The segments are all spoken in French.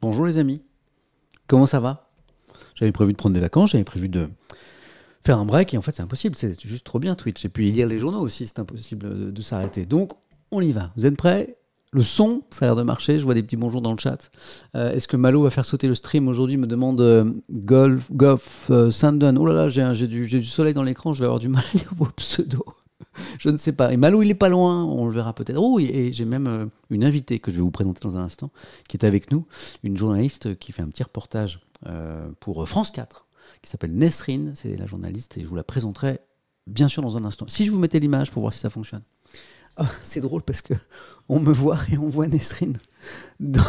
Bonjour les amis. Comment ça va? J'avais prévu de prendre des vacances, j'avais prévu de faire un break et en fait c'est impossible, c'est juste trop bien Twitch. Et puis lire les journaux aussi, c'est impossible de, s'arrêter. Donc on y va. Vous êtes prêts? Le son, ça a l'air de marcher. Je vois des petits bonjours dans le chat. Euh, Est-ce que Malo va faire sauter le stream aujourd'hui? Me demande euh, Golf, Golf euh, Sandon. Oh là là, j'ai du, du, soleil dans l'écran. Je vais avoir du mal à lire vos pseudos. je ne sais pas. Et Malo, il est pas loin. On le verra peut-être. Oh, et, j'ai même euh, une invitée que je vais vous présenter dans un instant, qui est avec nous, une journaliste qui fait un petit reportage euh, pour France 4, qui s'appelle Nesrine. C'est la journaliste et je vous la présenterai bien sûr dans un instant. Si je vous mettais l'image pour voir si ça fonctionne. Oh, c'est drôle parce que on me voit et on voit Nesrine dans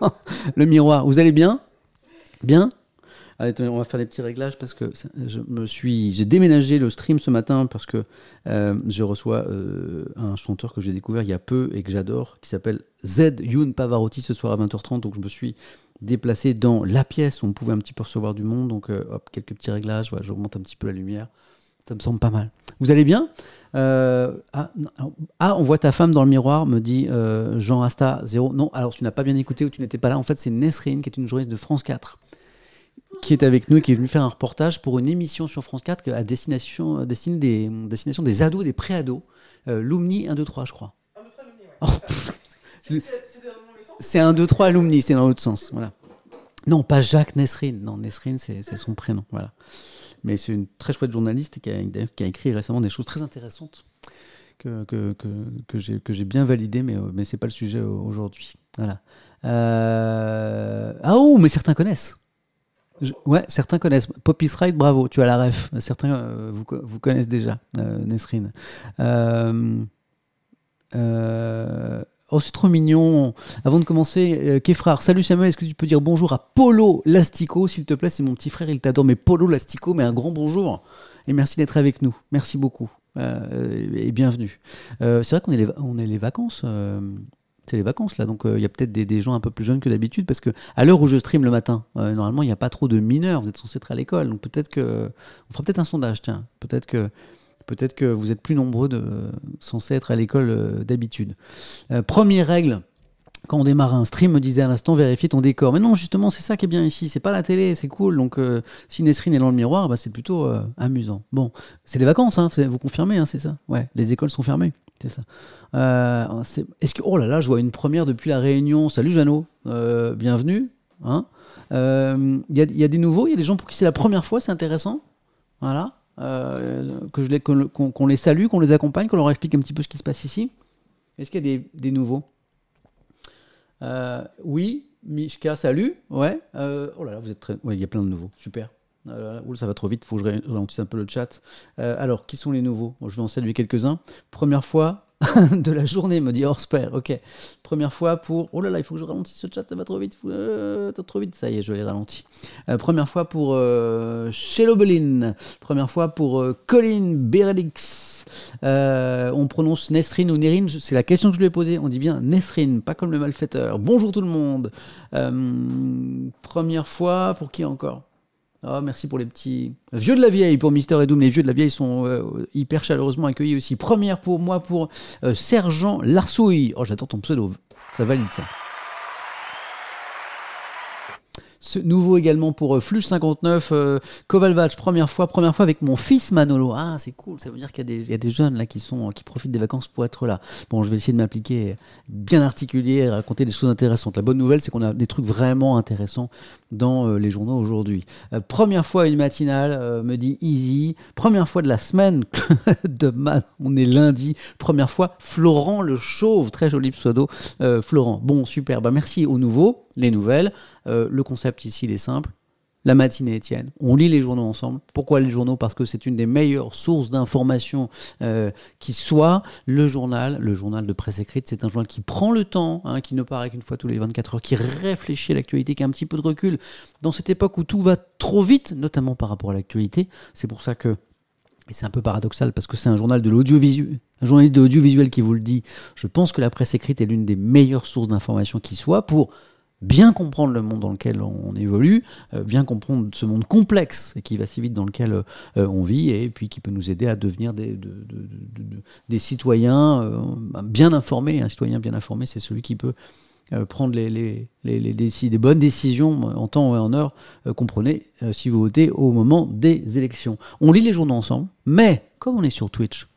le miroir. Vous allez bien? Bien? Allez, on va faire les petits réglages parce que je me suis, j'ai déménagé le stream ce matin parce que euh, je reçois euh, un chanteur que j'ai découvert il y a peu et que j'adore, qui s'appelle Z Youn Pavarotti ce soir à 20h30. Donc je me suis déplacé dans la pièce où on pouvait un petit peu recevoir du monde. Donc euh, quelques petits réglages. Voilà, j'augmente un petit peu la lumière. Ça me semble pas mal. Vous allez bien? Ah, ah, on voit ta femme dans le miroir, me dit Jean Asta 0. Non, alors tu n'as pas bien écouté ou tu n'étais pas là. En fait, c'est Nesrine, qui est une journaliste de France 4, qui est avec nous et qui est venue faire un reportage pour une émission sur France 4 à destination, à destination, des, destination des ados, des pré-ados. Euh, Lumni 1, 2, 3, je crois. 1, 2, 3, Lumni, ouais. Oh, c'est 1, 2, 3 Lumni, c'est dans l'autre sens. Voilà. Non, pas Jacques Nesrine. Non, Nesrine, c'est son prénom. Voilà. Mais c'est une très chouette journaliste qui a, qui a, écrit récemment des choses très intéressantes que, que, que, que j'ai bien validées, mais, mais ce n'est pas le sujet aujourd'hui. Voilà. Euh... Ah, oh, mais certains connaissent. Ouais, certains connaissent. Poppy Ride, bravo, tu as la ref. Certains euh, vous, vous connaissent déjà, euh, Nesrine. Euh, Oh, c'est trop mignon. Avant de commencer, Kefrar, salut Samuel, est-ce que tu peux dire bonjour à Polo Lastico, s'il te plaît? C'est mon petit frère, il t'adore. Mais Polo Lastico, mais un grand bonjour. Et merci d'être avec nous. Merci beaucoup. Et bienvenue. C'est vrai qu'on est, les, est les vacances. Euh, c'est les vacances là, donc il y a peut-être des, gens un peu plus jeunes que d'habitude parce que à l'heure où je stream le matin, normalement il n'y a pas trop de mineurs. Vous êtes censé être à l'école, donc peut-être que on fera peut-être un sondage. Tiens, peut-être que Peut-être que vous êtes plus nombreux de, censés être à l'école euh, d'habitude. Euh, première règle, quand on démarre un stream, me disait à l'instant, vérifier ton décor. Mais non, justement, c'est ça qui est bien ici. C'est pas la télé, c'est cool. Donc, euh, si Nesrine est dans le miroir, bah, c'est plutôt euh, amusant. Bon, c'est les vacances, hein, vous confirmez, hein, c'est ça? Ouais, les écoles sont fermées, c'est ça. Euh, Est-ce que, oh là là, je vois une première depuis la Réunion. Salut Jeannot, bienvenue. Il hein y, a des nouveaux, il y a des gens pour qui c'est la première fois, c'est intéressant? Voilà. Que je les, qu'on, les salue, qu'on les accompagne, qu'on leur explique un petit peu ce qui se passe ici Est-ce qu'il y a des nouveaux? Euh, Oui, Mishka, salut. Ouais. Euh, oh là là, vous êtes très. Oui, il y a plein de nouveaux. Super. Euh, ça va trop vite, il faut que je ralentisse un peu le chat. Euh, alors, qui sont les nouveaux? Je vais en saluer quelques-uns. Première fois, de la journée, me dit Horsper. Ok. Première fois pour. Oh là là, il faut que je ralentisse ce chat, ça va trop vite. Euh, trop vite. Ça y est, je l'ai ralenti. Première fois pour Shelobelin. Première fois pour Colin Berelix. Euh, on prononce Nesrine ou Nerine C'est la question que je lui ai posée. On dit bien Nesrine, pas comme le malfaiteur. Bonjour tout le monde. Euh, première fois pour qui encore? Oh, merci pour les petits vieux de la vieille pour Mister et Doom. Les vieux de la vieille sont euh, hyper chaleureusement accueillis aussi. Première pour moi pour Sergent Larsouille. Oh, j'attends ton pseudo. Ça valide ça. Ce nouveau également pour Flux 59, euh, Kovalvach, première fois, première fois avec mon fils Manolo. Ah, c'est cool, ça veut dire qu'il y, a des jeunes là qui sont qui profitent des vacances pour être là. Bon, je vais essayer de m'appliquer bien articulé raconter des choses intéressantes. La bonne nouvelle, c'est qu'on a des trucs vraiment intéressants dans euh, les journaux aujourd'hui. Euh, première fois une matinale, euh, me dit Easy. Première fois de la semaine de man, on est lundi. Première fois, Florent le Chauve, très joli pseudo. Florent, bon, super. Bah, merci au nouveau, les nouvelles. le concept ici, il est simple la matinée Étienne. On lit les journaux ensemble. Pourquoi les journaux? Parce que c'est une des meilleures sources d'information euh, qui soit. Le journal, le journal de presse écrite, c'est un journal qui prend le temps, hein, qui ne paraît qu'une fois tous les 24 heures, qui réfléchit à l'actualité, qui a un petit peu de recul. Dans cette époque où tout va trop vite, notamment par rapport à l'actualité, c'est pour ça que et c'est un peu paradoxal parce que c'est un journal de l'audiovisuel, un journaliste de l'audiovisuel qui vous le dit. Je pense que la presse écrite est l'une des meilleures sources d'information qui soit pour bien comprendre le monde dans lequel on évolue, euh, bien comprendre ce monde complexe qui va si vite dans lequel euh, on vit, et puis qui peut nous aider à devenir des, de, de, de, des citoyens euh, bien informés. Un citoyen bien informé, c'est celui qui peut prendre les, les, les, les bonnes décisions en temps et en heure, comprenez, si vous votez au moment des élections. On lit les journaux ensemble, mais comme on est sur Twitch,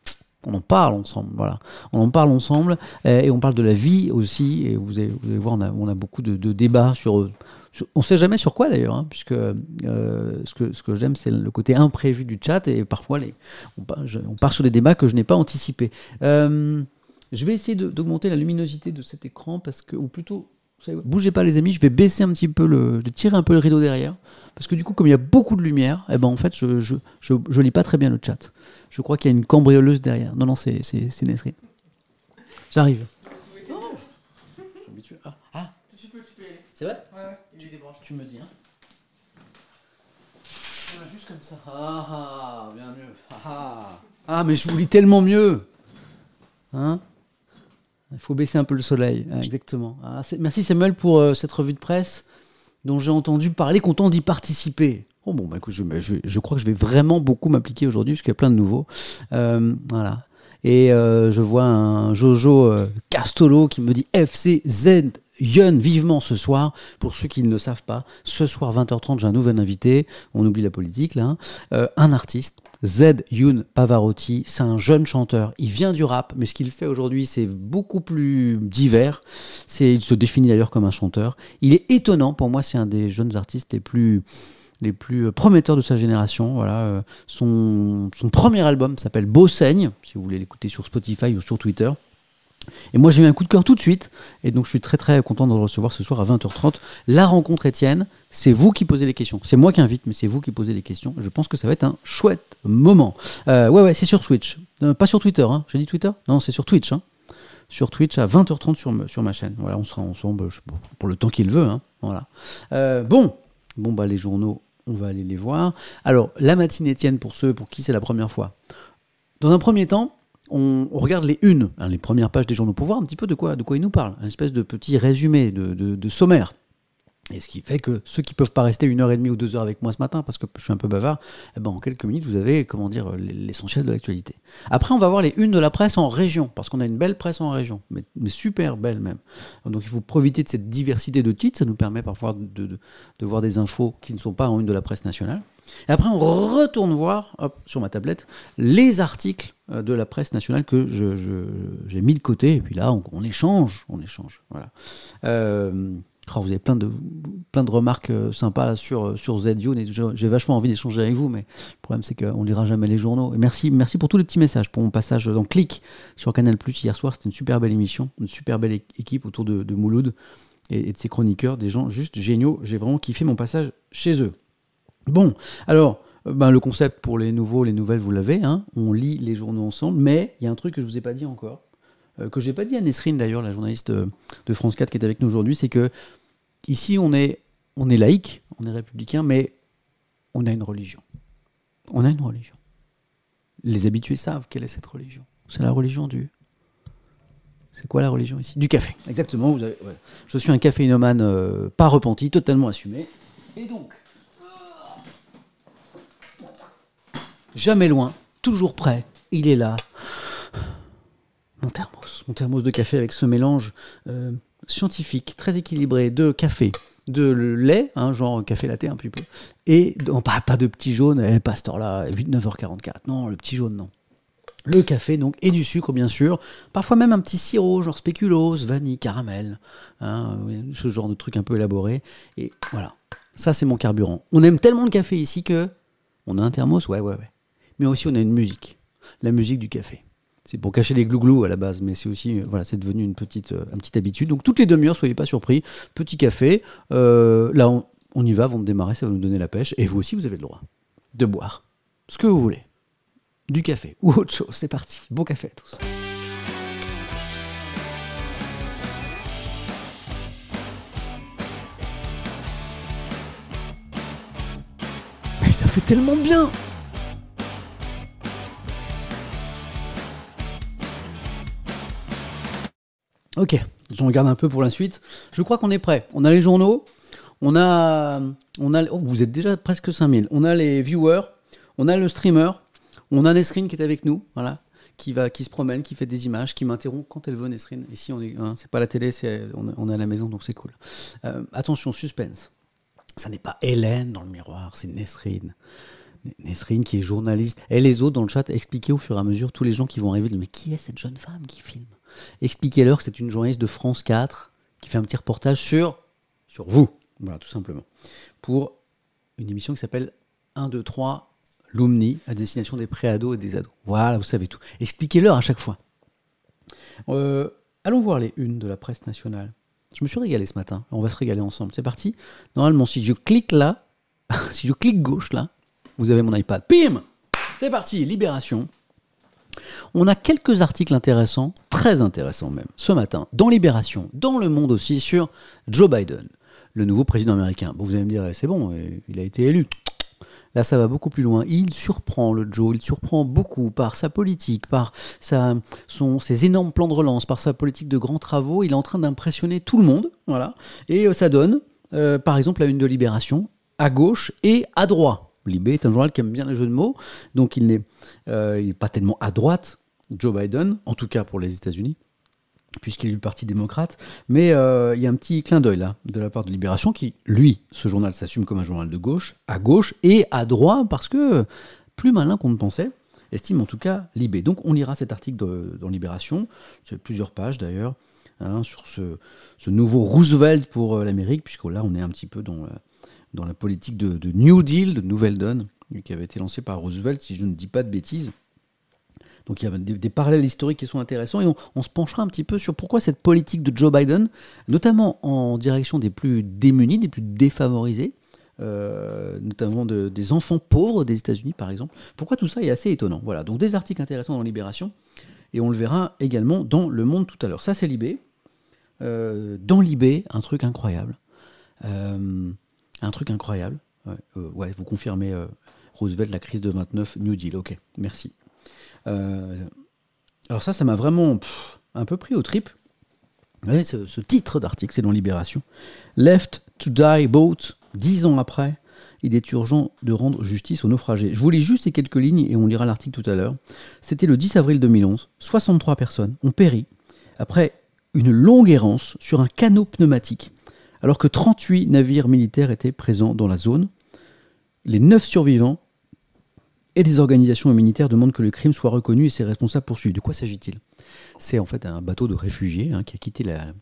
on en parle ensemble, voilà. On en parle ensemble et on parle de la vie aussi. Et vous allez, voir, on a, beaucoup de, débats sur, sur- On ne sait jamais sur quoi d'ailleurs, hein, puisque euh, ce que, j'aime, c'est le côté imprévu du chat et parfois on, part, sur des débats que je n'ai pas anticipés. Euh, je vais essayer d'augmenter la luminosité de cet écran parce que, ou plutôt, bougez pas les amis, je vais baisser un petit peu le, de tirer un peu le rideau derrière, parce que du coup, comme il y a beaucoup de lumière, eh ben en fait, je je, je, je lis pas très bien le chat. Je crois qu'il y a une cambrioleuse derrière. Non non, c'est Nesrine. J'arrive. Non, je- je suis habitué. Ah, ah, Tu peux, tu c'est vrai Ouais, ouais, débranché. Tu me dis. Hein. Voilà, juste comme ça. Ah ah, bien mieux. Ah ah. Ah, mais je vous lis tellement mieux. Hein Il faut baisser un peu le soleil. Ah, exactement. Ah, merci Samuel pour euh, cette revue de presse dont j'ai entendu parler, content d'y participer. Oh bon, bah écoute, je, je- je crois que je vais vraiment beaucoup m'appliquer aujourd'hui parce qu'il y a plein de nouveaux. Euh, voilà. Et euh, je vois un Jojo euh, Castolo qui me dit FCZ Yun vivement ce soir. Pour ceux qui ne le savent pas, ce soir 20h30, j'ai un nouvel invité. On oublie la politique là. hein. Un artiste, Z Yun Pavarotti. C'est un jeune chanteur. Il vient du rap, mais ce qu'il fait aujourd'hui, c'est beaucoup plus divers. C'est, il se définit d'ailleurs comme un chanteur. Il est étonnant. Pour moi, c'est un des jeunes artistes les plus les plus prometteurs de sa génération. Voilà, euh, son, premier album s'appelle Beau Saigne, si vous voulez l'écouter sur Spotify ou sur Twitter. Et moi, j'ai eu un coup de cœur tout de suite. Et donc, je suis très, très content de le recevoir ce soir à 20h30. La rencontre Étienne, c'est vous qui posez les questions. C'est moi qui invite, mais c'est vous qui posez les questions. Je pense que ça va être un chouette moment. Euh, ouais, ouais, c'est sur Twitch. Euh, pas sur Twitter, hein. J'ai dit Twitter? Non, c'est sur Twitch. Hein. Sur Twitch à 20h30 sur, sur ma chaîne. Voilà, on sera ensemble pour le temps qu'il veut. Hein. Euh, bon, bon, bah, les journaux, on va aller les voir. Alors, la matinée Étienne, pour ceux pour qui c'est la première fois. Dans un premier temps, on, regarde les unes, hein, les premières pages des journaux pour voir un petit peu de quoi, de nous parlent. Un espèce de petit résumé, de sommaire. Et ce qui fait que ceux qui peuvent pas rester une heure et demie ou deux heures avec moi ce matin parce que je suis un peu bavard, eh ben en quelques minutes vous avez comment dire l'essentiel de l'actualité. Après on va voir les unes de la presse en région parce qu'on a une belle presse en région, mais, super belle même. Donc il faut profiter de cette diversité de titres, ça nous permet parfois de, de- voir des infos qui ne sont pas en une de la presse nationale. Et après on retourne voir hop, sur ma tablette les articles euh, de la presse nationale que j'ai mis de côté et puis là on, on échange, on échange. Voilà. Euh, Vous avez plein de, plein de remarques euh, sympas sur, euh, sur j'ai vachement envie d'échanger avec vous, mais le problème c'est qu'on lira jamais les journaux. Merci, merci pour tous les petits messages, pour mon passage dans Click sur Canal Plus hier soir. C'était une super belle émission, une super belle équipe autour de, de Mouloud et, de ses chroniqueurs, des gens juste géniaux. J'ai vraiment kiffé mon passage chez eux. Bon, alors, euh, ben, le concept pour les nouveaux, les nouvelles, vous l'avez, hein, on lit les journaux ensemble, mais il y a un truc que je vous ai pas dit encore que j'ai pas dit à Nesrine d'ailleurs, la journaliste euh, de France 4 qui est avec nous aujourd'hui, c'est que ici on est, on est laïque, on est républicain, mais on a une religion. On a une religion. Les habitués savent quelle est cette religion. C'est la religion du. C'est quoi la religion ici? Du café. Exactement. Je suis un caféinomane euh, pas repenti, totalement assumé. Et donc, jamais loin, toujours prêt. Il est là, mon thermos, mon thermos de café avec ce mélange euh, scientifique, très équilibré de café, de lait, hein, genre café latte un peu, et non, pas, de petit jaune, eh, pas ce là 8, 9h44, non, le petit jaune, non. Le café, donc, et du sucre, bien sûr. Parfois même un petit sirop, genre spéculoos, vanille, caramel. hein, ce genre de truc un peu élaboré. Et voilà. Ça, c'est mon carburant. On aime tellement le café ici que. On a un thermos, ouais, ouais, ouais. Mais aussi, on a une musique. La musique du café. C'est pour cacher les glouglous à la base, mais c'est aussi, euh, voilà, c'est devenu une petite, euh, habitude. Donc toutes les demi-heures, soyez pas surpris, petit café. euh, là, on, on y va avant de démarrer, ça va nous donner la pêche. Et vous aussi, vous avez le droit de boire ce que vous voulez, du café ou autre chose. C'est parti, bon café à tous. Mais ça fait tellement bien Ok, je regarde un peu pour la suite. Je crois qu'on est prêt. On a les journaux, on a, on a, oh, vous êtes déjà presque 5000. On a les viewers, on a le streamer, on a Nesrine qui est avec nous, voilà, qui, va, qui se promène, qui fait des images, qui m'interrompt quand elle veut, Nesrine. Ici, on est, hein, c'est pas la télé, c'est, on, est à la maison, donc c'est cool. Euh, attention, suspense. Ça n'est pas Hélène dans le miroir, c'est Nesrine. Nesrine qui est journaliste. Et les autres dans le chat, expliquez au fur et à mesure, tous les gens qui vont arriver, mais qui est cette jeune femme qui filme? Expliquez-leur que c'est une journaliste de France 4 qui fait un petit reportage sur, sur vous. Voilà, tout simplement. Pour une émission qui s'appelle 1, 2, 3, Lumni, à destination des préados et des ados. Voilà, vous savez tout. Expliquez-leur à chaque fois. Euh, allons voir les unes de la presse nationale. Je me suis régalé ce matin. On va se régaler ensemble. C'est parti. Normalement, si je clique là, si je clique gauche là, vous avez mon iPad. Pim C'est parti. Libération. On a quelques articles intéressants, très intéressants même, ce matin, dans Libération, dans Le Monde aussi, sur Joe Biden, le nouveau président américain. Vous allez me dire, c'est bon, il a été élu. Là, ça va beaucoup plus loin. Il surprend le Joe, il surprend beaucoup par sa politique, par sa, son, ses énormes plans de relance, par sa politique de grands travaux. Il est en train d'impressionner tout le monde, voilà. Et euh, ça donne, euh, par exemple, la une de Libération, à gauche et à droite. Libé est un journal qui aime bien les jeux de mots, donc il n'est euh, pas tellement à droite, Joe Biden, en tout cas pour les États-Unis puisqu'il est du Parti démocrate. Mais euh, il y a un petit clin d'œil là, de la part de Libération, qui, lui, ce journal s'assume comme un journal de gauche, à gauche et à droite, parce que plus malin qu'on ne pensait, estime en tout cas Libé. Donc on lira cet article dans Libération, c'est plusieurs pages d'ailleurs, hein, sur ce, nouveau Roosevelt pour euh, l'Amérique, puisque là on est un petit peu dans, dans la politique de, New Deal, de Nouvelle Donne, qui avait été lancée par Roosevelt, si je ne dis pas de bêtises. Donc il y a des, parallèles historiques qui sont intéressants et on, se penchera un petit peu sur pourquoi cette politique de Joe Biden, notamment en direction des plus démunis, des plus défavorisés, euh, notamment des enfants pauvres des États-Unis par exemple, pourquoi tout ça est assez étonnant. Voilà, donc des articles intéressants dans Libération et on le verra également dans Le Monde tout à l'heure. Ça c'est Libé. Euh, dans Libé, un truc incroyable. Euh, un truc incroyable. ouais vous confirmez Roosevelt, la crise de 29, New Deal. Ok, merci. Euh, alors ça, ça m'a vraiment un peu pris au trip. ce, ce titre d'article, c'est dans Libération. Left to die boat, dix ans après, il est urgent de rendre justice aux naufragés. Je vous lis juste ces quelques lignes et on lira l'article tout à l'heure. C'était le 10 avril 2011. 63 personnes ont péri après une longue errance sur un canot pneumatique, alors que 38 navires militaires étaient présents dans la zone. Les 9 survivants et des organisations humanitaires demandent que le crime soit reconnu et ses responsables poursuivis. De quoi s'agit-il? C'est en fait un bateau de réfugiés hein, qui a quitté la,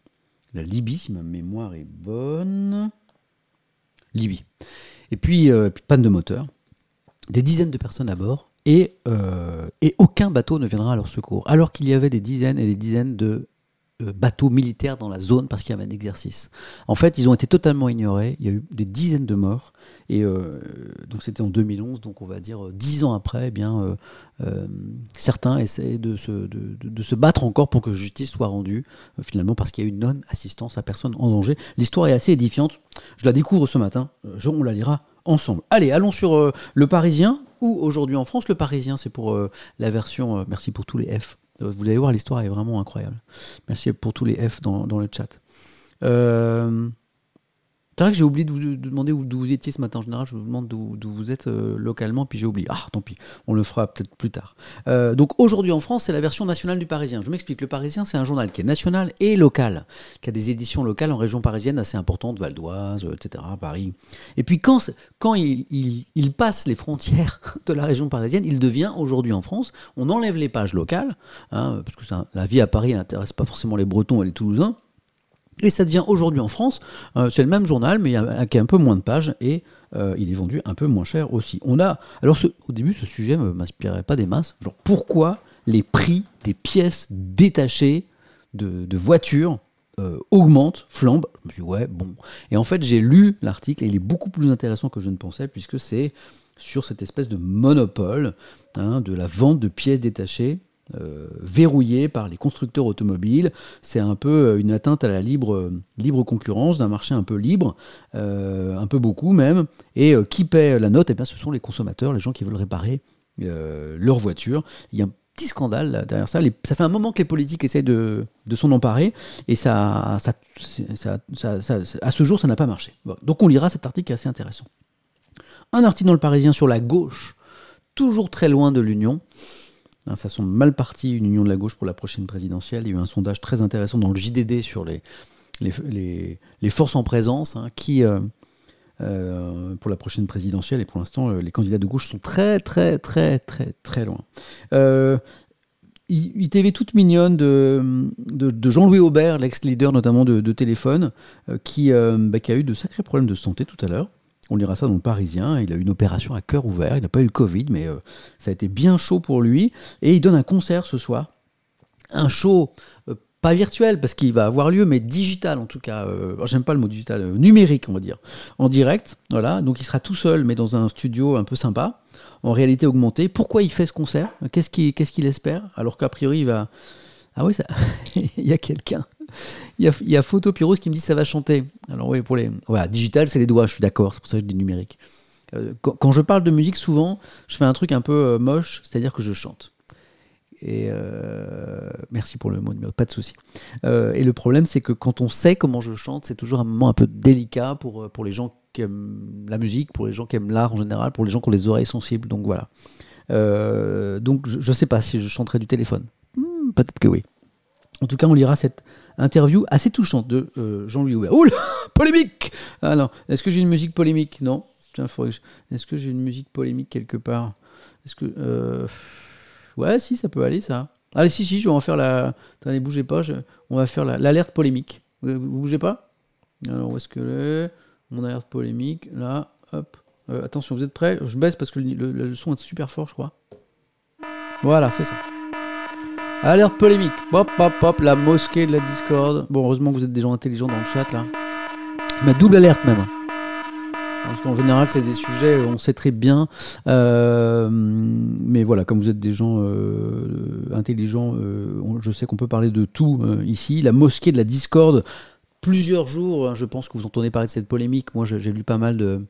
Libye, si ma mémoire est bonne. Libye. Et puis, euh, panne de moteur, des dizaines de personnes à bord, et, euh, et aucun bateau ne viendra à leur secours, alors qu'il y avait des dizaines et des dizaines de bateaux militaires dans la zone parce qu'il y avait un exercice. En fait, ils ont été totalement ignorés. Il y a eu des dizaines de morts. Et euh, donc, c'était en 2011. Donc, on va dire euh, dix ans après, eh bien, certains essaient de se, de, se, battre encore pour que justice soit rendue, finalement, parce qu'il y a eu non-assistance à personne en danger. L'histoire est assez édifiante. Je la découvre ce matin. on la lira ensemble. Allez, allons sur Le Parisien, ou aujourd'hui en France. Le Parisien, c'est pour la version. merci pour tous les F vous allez voir, l'histoire est vraiment incroyable. Merci pour tous les F dans, dans le chat. Euh, c'est vrai que j'ai oublié de vous demander d'où vous étiez ce matin. En général, je vous demande d'où vous êtes euh, localement, puis j'ai oublié. Ah, tant pis, on le fera peut-être plus tard. Euh, donc aujourd'hui en France, c'est la version nationale du Parisien. Je m'explique. Le Parisien, c'est un journal qui est national et local, qui a des éditions locales en région parisienne assez importantes, Val d'Oise, etc., Paris. Et puis quand, quand il, il, passe les frontières de la région parisienne, il devient aujourd'hui en France. On enlève les pages locales, hein, parce que la vie à Paris n'intéresse pas forcément les Bretons et les Toulousains. Et ça devient aujourd'hui en France, euh, c'est le même journal, mais qui a un peu moins de pages, et euh, il est vendu un peu moins cher aussi. On a, alors au début, ce sujet ne m'inspirait pas des masses. Pourquoi les prix des pièces détachées de, voitures euh, augmentent, flambent? Je me suis dit, ouais, bon. Et en fait, j'ai lu l'article, et il est beaucoup plus intéressant que je ne pensais, puisque c'est sur cette espèce de monopole hein, de la vente de pièces détachées euh, verrouillé par les constructeurs automobiles. C'est un peu euh, une atteinte à la libre, libre concurrence d'un marché un peu libre, euh, un peu beaucoup même. Et qui paie la note? Eh bien, Ce sont les consommateurs, les gens qui veulent réparer leur voiture. Il y a un petit scandale derrière ça. ça fait un moment que les politiques essayent de, de s'en emparer et ça, ça, à ce jour, ça n'a pas marché. Donc on lira cet article assez intéressant. Un article dans le Parisien sur la gauche, toujours très loin de l'Union. Hein, ça semble mal parti, une union de la gauche pour la prochaine présidentielle. Il y a eu un sondage très intéressant dans le JDD sur les, forces en présence hein, qui, euh, euh, pour la prochaine présidentielle, et pour l'instant, euh, les candidats de gauche sont très, très, très, très, très loin. ITV toute mignonne de, Jean-Louis Aubert, l'ex-leader notamment de, Téléphone, bah, qui a eu de sacrés problèmes de santé tout à l'heure. On lira ça dans le Parisien. Il a eu une opération à cœur ouvert. Il n'a pas eu le Covid, mais euh, ça a été bien chaud pour lui. Et il donne un concert ce soir. Un show euh, pas virtuel parce qu'il va avoir lieu, mais digital en tout cas. Euh, j'aime pas le mot digital, numérique on va dire, en direct. Voilà, donc il sera tout seul, mais dans un studio un peu sympa, en réalité augmentée. Pourquoi il fait ce concert? Qu'est-ce qu'il espère? Alors qu'a priori il va. Ah oui, ça... il y a quelqu'un il, y a, il Photo qui me dit ça va chanter. Alors oui, pour les. Voilà, digital, c'est les doigts, je suis d'accord, c'est pour ça que je dis numérique. Euh, quand, je parle de musique, souvent, je fais un truc un peu euh, moche, c'est-à-dire que je chante. Et euh, merci pour le mot numéro, pas de souci. et le problème, c'est que quand on sait comment je chante, c'est toujours un moment un peu délicat pour, pour les gens qui aiment la musique, pour les gens qui aiment l'art en général, pour les gens qui ont les oreilles sensibles. Donc voilà. donc je ne sais pas si je chanterai du téléphone. Hmm, peut-être que oui. En tout cas, on lira cette interview assez touchante de euh, Jean-Louis Ouvert. Oula Polémique Alors, est-ce que j'ai une musique polémique? Non. Est-ce que j'ai une musique polémique quelque part? Est-ce que. Euh, ouais, si, ça peut aller, ça. Allez, si, si, je vais en faire la. Attendez, bougez pas, on va faire l'alerte polémique. Vous, bougez pas? Alors, où est-ce que Mon alerte polémique, là, hop. Euh, attention, vous êtes prêts? Je baisse parce que le son est super fort, je crois. Voilà, c'est ça. Alerte polémique. Hop, hop, hop, la mosquée de la Discord. Bon, heureusement que vous êtes des gens intelligents dans le chat là. Je mets double alerte même. Parce qu'en général, c'est des sujets, on sait très bien. Euh, mais voilà, comme vous êtes des gens euh, intelligents, euh, je sais qu'on peut parler de tout ici. La mosquée de la Discord, plusieurs jours, hein, je pense que vous entendez parler de cette polémique. Moi, j'ai lu pas mal de,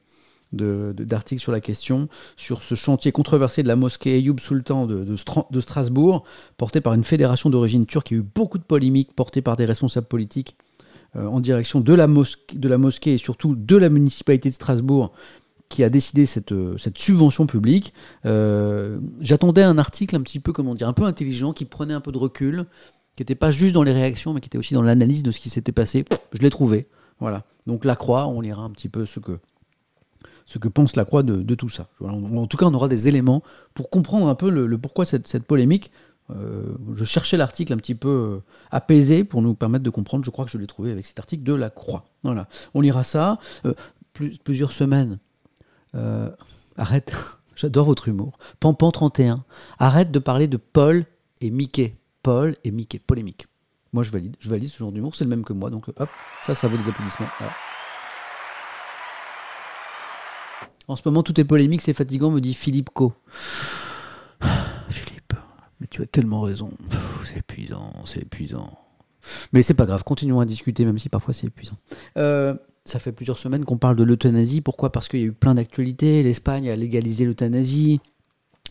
d'articles sur la question, sur ce chantier controversé de la mosquée Ayoub Sultan de, Strasbourg, porté par une fédération d'origine turque. Il y a eu beaucoup de polémiques portées par des responsables politiques euh, en direction de la, mosquée, de la mosquée et surtout de la municipalité de Strasbourg qui a décidé cette, cette subvention publique. Euh, j'attendais un article un petit peu, comment dire, un peu intelligent, qui prenait un peu de recul, qui n'était pas juste dans les réactions, mais qui était aussi dans l'analyse de ce qui s'était passé. Je l'ai trouvé. Voilà. Donc la croix, on lira un petit peu ce que, ce que pense la Croix de, tout ça. En tout cas, on aura des éléments pour comprendre un peu le, pourquoi cette, polémique. Euh, je cherchais l'article un petit peu euh, apaisé pour nous permettre de comprendre. Je crois que je l'ai trouvé avec cet article de la Croix. On lira ça. Euh, plusieurs semaines. arrête. J'adore votre humour. Pampan 31. Arrête de parler de Paul et Mickey. Paul et Mickey. Polémique. Moi, je valide. Je valide ce genre d'humour. C'est le même que moi. Donc, hop, ça, ça vaut des applaudissements. En ce moment, tout est polémique, c'est fatigant, me dit Philippe Co. Philippe, mais tu as tellement raison. C'est épuisant, c'est épuisant. Mais c'est pas grave, continuons à discuter, même si parfois c'est épuisant. Euh, ça fait plusieurs semaines qu'on parle de l'euthanasie. Pourquoi? Parce qu'il y a eu plein d'actualités. L'Espagne a légalisé l'euthanasie.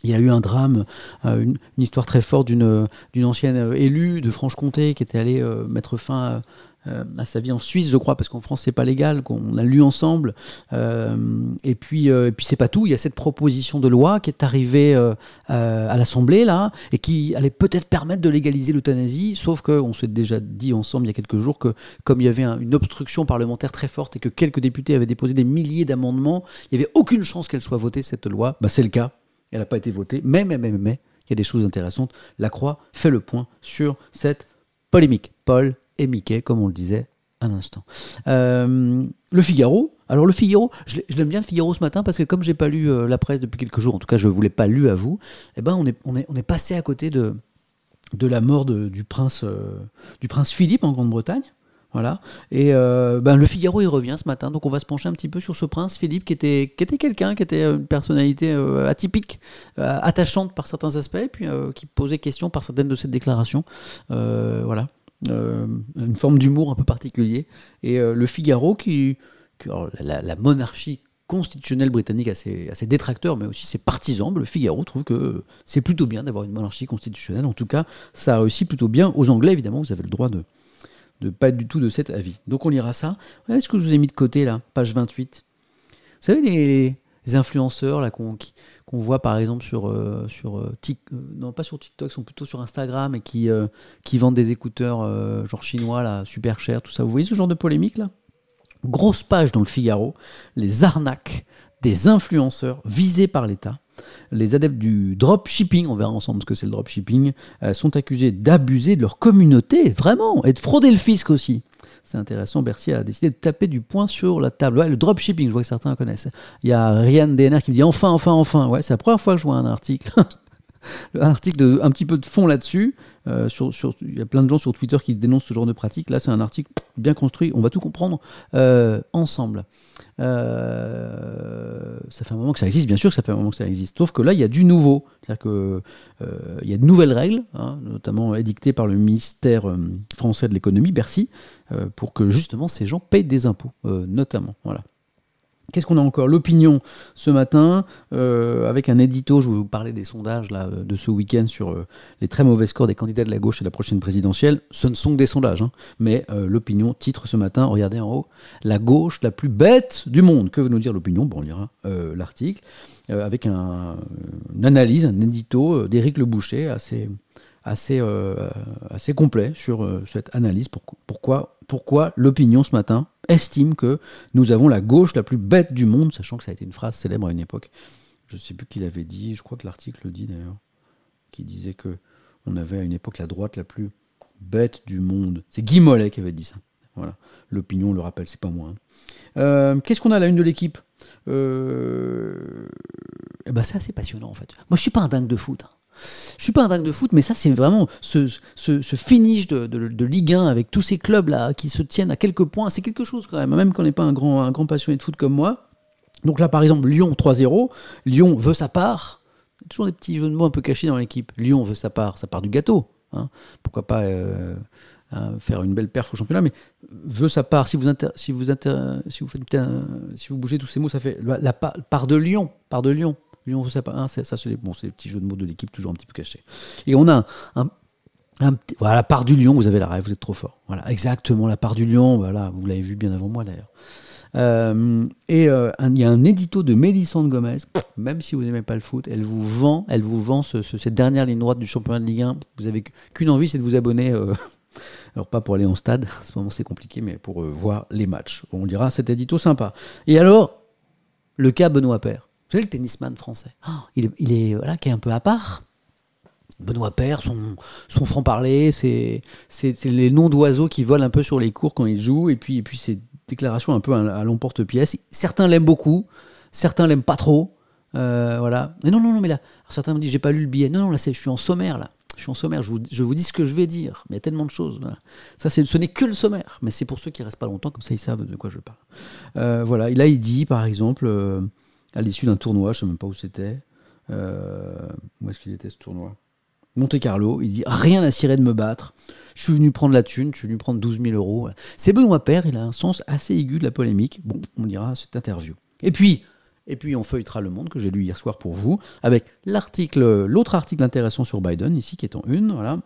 Il y a eu un drame, euh, une, histoire très forte d'une ancienne euh, élue de Franche-Comté qui était allée mettre fin euh, à sa vie en Suisse, je crois, parce qu'en France c'est pas légal, qu'on a lu ensemble. Euh, et puis, euh, et puis c'est pas tout. Il y a cette proposition de loi qui est arrivée à l'Assemblée là et qui allait peut-être permettre de légaliser l'euthanasie. Sauf que on s'est déjà dit ensemble il y a quelques jours que comme il y avait une obstruction parlementaire très forte et que quelques députés avaient déposé des milliers d'amendements, il n'y avait aucune chance qu'elle soit votée cette loi. Bah, c'est le cas. Elle n'a pas été votée. Mais mais mais mais il y a des choses intéressantes. La Croix fait le point sur cette polémique. Paul et Mickey, comme on le disait à l'instant. Euh, le Figaro. Alors le Figaro, je l'aime bien le Figaro ce matin parce que comme j'ai pas lu euh, la presse depuis quelques jours, en tout cas je ne voulais pas lu à vous, eh ben on est, passé à côté de, de la mort du, prince, euh, du prince Philippe en Grande-Bretagne. Voilà. Et ben, le Figaro il revient ce matin, donc on va se pencher un petit peu sur ce prince Philippe qui était, qui était quelqu'un, qui était une personnalité atypique, attachante par certains aspects, puis qui posait question par certaines de ses déclarations. voilà. Euh, une forme d'humour un peu particulier. Et euh, le Figaro, qui, la, monarchie constitutionnelle britannique a ses, détracteurs, mais aussi ses partisans. Le Figaro trouve que c'est plutôt bien d'avoir une monarchie constitutionnelle. En tout cas, ça a réussi plutôt bien. Aux Anglais, évidemment, vous avez le droit de ne pas du tout de cet avis. Donc on lira ça. Voilà ce que je vous ai mis de côté là, page 28. Vous savez, les, influenceurs là qu'on voit par exemple sur euh, sur euh, non pas sur TikTok, sont plutôt sur Instagram et qui qui vendent des écouteurs genre chinois là super chers, tout ça. Vous voyez ce genre de polémique là? Grosse page dans le Figaro, les arnaques des influenceurs visés par l'État. Les adeptes du dropshipping, on verra ensemble ce que c'est le dropshipping, sont accusés d'abuser de leur communauté, vraiment, et de frauder le fisc aussi. C'est intéressant, Bercy a décidé de taper du poing sur la table. le dropshipping, je vois que certains connaissent. Il y a Ryan DNR qui me dit enfin, enfin, enfin. Ouais, c'est la première fois que je vois un article. un article de, un petit peu de fond là-dessus. Euh, il y a plein de gens sur Twitter qui dénoncent ce genre de pratique. Là, c'est un article bien construit. On va tout comprendre euh, ensemble. Euh, ça fait un moment que ça existe, bien sûr que ça fait un moment que ça existe. Sauf que là, il y a du nouveau. C'est-à-dire y a de nouvelles règles, hein, notamment édictées par le ministère français de l'économie, Bercy, pour que justement ces gens payent des impôts, notamment. Voilà. Qu'est-ce qu'on a encore? L'opinion ce matin, euh, avec un édito, je vais vous parler des sondages là, de ce week-end sur euh, les très mauvais scores des candidats de la gauche à la prochaine présidentielle. Ce ne sont que des sondages, hein. mais euh, l'opinion titre ce matin, regardez en haut, la gauche la plus bête du monde. Que veut nous dire l'opinion? Bon, on lira l'article, avec un, une analyse, un édito d'Éric Le Boucher assez, assez, assez complet sur cette analyse. pourquoi pourquoi l'opinion ce matin estime que nous avons la gauche la plus bête du monde, sachant que ça a été une phrase célèbre à une époque. Je ne sais plus qui l'avait dit, je crois que l'article le dit d'ailleurs, qui disait que on avait à une époque la droite la plus bête du monde. C'est Guy Mollet qui avait dit ça. Voilà. L'opinion le rappelle, c'est pas moi. Hein. Euh, qu'est-ce qu'on a à la une de l'équipe? Euh... eh ben, C'est passionnant en fait. Moi je suis pas un dingue de foot. Hein. Je suis pas un dingue de foot, mais ça, c'est vraiment ce, finish de, Ligue 1 avec tous ces clubs-là qui se tiennent à quelques points. C'est quelque chose quand même, même quand on n'est pas un grand, passionné de foot comme moi. Donc là, par exemple, Lyon 3-0. Lyon veut sa part. Il y a toujours des petits jeux de mots un peu cachés dans l'équipe. Lyon veut sa part, sa part du gâteau. Hein. Pourquoi pas euh, hein, faire une belle perf au championnat, mais veut sa part. Si vous, si vous, si vous, bougez tous ces mots, ça fait la, part de Lyon. Part de Lyon. Hein, ça, c'est bon, des petits jeux de mots de l'équipe, toujours un petit peu cachés. Et on a voilà, la part du lion, vous avez la rêve, vous êtes trop fort. Voilà, exactement, la part du lion, voilà, vous l'avez vu bien avant moi d'ailleurs. Euh, et euh, il y a un édito de Mélissande Gomez, même si vous n'aimez pas le foot, elle vous vend, elle vous vend cette dernière ligne droite du championnat de Ligue 1. Vous avez qu'une envie, c'est de vous abonner. Euh, alors pas pour aller en stade, à ce moment c'est compliqué, mais pour voir les matchs. On dira cet édito sympa. Et alors, le cas Benoît Père. Vous savez, le tennisman français, oh, il, est, il est voilà, qui est un peu à part. Benoît Père, son, son franc-parler, c'est les noms d'oiseaux qui volent un peu sur les cours quand il joue, et puis, et puis ses déclarations un peu à, l'emporte-pièce. Certains l'aiment beaucoup, certains l'aiment pas trop. Euh, voilà. Mais non, non, non, mais là, certains me disent j'ai pas lu le billet. Non, non, là, je suis en sommaire, là. Je suis en sommaire, je vous, je vous dis ce que je vais dire. Mais il y a tellement de choses. Ça, ce n'est que le sommaire. Mais c'est pour ceux qui restent pas longtemps, comme ça ils savent de quoi je parle. Euh, voilà. Là, il dit, par exemple, euh, à l'issue d'un tournoi, je ne sais même pas où c'était. Euh, où est-ce qu'il était ce tournoi? Monte Carlo, il dit rien à cirer de me battre. Je suis venu prendre la thune, je suis venu prendre 12 000 euros. C'est Benoît Père, il a un sens assez aigu de la polémique. Bon, on dira cette interview. Et puis, et puis on feuilletera Le Monde que j'ai lu hier soir pour vous, avec l'article, l'autre article intéressant sur Biden ici qui est en une, voilà.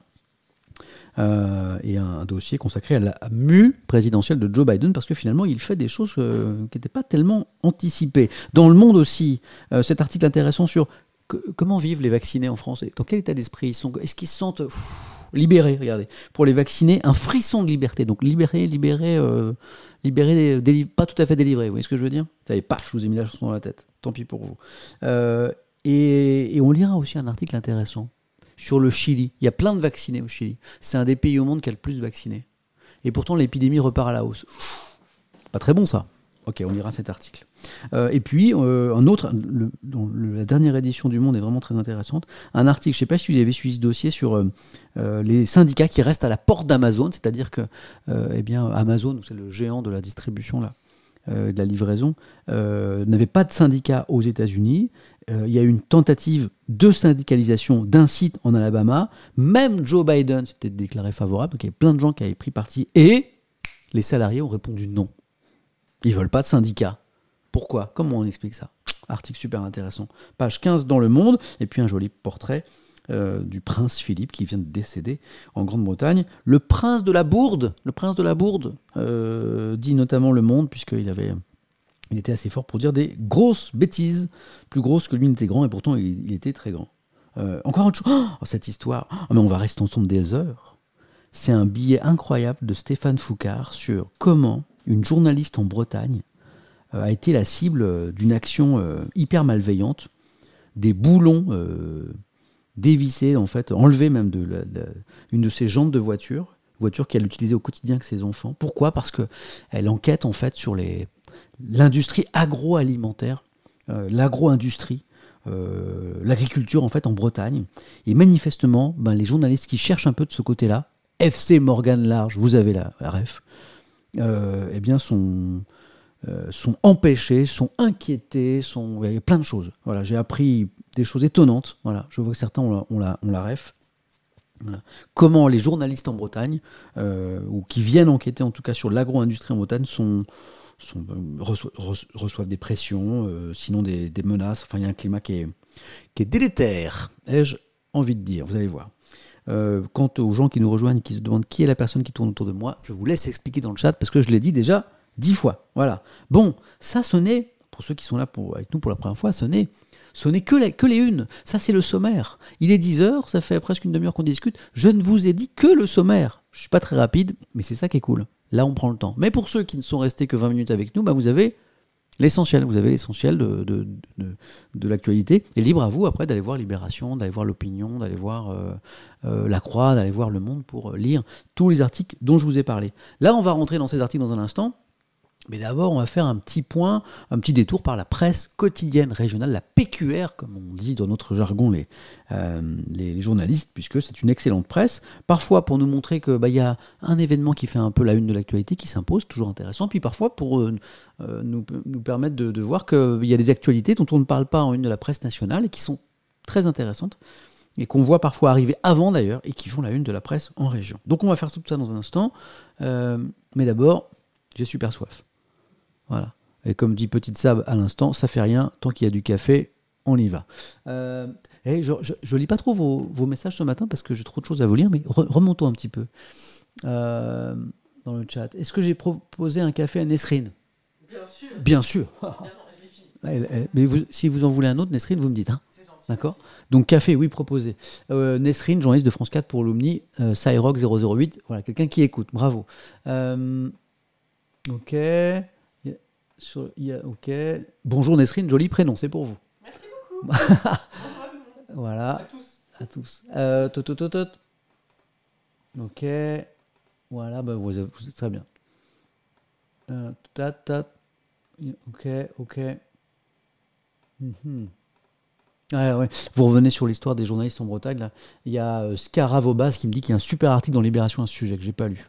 Euh, et un, dossier consacré à la mue présidentielle de Joe Biden, parce que finalement, il fait des choses euh, qui n'étaient pas tellement anticipées. Dans le monde aussi, euh, cet article intéressant sur comment vivent les vaccinés en France, dans quel état d'esprit ils sont, est-ce qu'ils se sentent libérés, regardez, pour les vacciner, un frisson de liberté, donc libéré, libéré, libéré, pas tout à fait délivré, vous voyez ce que je veux dire? Ça y paf, je vous ai mis la chanson dans la tête, tant pis pour vous. et, et on lira aussi un article intéressant sur le Chili. Il y a plein de vaccinés au Chili. C'est un des pays au monde qui a le plus de vaccinés. Et pourtant, l'épidémie repart à la hausse. Pas très bon ça. Ok, on lira cet article. Euh, et puis, euh, un autre, la dernière édition du Monde est vraiment très intéressante. Un article, je ne sais pas si vous avez suivi ce dossier, sur euh, les syndicats qui restent à la porte d'Amazon, c'est-à-dire que eh bien, Amazon, c'est le géant de la distribution là, de la livraison, n'avait pas de syndicat aux États-Unis euh, il y a eu une tentative de syndicalisation d'un site en Alabama. Même Joe Biden s'était déclaré favorable, il y avait plein de gens qui avaient pris parti. Et les salariés ont répondu non. Ils veulent pas de syndicat. Pourquoi? Comment on explique ça? Article super intéressant. Page 15 dans Le Monde, et puis un joli portrait euh, du prince Philippe qui vient de décéder en Grande-Bretagne. Le prince de la Bourde, le prince de la Bourde, euh, dit notamment Le Monde, puisqu'il avait il était assez fort pour dire des grosses bêtises, plus grosses que lui n'était grand, et pourtant il, était très grand. Euh, encore autre chose, oh, cette histoire, oh, mais on va rester ensemble des heures. C'est un billet incroyable de Stéphane Foucard sur comment une journaliste en Bretagne a été la cible d'une action hyper malveillante, des boulons dévissés, en fait, enlevés même de une de ses jantes de voiture, voiture qu'elle utilisait au quotidien avec ses enfants. Pourquoi? Parce qu'elle enquête en fait sur l'industrie agroalimentaire, euh, l'agro-industrie, euh, l'agriculture en fait en Bretagne. Et manifestement, ben, les journalistes qui cherchent un peu de ce côté-là, FC Morgan Large, vous avez la, ref, euh, eh bien sont, sont empêchés, sont inquiétés, sont, il y a plein de choses. Voilà, j'ai appris des choses étonnantes. Voilà, je vois que certains ont la, la, ref. Comment les journalistes en Bretagne, ou qui viennent enquêter en tout cas sur l'agro-industrie en Bretagne, sont, reçoivent, des pressions, euh, sinon des, menaces. Enfin, il y a un climat qui est, qui est délétère, ai-je envie de dire. Vous allez voir. Euh, quant aux gens qui nous rejoignent, qui se demandent qui est la personne qui tourne autour de moi, je vous laisse expliquer dans le chat parce que je l'ai dit déjà dix fois. Voilà. Bon, ça, ce n'est, pour ceux qui sont là pour, avec nous pour la première fois, ce n'est ce n'est que, que les unes. Ça, c'est le sommaire. Il est 10 heures, ça fait presque une demi-heure qu'on discute. Je ne vous ai dit que le sommaire. Je suis pas très rapide, mais c'est ça qui est cool. Là, on prend le temps. Mais pour ceux qui ne sont restés que 20 minutes avec nous, bah, vous avez l'essentiel. Vous avez l'essentiel de, de, l'actualité. Et libre à vous après d'aller voir Libération, d'aller voir l'opinion, d'aller voir euh, euh, La Croix, d'aller voir Le Monde pour lire tous les articles dont je vous ai parlé. Là, on va rentrer dans ces articles dans un instant. Mais d'abord, on va faire un petit point, un petit détour par la presse quotidienne régionale, la PQR, comme on dit dans notre jargon les, euh, les journalistes, puisque c'est une excellente presse. Parfois pour nous montrer qu'il bah, y a un événement qui fait un peu la une de l'actualité, qui s'impose, toujours intéressant. Puis parfois pour euh, euh, nous, permettre de voir qu'il y a des actualités dont on ne parle pas en une de la presse nationale et qui sont très intéressantes et qu'on voit parfois arriver avant d'ailleurs, et qui font la une de la presse en région. Donc on va faire tout ça dans un instant, mais d'abord, j'ai super soif. Voilà. Et comme dit Petite Sab à l'instant, ça fait rien, tant qu'il y a du café, on y va. Euh, et je, ne lis pas trop vos, messages ce matin parce que j'ai trop de choses à vous lire, mais remontons un petit peu euh, dans le chat. Est-ce que j'ai proposé un café à Nesrine? Bien sûr. Bien sûr. mais si vous en voulez un autre, Nesrine, vous me dites. Hein D'accord? Donc café, oui, proposé. Euh, Nesrine, journaliste de France 4 pour l'Omni, euh, 008. Voilà, quelqu'un qui écoute. Bravo. Ok ok. Bonjour Nesrine, joli prénom, c'est pour vous. Merci beaucoup. Bonjour à tout le monde. Voilà. À tous. À tous. Euh, tot, tot, tot, Ok. Voilà, bah, vous, êtes, très bien. Euh, Ok, ok. Mhm. ouais. Vous revenez sur l'histoire des journalistes en Bretagne. Là. Il y a euh, Scaravobas qui me dit qu'il y a un super article dans Libération à ce sujet que j'ai pas lu.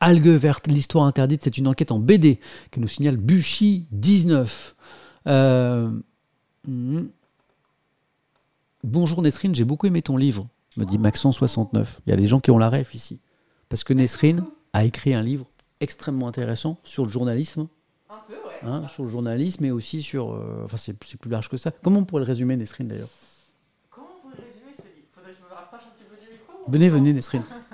Algue verte, l'histoire interdite, c'est une enquête en BD que nous signale Buchy 19. Euh, hmm. Bonjour Nesrine, j'ai beaucoup aimé ton livre, me dit Maxon69. Il y a des gens qui ont la ref ici. Parce que Nesrine a écrit un livre extrêmement intéressant sur le journalisme. Un peu, ouais. Hein, sur le journalisme et aussi sur. Euh, enfin, c'est plus large que ça. Comment on pourrait le résumer, Nesrine, d'ailleurs? Comment on pourrait résumer ce livre? Faudrait que je me rapproche un petit peu du micro Venez, venez, Nesrine.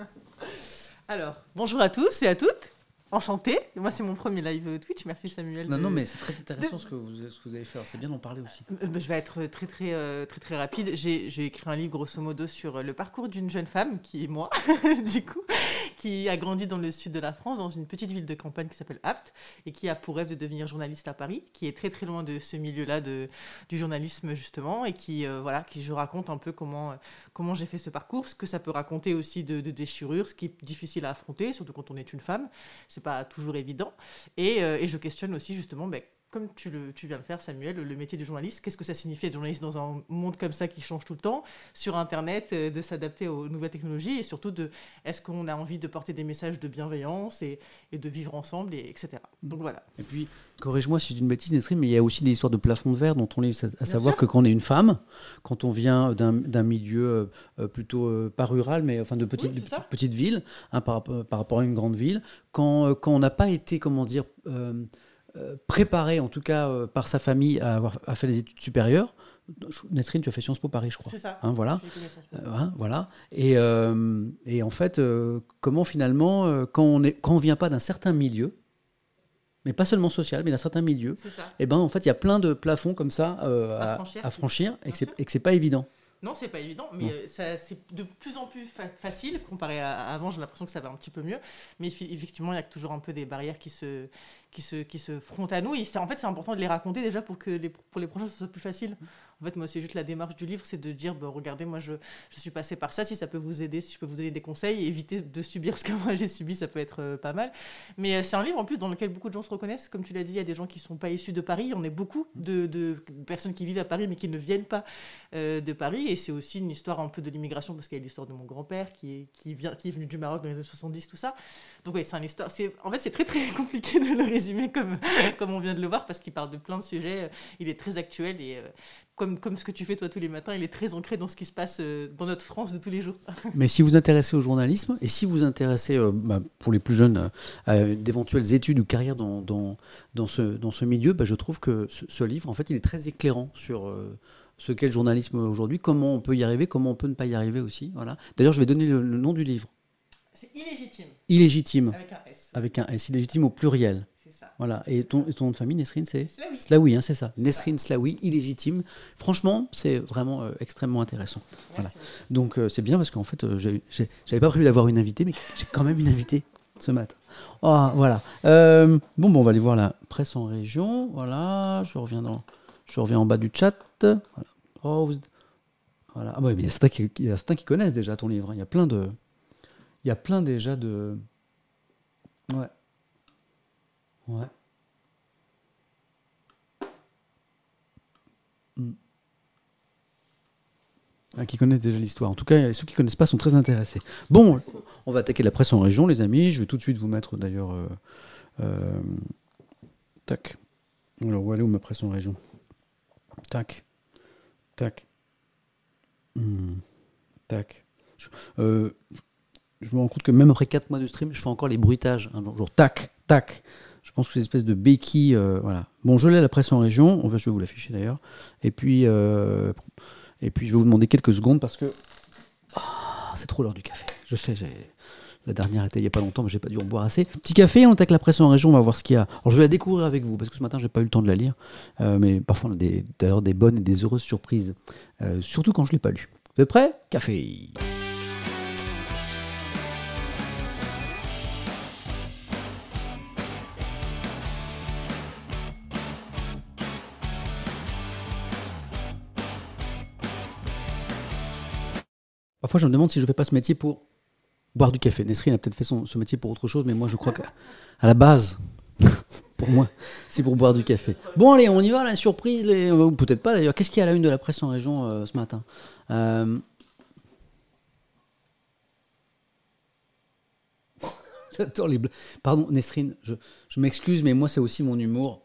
Alors, bonjour à tous et à toutes. Enchanté. Moi, c'est mon premier live Twitch. Merci Samuel. Non, non, mais c'est très intéressant ce, que vous, ce, que vous, avez fait. C'est bien d'en parler aussi. Euh, bah, je vais être très, très, euh, très, très, rapide. J'ai écrit un livre, grosso modo, sur le parcours d'une jeune femme, qui est moi, du coup, qui a grandi dans le sud de la France, dans une petite ville de campagne qui s'appelle Apt, et qui a pour rêve de devenir journaliste à Paris, qui est très, très loin de ce milieu-là du journalisme, justement, et qui, euh, voilà, qui je raconte un peu comment, comment j'ai fait ce parcours, ce que ça peut raconter aussi de, de déchirure, ce qui est difficile à affronter, surtout quand on est une femme. C'est pas toujours évident. Et, euh, et je questionne aussi justement ben, comme tu, le, tu viens de faire, Samuel, le métier de journaliste, qu'est-ce que ça signifie être journaliste dans un monde comme ça qui change tout le temps, sur Internet, euh, de s'adapter aux nouvelles technologies et surtout de est-ce qu'on a envie de porter des messages de bienveillance et, et de vivre ensemble, et, etc. Donc voilà. Et puis, corrige-moi si je dis une bêtise, Nesrine, mais il y a aussi des histoires de plafond de verre dont on est à savoir que quand on est une femme, quand on vient d'un milieu euh, plutôt euh, pas rural, mais enfin de petite, petite, ville, hein, par, par, rapport à une grande ville, quand, quand on n'a pas été, comment dire, euh, préparé, en tout cas euh, par sa famille, à avoir à faire les études supérieures. Nesrine, tu as fait Sciences Po Paris, je crois. C'est ça. Hein, voilà. Euh, hein, voilà. Et, et, en fait, comment finalement, quand on ne quand on vient pas d'un certain milieu, mais pas seulement social, mais milieux, C'est ça. et ben en fait, il y a plein de plafonds comme ça euh, À à, franchir. à franchir et que c'est pas évident. Non, c'est pas évident, mais euh, c'est de plus en plus fa- facile comparé à à avant. J'ai l'impression que ça va un petit peu mieux, mais effectivement, il y a toujours un peu des barrières qui se, qui se, qui se frontent à nous. Et en fait, c'est important de les raconter déjà pour que les, pour les prochains, ce soit plus facile. En fait, moi, c'est juste la démarche du livre, c'est de dire, bah, regardez, moi, je, je suis passé par ça. Si ça peut vous aider, si je peux vous donner des conseils, et éviter de subir ce que moi j'ai subi, ça peut être euh, pas mal. Mais euh, c'est un livre en plus dans lequel beaucoup de gens se reconnaissent. Comme tu l'as dit, il y a des gens qui sont pas issus de Paris. On est beaucoup de, de personnes qui vivent à Paris mais qui ne viennent pas euh, de Paris. Et c'est aussi une histoire un peu de l'immigration parce qu'il y a l'histoire de mon grand-père qui est, qui, vient, qui est venu du Maroc dans les années 70, tout ça. Donc oui, c'est une histoire. En fait, c'est très très compliqué de le résumer comme, comme on vient de le voir parce qu'il parle de plein de sujets. Il est très actuel et euh, comme, comme ce que tu fais toi tous les matins, il est très ancré dans ce qui se passe euh, dans notre France de tous les jours. Mais si vous intéressez au journalisme et si vous intéressez, euh, bah, pour les plus jeunes, euh, à d'éventuelles études ou carrières dans, dans, dans, ce, dans ce milieu, bah, je trouve que ce, livre, en fait, il est très éclairant sur euh, ce qu'est le journalisme aujourd'hui, comment on peut y arriver, comment on peut ne pas y arriver aussi. Voilà. D'ailleurs, je vais donner le nom du livre. C'est illégitime Illégitime, avec un S. avec un S, illégitime au pluriel. C'est ça. Voilà. Et ton, et ton nom de famille, Nesrine, c'est oui. Slaoui, hein, c'est ça. Nesrine Slaoui, illégitime. Franchement, c'est vraiment euh, extrêmement intéressant. Voilà. Merci. Donc euh, c'est bien parce qu'en fait, euh, j'avais pas prévu d'avoir une invitée, mais j'ai quand même une invitée ce matin. Oh, voilà. Euh, bon, bon, on va aller voir la presse en région. Voilà, je reviens, dans, je reviens en bas du chat. Voilà. Oh, vous- voilà. Ah, ouais, mais il y a certains qui, il y a certains qui connaissent déjà ton livre. hein. Il y a plein de. Il y a plein déjà de. Ouais. Ouais. Hmm. Ah, qui connaissent déjà l'histoire. En tout cas, ceux qui connaissent pas sont très intéressés. Bon, on va attaquer la presse en région, les amis. Je vais tout de suite vous mettre d'ailleurs. euh, euh, tac. Alors, où aller où ma presse en région? Tac. Tac. Hmm. Tac. Euh, je me rends compte que même après 4 mois de stream, je fais encore les bruitages. hein, genre, genre, tac, tac. Je pense que c'est une espèce de béquille. euh, voilà. Bon, je l'ai la presse en région. En fait, je vais vous l'afficher d'ailleurs. Et puis, euh, et puis, je vais vous demander quelques secondes parce que Ah, c'est trop l'heure du café. Je sais, la dernière était il n'y a pas longtemps, mais j'ai pas dû en boire assez. Petit café, on attaque la presse en région, on va voir ce qu'il y a. Alors, je vais la découvrir avec vous parce que ce matin, j'ai pas eu le temps de la lire. Euh, mais parfois, on a d'ailleurs des bonnes et des heureuses surprises, surtout quand je l'ai pas lu. Vous êtes prêts? Café. Parfois, je me demande si je fais pas ce métier pour boire du café. Nesrine a peut-être fait ce métier pour autre chose, mais moi, je crois qu'à la base, pour moi, c'est pour boire du café. Bon, allez, on y va, la surprise, les... ou peut-être pas d'ailleurs. Qu'est-ce qu'il y a à la une de la presse en région euh, ce matin Euh, J'adore les blagues. Pardon, Nesrine, je m'excuse, mais moi, c'est aussi mon humour.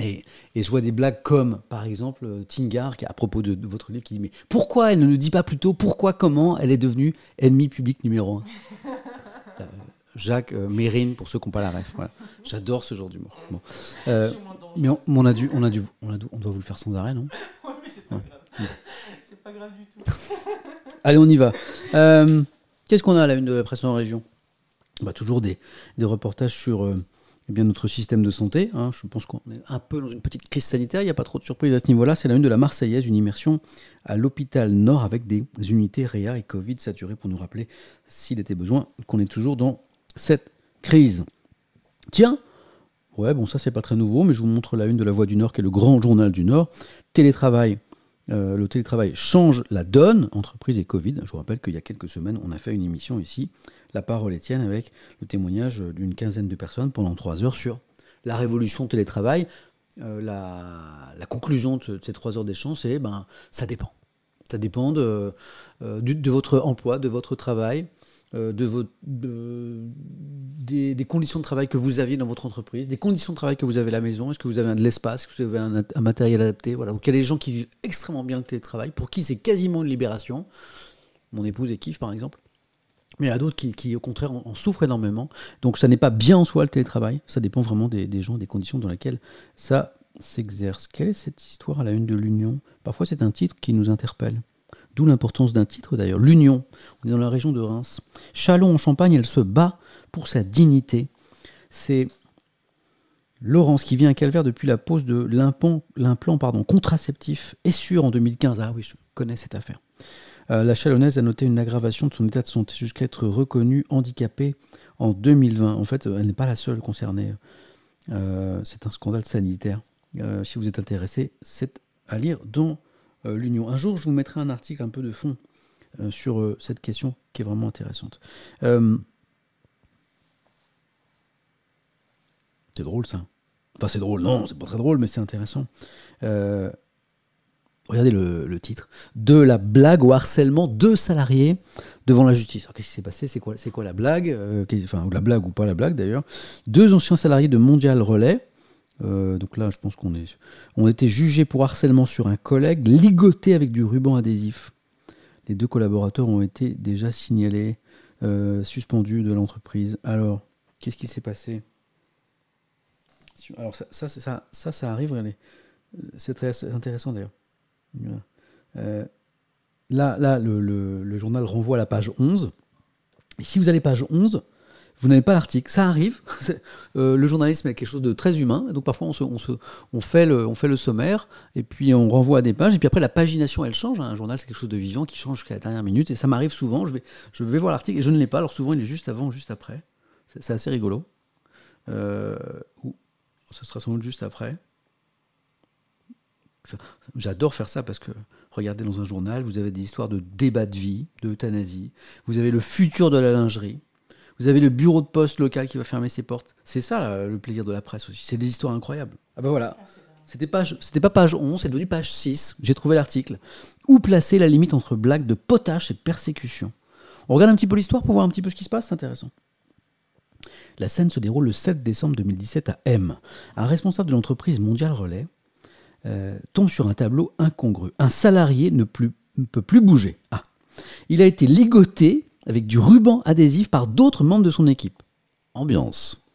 Et, et je vois des blagues comme, par exemple, euh, Tingar, qui, à propos de, de votre livre, qui dit Mais pourquoi elle ne nous dit pas plus tôt? Pourquoi, comment elle est devenue ennemie publique numéro un? Euh, Jacques euh, Mérine, pour ceux qui n'ont pas la ref. Voilà. J'adore ce genre d'humour. Bon. Euh, mais on, a dû, on, a dû, on, a dû- on doit vous le faire sans arrêt, non? Ouais, mais c'est pas grave. C'est pas grave du tout. Allez, on y va. Qu'est-ce qu'on a à la une de la presse en région? Bah, Toujours des, des reportages sur eh bien, notre système de santé. hein. Je pense qu'on est un peu dans une petite crise sanitaire. Il n'y a pas trop de surprises à ce niveau-là. C'est la une de la Marseillaise, une immersion à l'hôpital Nord avec des unités Réa et Covid saturées pour nous rappeler, s'il était besoin, qu'on est toujours dans cette crise. Tiens, ouais, bon, ça c'est pas très nouveau, mais je vous montre la une de la Voix du Nord, qui est le grand journal du Nord. Télétravail euh, le télétravail change la donne, entreprise et Covid. Je vous rappelle qu'il y a quelques semaines, on a fait une émission ici, La parole est tienne, avec le témoignage d'une quinzaine de personnes pendant trois heures sur la révolution télétravail. Euh, la, conclusion de, ces trois heures d'échange, c'est ben, ça dépend. Ça dépend de, euh, votre emploi, de votre travail, de- des, conditions de travail que vous aviez dans votre entreprise, des conditions de travail que vous avez à la maison, est-ce que vous avez de l'espace, est-ce que vous avez un, matériel adapté. Voilà. Donc il y a des gens qui vivent extrêmement bien le télétravail, pour qui c'est quasiment une libération? Mon épouse et kiffe par exemple. Mais il y a d'autres qui, au contraire, en, en souffrent énormément. Donc ça n'est pas bien en soi le télétravail, ça dépend vraiment des, des gens, des conditions dans lesquelles ça s'exerce. Quelle est cette histoire à la une de l'Union? Parfois c'est un titre qui nous interpelle. D'où l'importance d'un titre d'ailleurs. L'Union, on est dans la région de Reims. Chalon en Champagne, elle se bat pour sa dignité. C'est Laurence qui vient à Calvaire depuis la pose de l'implant contraceptif et sûr en 2015. Ah oui, je connais cette affaire. Euh, la Chalonnaise a noté une aggravation de son état de santé jusqu'à être reconnue handicapée en 2020. En fait, elle n'est pas la seule concernée. Euh, c'est un scandale sanitaire. Euh, si vous êtes intéressé, c'est à lire dans l'Union. Un jour, je vous mettrai un article un peu de fond sur cette question qui est vraiment intéressante. c'est drôle ça. Enfin, c'est drôle, non, c'est pas très drôle, mais c'est intéressant. Regardez le, titre. De la blague au harcèlement de salariés devant la justice. qu'est-ce qui s'est passé? C'est quoi, la blague? Euh, Enfin, la blague ou pas la blague d'ailleurs. Deux anciens salariés de Mondial Relais. Euh, donc là, je pense qu'on est, ont été jugés pour harcèlement sur un collègue, ligoté avec du ruban adhésif. Les deux collaborateurs ont été déjà signalés, euh, suspendus de l'entreprise. Alors, qu'est-ce qui s'est passé? Alors ça, ça, ça, ça, arrive. C'est très intéressant d'ailleurs. Euh, là, là le, journal renvoie à la page 11. Et si vous allez page 11, vous n'avez pas l'article. Ça arrive. Euh, le journalisme est quelque chose de très humain. Donc parfois, on, fait le, sommaire et puis on renvoie à des pages. Et puis après, la pagination, elle change. Un journal, c'est quelque chose de vivant qui change jusqu'à la dernière minute. Et ça m'arrive souvent. Je vais, voir l'article et je ne l'ai pas. Alors souvent, il est juste avant, juste après. C'est assez rigolo. Euh, ou ce sera sans doute juste après. J'adore faire ça parce que, regardez dans un journal, vous avez des histoires de débat de vie, d'euthanasie, vous avez le futur de la lingerie, vous avez le bureau de poste local qui va fermer ses portes. C'est ça le plaisir de la presse aussi. C'est des histoires incroyables. Ah ben voilà. C'était page, pas page 11, c'est devenu page 6. J'ai trouvé l'article. Où placer la limite entre blague de potache et persécution? On regarde un petit peu l'histoire pour voir un petit peu ce qui se passe, c'est intéressant. La scène se déroule le 7 décembre 2017 à M. Un responsable de l'entreprise Mondial Relais euh, tombe sur un tableau incongru. Un salarié ne, peut plus bouger. Ah. Il a été ligoté avec du ruban adhésif par d'autres membres de son équipe. Ambiance.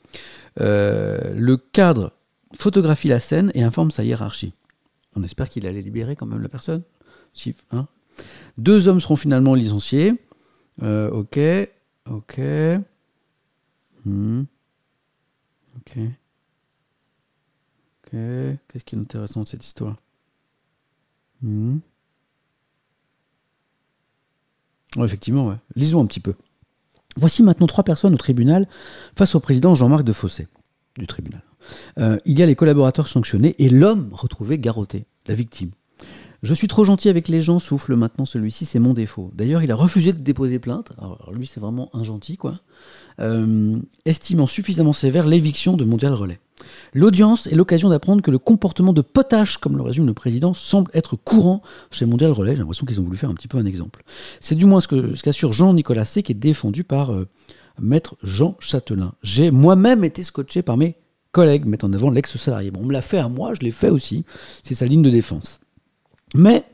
Euh, le cadre photographie la scène et informe sa hiérarchie. On espère qu'il allait libérer quand même la personne. Hein. Deux hommes seront finalement licenciés. Euh, ok, ok. Hmm. Ok. Qu'est-ce qui est intéressant de cette histoire? Hmm. Effectivement, lisons un petit peu. Voici maintenant trois personnes au tribunal face au président Jean-Marc de Fossé du tribunal. Euh, il y a les collaborateurs sanctionnés et l'homme retrouvé garrotté, la victime. Je suis trop gentil avec les gens, souffle maintenant celui-ci, c'est mon défaut. D'ailleurs, il a refusé de déposer plainte. Alors lui, c'est vraiment un gentil, quoi. Euh, estimant suffisamment sévère l'éviction de Mondial Relais. L'audience est l'occasion d'apprendre que le comportement de potache, comme le résume le président, semble être courant chez Mondial Relais. J'ai l'impression qu'ils ont voulu faire un petit peu un exemple. C'est du moins ce qu'assure Jean-Nicolas C, qui est défendu par euh, maître Jean Châtelain. J'ai moi-même été scotché par mes collègues, mettant en avant l'ex-salarié. Bon, on me l'a fait à moi, je l'ai fait aussi. C'est sa ligne de défense. Mais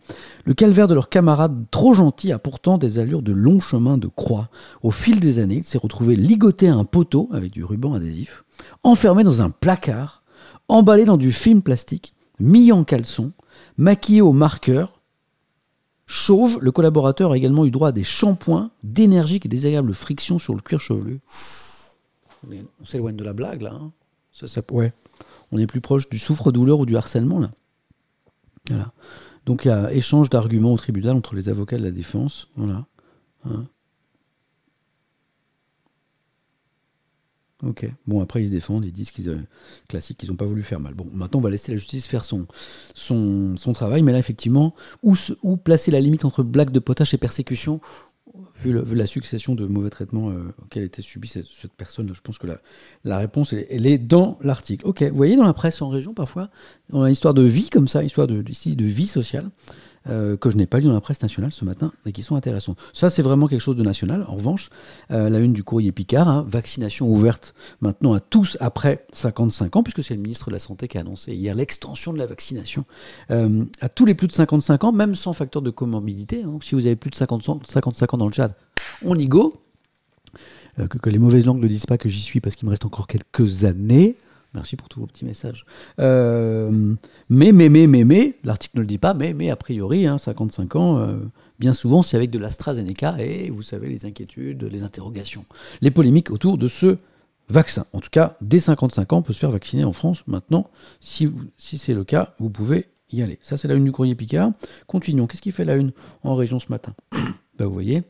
le calvaire de leur camarade trop gentil a pourtant des allures de long chemin de croix. Au fil des années, il s'est retrouvé ligoté à un poteau avec du ruban adhésif, enfermé dans un placard, emballé dans du film plastique, mis en caleçon, maquillé au marqueur. Chauve, le collaborateur a également eu droit à des shampoings, d'énergiques et désagréables frictions sur le cuir chevelu. On s'éloigne de la blague là. Hein. Ouais. On est plus proche du souffre-douleur ou du harcèlement là. Voilà. Donc il y a échange d'arguments au tribunal entre les avocats de la défense. Voilà. Hein. Ok. Bon, après, ils se défendent, ils disent qu'ils euh, classiques, qu'ils n'ont pas voulu faire mal. Bon, maintenant, on va laisser la justice faire son, son, son travail. Mais là, effectivement, où, où placer la limite entre blague de potache et persécution vu, la succession de mauvais traitements euh, auxquels était subie cette, personne, je pense que la, la réponse, elle, est dans l'article. Ok, vous voyez, dans la presse en région, parfois, on a une histoire de vie comme ça, histoire de, ici, de vie sociale. Euh, que je n'ai pas lu dans la presse nationale ce matin et qui sont intéressantes. Ça, c'est vraiment quelque chose de national. En revanche, euh, la une du courrier Picard, hein, vaccination ouverte maintenant à tous après 55 ans, puisque c'est le ministre de la Santé qui a annoncé hier l'extension de la vaccination euh, à tous les plus de 55 ans, même sans facteur de comorbidité. Hein. si vous avez plus de 50, 55 ans dans le chat, on y go. Que, les mauvaises langues ne disent pas que j'y suis parce qu'il me reste encore quelques années. Merci pour tous vos petits messages. Euh, mais, mais, mais, mais, mais, l'article ne le dit pas, mais, mais a priori, 55 hein, ans, euh, bien souvent, c'est avec de l'AstraZeneca et vous savez, les inquiétudes, les interrogations, les polémiques autour de ce vaccin. En tout cas, dès 55 ans, on peut se faire vacciner en France. Maintenant, si, c'est le cas, vous pouvez y aller. Ça, c'est la une du courrier Picard. Continuons. Qu'est-ce qui fait la une en région ce matin? Bah, Vous voyez,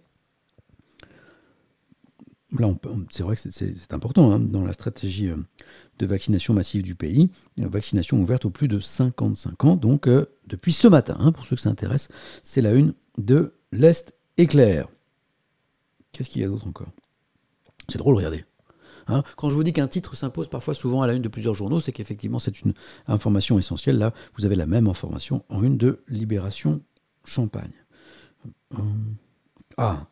là, c'est vrai que c'est important hein, dans la stratégie euh, de vaccination massive du pays. vaccination ouverte aux plus de 55 ans. Donc, euh, depuis ce matin, hein, pour ceux que ça intéresse, c'est la une de l'Est éclair. Qu'est-ce qu'il y a d'autre encore? C'est drôle, regardez. Hein, quand je vous dis qu'un titre s'impose parfois souvent à la une de plusieurs journaux, c'est qu'effectivement c'est une information essentielle. Là, vous avez la même information en une de Libération Champagne. Ah,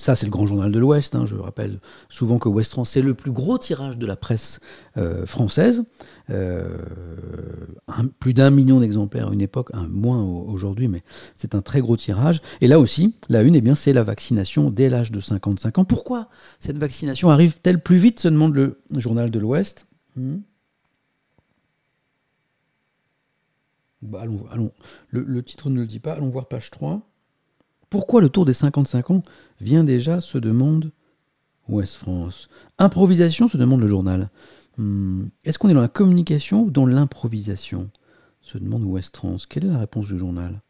ça, c'est le grand journal de l'Ouest. Hein. Je rappelle souvent que Ouest France, c'est le plus gros tirage de la presse euh, française. Euh, plus d'un million d'exemplaires à une époque, moins aujourd'hui, mais c'est un très gros tirage. Et là aussi, la une, eh bien, c'est la vaccination dès l'âge de 55 ans. Pourquoi cette vaccination arrive-t-elle plus vite se demande le journal de l'Ouest? Hmm? Bah, allons, allons. Le, le titre ne le dit pas. Allons voir page 3. Pourquoi le tour des 55 ans vient déjà, se demande Ouest France. Improvisation, se demande le journal. Hmm. Est-ce qu'on est dans la communication ou dans l'improvisation se demande Ouest France. Quelle est la réponse du journal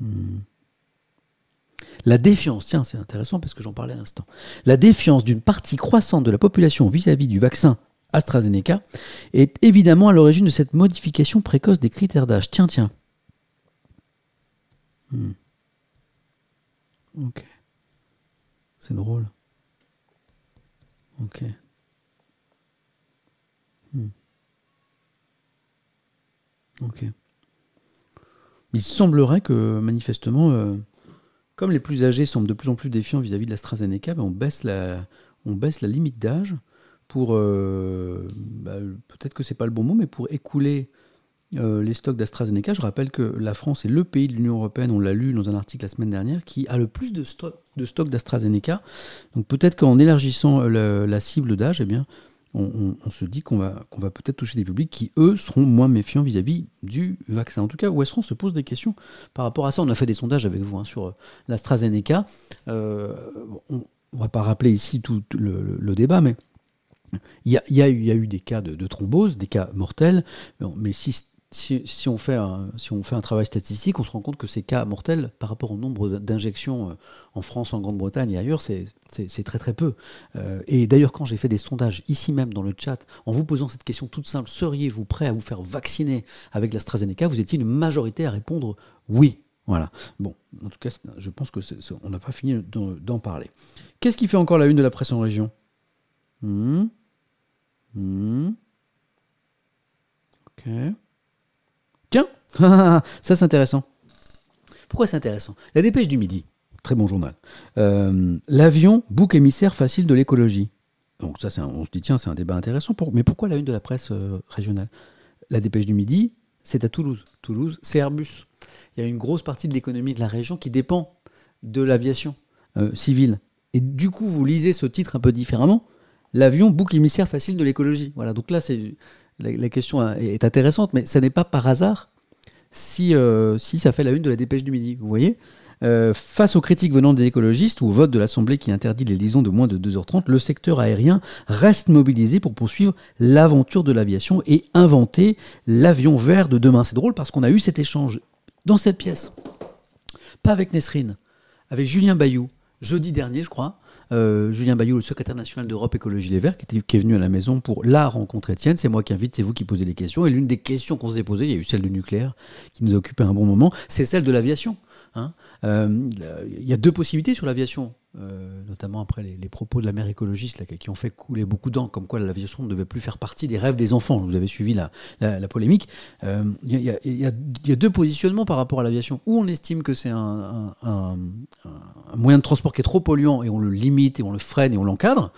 hmm. La défiance, tiens, c'est intéressant parce que j'en parlais à l'instant. La défiance d'une partie croissante de la population vis-à-vis du vaccin AstraZeneca est évidemment à l'origine de cette modification précoce des critères d'âge. Tiens, tiens. Hmm. Ok. C'est drôle. Ok. Hmm. Ok. Il semblerait que, manifestement, euh, comme les plus âgés semblent de plus en plus défiants vis-à-vis de l'AstraZeneca, ben on, baisse la, on baisse la limite d'âge pour, euh, bah, peut-être que c'est pas le bon mot, mais pour écouler euh, les stocks d'AstraZeneca. Je rappelle que la France est le pays de l'Union européenne, on l'a lu dans un article la semaine dernière, qui a le plus de, de stocks d'AstraZeneca. Donc peut-être qu'en élargissant la cible d'âge, eh bien, on, se dit qu'on va, va peut-être toucher des publics qui, eux, seront moins méfiants vis-à-vis du vaccin. En tout cas, Westron se pose des questions par rapport à ça? On a fait des sondages avec vous hein, sur euh, l'AstraZeneca. Euh, on ne va pas rappeler ici tout le, débat, mais il y, a, eu des cas de, thrombose, des cas mortels, mais si si, on fait un, si on fait un travail statistique, on se rend compte que ces cas mortels, par rapport au nombre d'injections euh, en France, en Grande-Bretagne et ailleurs, c'est très très peu. Euh, et d'ailleurs, quand j'ai fait des sondages ici même dans le chat, en vous posant cette question toute simple, seriez-vous prêt à vous faire vacciner avec l'AstraZeneca Vous étiez une majorité à répondre oui. Voilà. Bon, en tout cas, je pense que on n'a pas fini d'en parler. Qu'est-ce qui fait encore la une de la presse en région? Hmm? Hmm? Ok. Tiens, ça c'est intéressant. Pourquoi c'est intéressant? La dépêche du midi, très bon journal. Euh, l'avion, bouc émissaire facile de l'écologie. Donc ça, on se dit, tiens, c'est un débat intéressant. mais pourquoi la une de la presse euh, régionale? La dépêche du midi, c'est à Toulouse. Toulouse, c'est Airbus. Il y a une grosse partie de l'économie de la région qui dépend de l'aviation euh, civile. Et du coup, vous lisez ce titre un peu différemment. L'avion, bouc émissaire facile de l'écologie. Voilà, donc là, c'est la, question est intéressante, mais ça n'est pas par hasard si, euh, si ça fait la une de la dépêche du midi. Vous voyez euh, face aux critiques venant des écologistes ou au vote de l'Assemblée qui interdit les liaisons de moins de 2h30, le secteur aérien reste mobilisé pour poursuivre l'aventure de l'aviation et inventer l'avion vert de demain. C'est drôle parce qu'on a eu cet échange dans cette pièce, pas avec Nesrine, avec Julien Bayou, jeudi dernier, je crois, euh, Julien Bayou, le secrétaire national d'Europe Écologie Les Verts, qui, est venu à la maison pour la rencontre Étienne. C'est moi qui invite, c'est vous qui posez les questions. Et l'une des questions qu'on s'est posées, il y a eu celle du nucléaire, qui nous a occupé un bon moment, c'est celle de l'aviation. Hein. Euh, il y a deux possibilités sur l'aviation. Euh, notamment après les, propos de la mère écologiste qui ont fait couler beaucoup d'encre, comme quoi l'aviation ne devait plus faire partie des rêves des enfants. Vous avez suivi la, polémique. Il y, a deux positionnements par rapport à l'aviation. Où on estime que c'est un, moyen de transport qui est trop polluant et on le limite et on le freine et on l'encadre,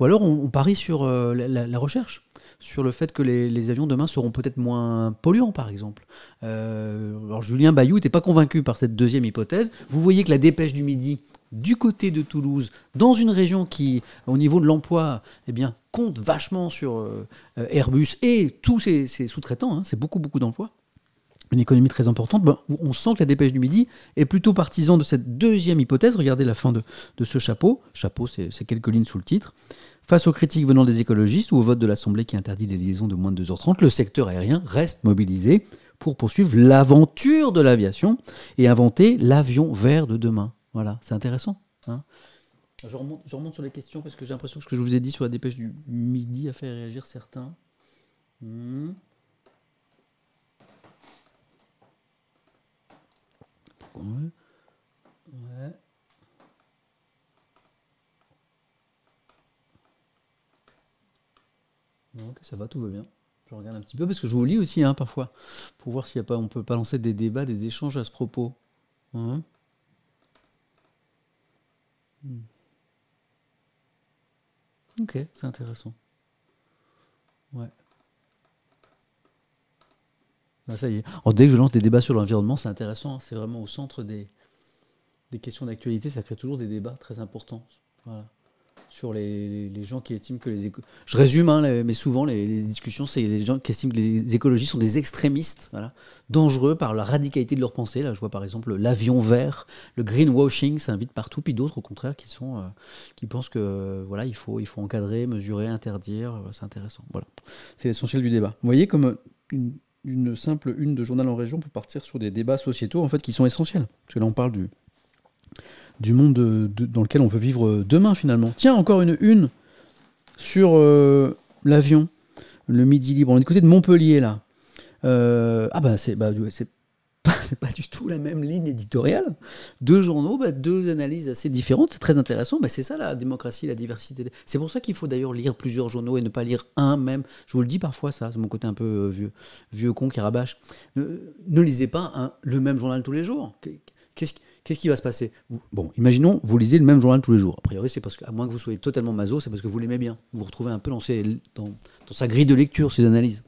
ou alors on, parie sur euh, la, recherche sur le fait que les, avions demain seront peut-être moins polluants, par exemple. Euh, alors Julien Bayou n'était pas convaincu par cette deuxième hypothèse. Vous voyez que la dépêche du midi du côté de Toulouse, dans une région qui, au niveau de l'emploi, eh bien, compte vachement sur euh, Airbus et tous ses, sous-traitants, hein, c'est beaucoup, beaucoup d'emplois, une économie très importante, ben, on sent que la dépêche du midi est plutôt partisan de cette deuxième hypothèse. Regardez la fin de, de ce chapeau. Chapeau, c'est quelques lignes sous le titre. Face aux critiques venant des écologistes ou au vote de l'Assemblée qui interdit des liaisons de moins de 2h30, le secteur aérien reste mobilisé pour poursuivre l'aventure de l'aviation et inventer l'avion vert de demain. Voilà, c'est intéressant. Hein. je, remonte, sur les questions parce que j'ai l'impression que ce que je vous ai dit sur la dépêche du midi a fait réagir certains. Hmm. Ok, ça va, tout va bien. Je regarde un petit peu parce que je vous lis aussi hein, parfois pour voir s'il y a pas, on peut pas lancer des débats, des échanges à ce propos. Hein? Hmm. Ok, c'est intéressant. Ouais. Bah, ça y est. dès que je lance des débats sur l'environnement, c'est intéressant. Hein. C'est vraiment au centre des, des questions d'actualité. Ça crée toujours des débats très importants. Voilà sur les, gens qui estiment que les Je résume, hein, mais souvent les, discussions, c'est les gens qui estiment que les écologistes sont des extrémistes, voilà, dangereux par la radicalité de leur pensée. Là, je vois par exemple l'avion vert, le greenwashing, ça invite partout, puis d'autres au contraire qui sont, euh, qui pensent que voilà, il faut, il faut encadrer, mesurer, interdire. c'est intéressant. Voilà, c'est l'essentiel du débat. Vous voyez comme une, une simple une de journal en région peut partir sur des débats sociétaux en fait qui sont essentiels. Parce que là, on parle du du monde dans lequel on veut vivre demain finalement. Tiens, encore une une sur euh, l'avion, le Midi Libre. On est du côté de Montpellier là. Euh, ah bah c'est bah, pas, pas, du tout la même ligne éditoriale. Deux journaux, bah, deux analyses assez différentes, c'est très intéressant. Bah, c'est ça la démocratie, la diversité. C'est pour ça qu'il faut d'ailleurs lire plusieurs journaux et ne pas lire un même. Je vous le dis parfois, ça, c'est mon côté un peu euh, vieux, vieux con qui rabâche. Ne, lisez pas le même journal tous les jours. Qu'est-ce Qu'est-ce qui va se passer? Bon, imaginons, vous lisez le même journal tous les jours. A priori, c'est parce que, à moins que vous soyez totalement maso, c'est parce que vous l'aimez bien. Vous vous retrouvez un peu dans, sa grille de lecture, ses analyses.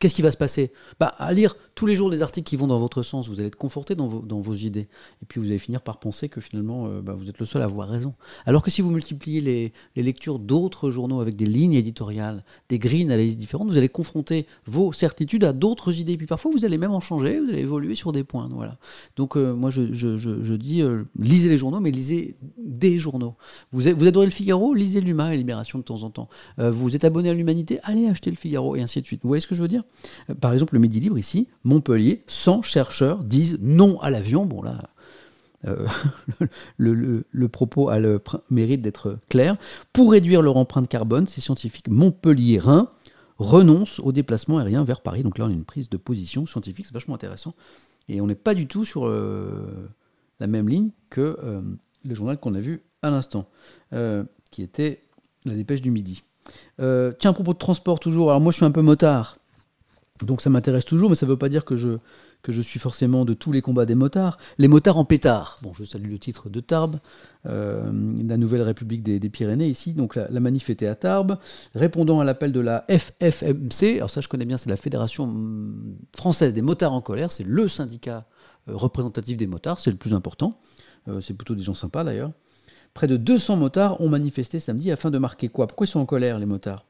Qu'est-ce qui va se passer? Bah, À lire tous les jours des articles qui vont dans votre sens, vous allez être conforté dans vos, idées. Et puis vous allez finir par penser que finalement, euh, bah, vous êtes le seul à avoir raison. Alors que si vous multipliez les, lectures d'autres journaux avec des lignes éditoriales, des grilles d'analyse différentes, vous allez confronter vos certitudes à d'autres idées. Puis parfois, vous allez même en changer, vous allez évoluer sur des points. Donc euh, moi, je, dis, euh, lisez les journaux, mais lisez des journaux. Vous, vous adorez le Figaro, lisez l'Humain et Libération de temps en temps. vous êtes abonné à l'Humanité, allez acheter le Figaro, et ainsi de suite. Vous voyez ce que je veux dire? Par exemple, le Midi Libre ici, Montpellier, 100 chercheurs disent non à l'avion. Bon là, euh, le, propos a le mérite d'être clair. Pour réduire leur empreinte carbone, ces scientifiques montpelliérains renoncent au déplacement aérien vers Paris. Donc là, on a une prise de position scientifique, c'est vachement intéressant. Et on n'est pas du tout sur euh, la même ligne que le journal qu'on a vu à l'instant, qui était la dépêche du midi. tiens, à propos de transport toujours, alors moi je suis un peu motard, donc ça m'intéresse toujours, mais ça ne veut pas dire que je, suis forcément de tous les combats des motards. Les motards en pétard. Bon, je salue le titre de Tarbes, euh, la Nouvelle République des, Pyrénées ici. Donc la, manif était à Tarbes, répondant à l'appel de la FFMC. Alors ça, je connais bien, c'est la Fédération hum, française des motards en colère. C'est le syndicat euh, représentatif des motards, c'est le plus important. Euh, c'est plutôt des gens sympas d'ailleurs. Près de 200 motards ont manifesté samedi afin de marquer quoi? Pourquoi ils sont en colère, les motards?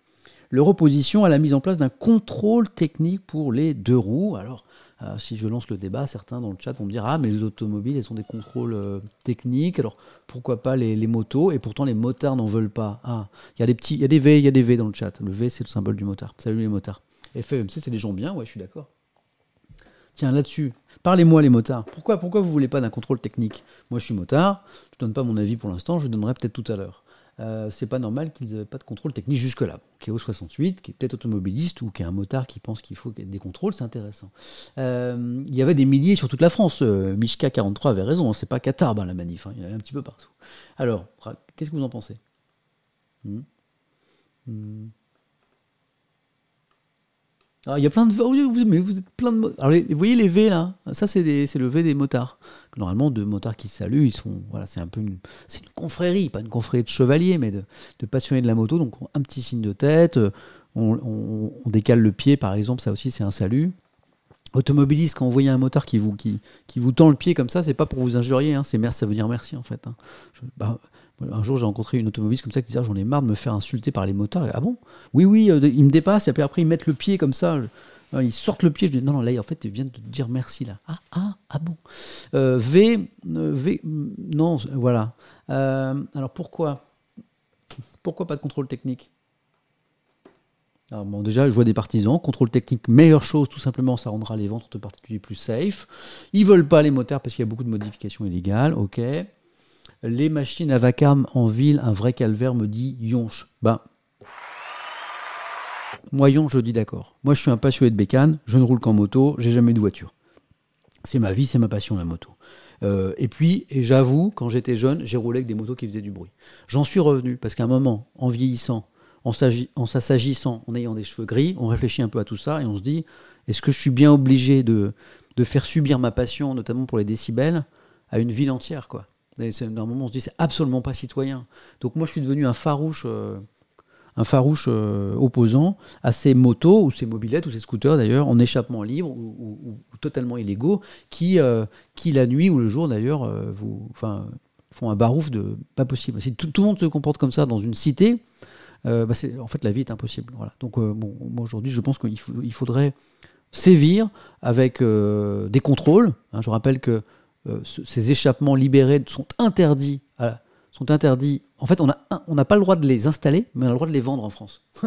Leur opposition à la mise en place d'un contrôle technique pour les deux roues. Alors, euh, si je lance le débat, certains dans le chat vont me dire Ah, mais les automobiles, elles ont des contrôles euh, techniques, alors pourquoi pas les, motos Et pourtant, les motards n'en veulent pas. Ah, il y a des petits, il y a des V, il y a des V dans le chat. Le V, c'est le symbole du motard. Salut les motards. FMC, c'est des gens bien, ouais, je suis d'accord. Tiens, là-dessus, parlez-moi les motards. Pourquoi, pourquoi vous voulez pas d'un contrôle technique Moi, je suis motard, je donne pas mon avis pour l'instant, je donnerai peut-être tout à l'heure. Euh, c'est pas normal qu'ils n'aient pas de contrôle technique jusque-là. Qui est au 68, qui est peut-être automobiliste ou qui est un motard qui pense qu'il faut des contrôles, c'est intéressant. Euh, il y avait des milliers sur toute la France. Euh, Mishka 43 avait raison, c'est pas Qatar ben, la manif, hein. il y en avait un petit peu partout. Alors, qu'est-ce que vous en pensez? Hmm? Hmm? Ah, il y a plein de vous, voyez les V là Ça c'est le V des motards. Normalement, deux motards qui saluent, ils sont voilà, c'est un peu une, c'est une confrérie, pas une confrérie de chevaliers, mais de, passionnés de la moto. Donc un petit signe de tête, on, décale le pied par exemple, ça aussi c'est un salut. Automobiliste, quand vous voyez un motard qui vous, qui, vous tend le pied comme ça, c'est pas pour vous injurier, hein, c'est merci, ça veut dire merci en fait. Hein. Bah, un jour, j'ai rencontré une automobiliste comme ça qui disait J'en ai marre de me faire insulter par les motards. Ah bon? Oui, oui, euh, ils me dépassent, et après, ils mettent le pied comme ça. Euh, Ils sortent le pied, je dis non, là, en fait, ils viennent de te dire merci, là. Ah, ah, ah bon? Euh, v, V, mm, non, voilà. Alors pourquoi? Pourquoi pas de contrôle technique? Alors bon, déjà, je vois des partisans. Contrôle technique, meilleure chose, tout simplement, ça rendra les ventes de particuliers plus safe. Ils veulent pas les motards parce qu'il y a beaucoup de modifications illégales. Ok. Les machines à vacarme en ville, un vrai calvaire, me dit Yonche. Ben, moi, Yonche, je dis d'accord. Moi, je suis un passionné de bécane, je ne roule qu'en moto, j'ai jamais de voiture. C'est ma vie, c'est ma passion, la moto. Euh, et puis, et j'avoue, quand j'étais jeune, j'ai roulé avec des motos qui faisaient du bruit. J'en suis revenu parce qu'à un moment, en vieillissant, en s'assagissant, en ayant des cheveux gris, on réfléchit un peu à tout ça et on se dit est-ce que je suis bien obligé de, de faire subir ma passion, notamment pour les décibels, à une ville entière quoi Moment, on se dit c'est absolument pas citoyen. Donc moi, je suis devenu un farouche. euh, un farouche euh, opposant à ces motos ou ces mobilettes ou ces scooters d'ailleurs en échappement libre ou, totalement illégaux qui, euh, qui la nuit ou le jour d'ailleurs vous enfin font un barouf de pas possible. Si tout, le monde se comporte comme ça dans une cité, bah, en fait la vie est impossible. Voilà. Donc bon, moi aujourd'hui je pense qu'il faudrait sévir avec des contrôles. hein. je rappelle que euh, ce- ces échappements libérés sont interdits. sont interdits. En fait, on n'a pas le droit de les installer, mais on a le droit de les vendre en France.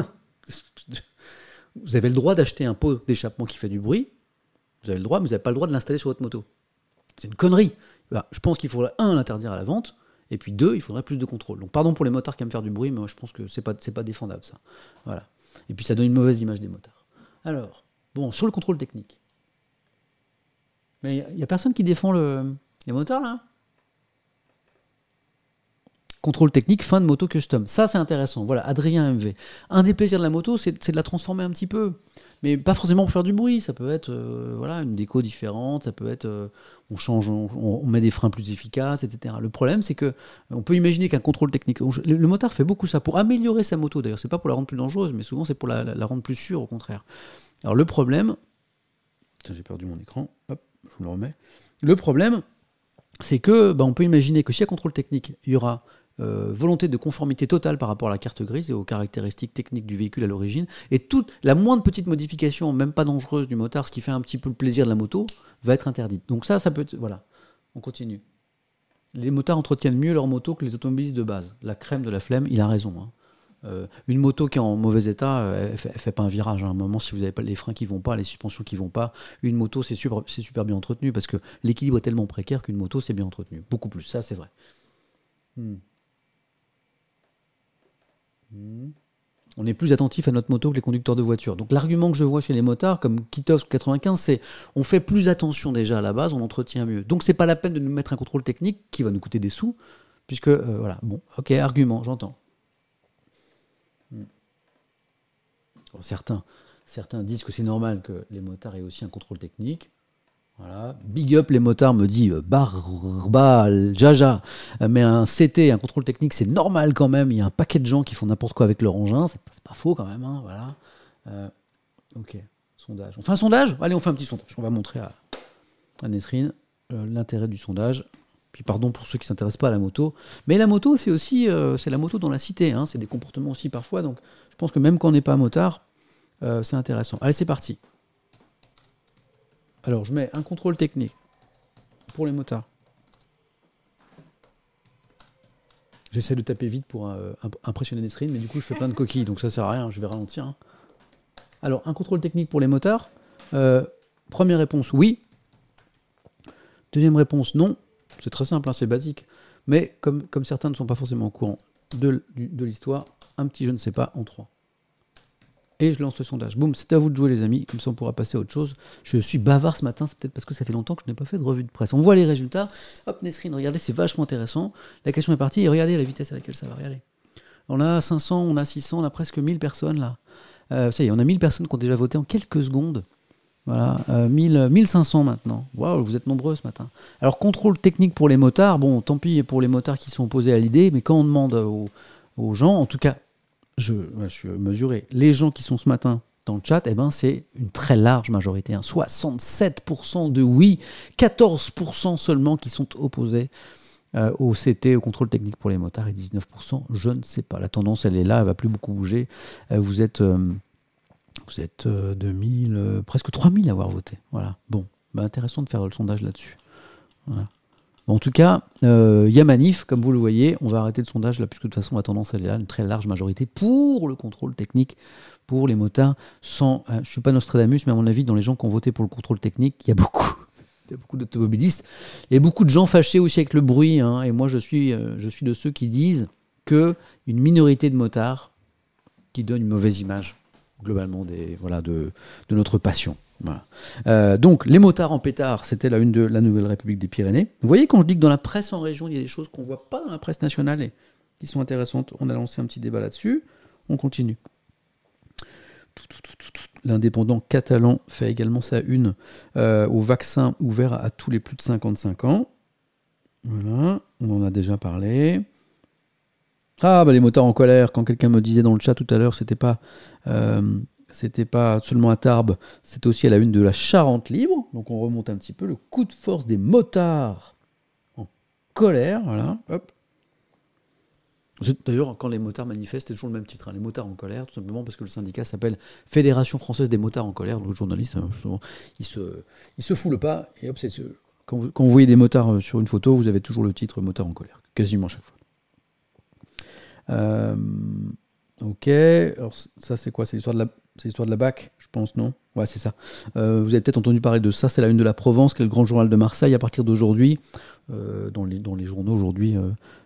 vous avez le droit d'acheter un pot d'échappement qui fait du bruit. Vous avez le droit, mais vous n'avez pas le droit de l'installer sur votre moto. C'est une connerie. Voilà. Je pense qu'il faudrait, un, l'interdire à la vente, et puis deux, il faudrait plus de contrôle. Donc pardon pour les motards qui aiment faire du bruit, mais moi je pense que c'est pas, pas défendable ça. Voilà. Et puis ça donne une mauvaise image des motards. Alors, bon, sur le contrôle technique. Mais il n'y a personne qui défend le, les motards là? Contrôle technique, fin de moto custom. Ça, c'est intéressant. Voilà, Adrien MV. Un des plaisirs de la moto, c'est de la transformer un petit peu. Mais pas forcément pour faire du bruit. Ça peut être euh, voilà, une déco différente. Ça peut être. euh, on change, on, met des freins plus efficaces, etc. Le problème, c'est que euh, on peut imaginer qu'un contrôle technique. Le, motard fait beaucoup ça pour améliorer sa moto. D'ailleurs, c'est pas pour la rendre plus dangereuse, mais souvent c'est pour la, rendre plus sûre, au contraire. Alors, le problème. J'ai perdu mon écran. Je vous le remets. Le problème, c'est que bah, on peut imaginer que y a contrôle technique, il y aura euh, volonté de conformité totale par rapport à la carte grise et aux caractéristiques techniques du véhicule à l'origine, et toute la moindre petite modification, même pas dangereuse du motard, ce qui fait un petit peu le plaisir de la moto, va être interdite. Donc ça, ça peut être... Voilà, on continue. Les motards entretiennent mieux leur moto que les automobilistes de base. La crème de la flemme, il a raison. hein. Euh, une moto qui est en mauvais état, euh, elle, fait, fait pas un virage. hein. À un moment, si vous n'avez pas les freins qui vont pas, les suspensions qui vont pas, une moto, c'est super, bien entretenu parce que l'équilibre est tellement précaire qu'une moto, c'est bien entretenu. Beaucoup plus, ça, c'est vrai. Hmm. Hmm. On est plus attentif à notre moto que les conducteurs de voiture. Donc l'argument que je vois chez les motards, comme Kitovs 95, c'est on fait plus attention déjà à la base, on entretient mieux. Donc c'est pas la peine de nous mettre un contrôle technique qui va nous coûter des sous, puisque euh, voilà. Bon, ok, argument, j'entends. Hmm. Bon, certains, certains disent que c'est normal que les motards aient aussi un contrôle technique. Voilà. Big up les motards me dit euh, Barbal, Jaja. Euh, Mais un CT, un contrôle technique, c'est normal quand même. Il y a un paquet de gens qui font n'importe quoi avec leur engin. C'est pas, faux quand même. hein, voilà. Euh, ok. Sondage. On fait un sondage? Allez, on fait un petit sondage. On va montrer à, à Nesrine l'intérêt du sondage. Puis pardon pour ceux qui ne s'intéressent pas à la moto. Mais la moto, c'est aussi euh, c'est la moto dans la cité. hein. C'est des comportements aussi parfois. Donc je pense que même quand on n'est pas motard, euh, c'est intéressant. Allez, c'est parti. Alors, je mets un contrôle technique pour les motards. J'essaie de taper vite pour euh, imp- impressionner Nesrine, mais du coup, je fais plein de coquilles, donc ça sert à rien, je vais ralentir. hein. Alors, un contrôle technique pour les motards. Première réponse, oui. Deuxième réponse, non. C'est très simple, hein, c'est basique. Mais comme, certains ne sont pas forcément au courant de l'histoire, un petit je ne sais pas en trois. Et je lance le sondage. Boum, c'est à vous de jouer, les amis. Comme ça, on pourra passer à autre chose. Je suis bavard ce matin, c'est peut-être parce que ça fait longtemps que je n'ai pas fait de revue de presse. On voit les résultats. Hop, Nesrine, regardez, c'est vachement intéressant. La question est partie et regardez la vitesse à laquelle ça va. Regardez. On a 500, on a 600, on a presque 1000 personnes là. Euh, ça y est, on a 1000 personnes qui ont déjà voté en quelques secondes. Voilà, euh, 1000, 1500 maintenant. Waouh, vous êtes nombreux ce matin. Alors, contrôle technique pour les motards. Bon, tant pis pour les motards qui sont opposés à l'idée, mais quand on demande aux, gens, en tout cas, je, suis mesuré, les gens qui sont ce matin dans le chat, eh ben, c'est une très large majorité. hein. 67% de oui, 14% seulement qui sont opposés euh, au CT, au contrôle technique pour les motards, et 19%, je ne sais pas. La tendance, elle est là, elle va plus beaucoup bouger. Euh, vous êtes... euh, Vous êtes 2000, presque 3000 à avoir voté. Voilà. Bon, bah, intéressant de faire le sondage là-dessus. En tout cas, il y a manif, comme vous le voyez. On va arrêter le sondage là, puisque de toute façon, la tendance, elle est là, une très large majorité pour le contrôle technique pour les motards. Sans, je ne suis pas Nostradamus, mais à mon avis, dans les gens qui ont voté pour le contrôle technique, il y a beaucoup il y a beaucoup d'automobilistes. A beaucoup de gens fâchés aussi avec le bruit. Hein. et moi, je suis, euh, je suis de ceux qui disent que une minorité de motards qui donne une mauvaise image, globalement, voilà, de, de notre passion. Euh, donc, les motards en pétard, c'était la une de la Nouvelle République des Pyrénées. Vous voyez, quand je dis que dans la presse en région, il y a des choses qu'on ne voit pas dans la presse nationale et qui sont intéressantes, on a lancé un petit débat là-dessus. On continue. L'indépendant catalan fait également sa une euh, au vaccin ouvert à tous les plus de 55 ans. Voilà, on en a déjà parlé. Ah, bah les motards en colère, quand quelqu'un me disait dans le chat tout à l'heure, c'était pas, euh, c'était pas seulement à Tarbes, c'était aussi à la une de la Charente libre. Donc on remonte un petit peu le coup de force des motards en colère. Voilà, hop. D'ailleurs, quand les motards manifestent, c'est toujours le même titre, hein, les motards en colère, tout simplement parce que le syndicat s'appelle Fédération française des motards en colère. Le journaliste, euh, il se, il se fout le pas, et hop, quand, vous, quand vous voyez des motards euh, sur une photo, vous avez toujours le titre motard en colère, quasiment chaque fois. Euh, ok, alors ça c'est quoi? C'est l'histoire de la, c'est l'histoire de la BAC, je pense, non? Ouais, c'est ça. vous avez peut-être entendu parler de ça, c'est la une de la Provence, qui est le grand journal de Marseille. À partir d'aujourd'hui, dans, les, dans les journaux aujourd'hui,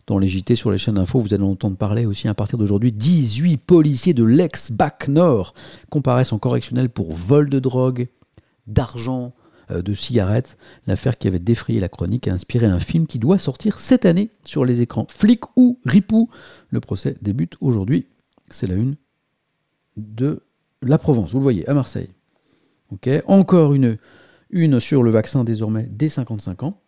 dans les JT sur les chaînes d'infos, vous allez entendre parler aussi à partir d'aujourd'hui. 18 policiers de l'ex-BAC Nord comparaissent en correctionnel pour vol de drogue, d'argent, euh, de cigarettes. L'affaire qui avait défrayé la chronique a inspiré un film qui doit sortir cette année sur les écrans. Flic ou ripou Le procès débute aujourd'hui. C'est la une de la Provence, vous le voyez, à Marseille. Encore une, une sur le vaccin désormais dès 55 ans.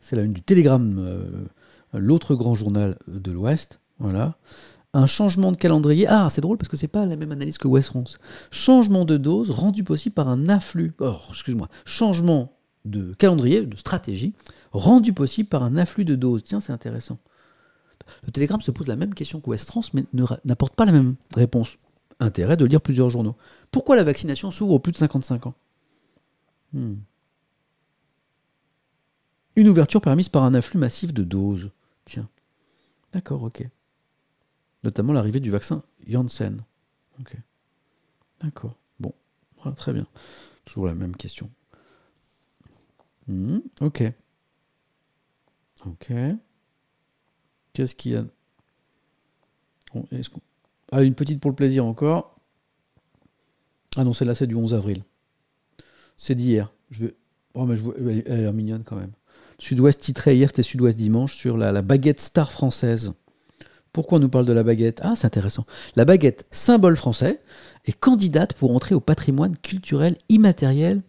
C'est la une du Télégramme. Euh, l'autre grand journal de l'Ouest. Voilà. Un changement de calendrier. Ah, c'est drôle parce que c'est pas la même analyse que West France. Changement de dose rendu possible par un afflux. Oh, excuse-moi. Changement de calendrier, de stratégie, rendu possible par un afflux de doses. Tiens, c'est intéressant. Le Télégramme se pose la même question que West France, mais n'apporte pas la même réponse. Intérêt de lire plusieurs journaux. Pourquoi la vaccination s'ouvre aux plus de 55 ans? Hmm. Une ouverture permise par un afflux massif de doses. Tiens. D'accord, ok. Notamment l'arrivée du vaccin Janssen. Ok. D'accord. Bon. très bien. Toujours la même question. Hmm, ok. Ok. Qu'est-ce qu'il y a? Ah, une petite pour le plaisir encore. Ah non, celle-là, c'est du 11 avril. C'est d'hier. Je vais... Oh, mais je vois... Mignonne quand même. Sud-Ouest titrait hier, c'était Sud-Ouest dimanche, sur la, baguette star française. Pourquoi on nous parle de la baguette? Ah, c'est intéressant. La baguette, symbole français, est candidate pour entrer au patrimoine culturel immatériel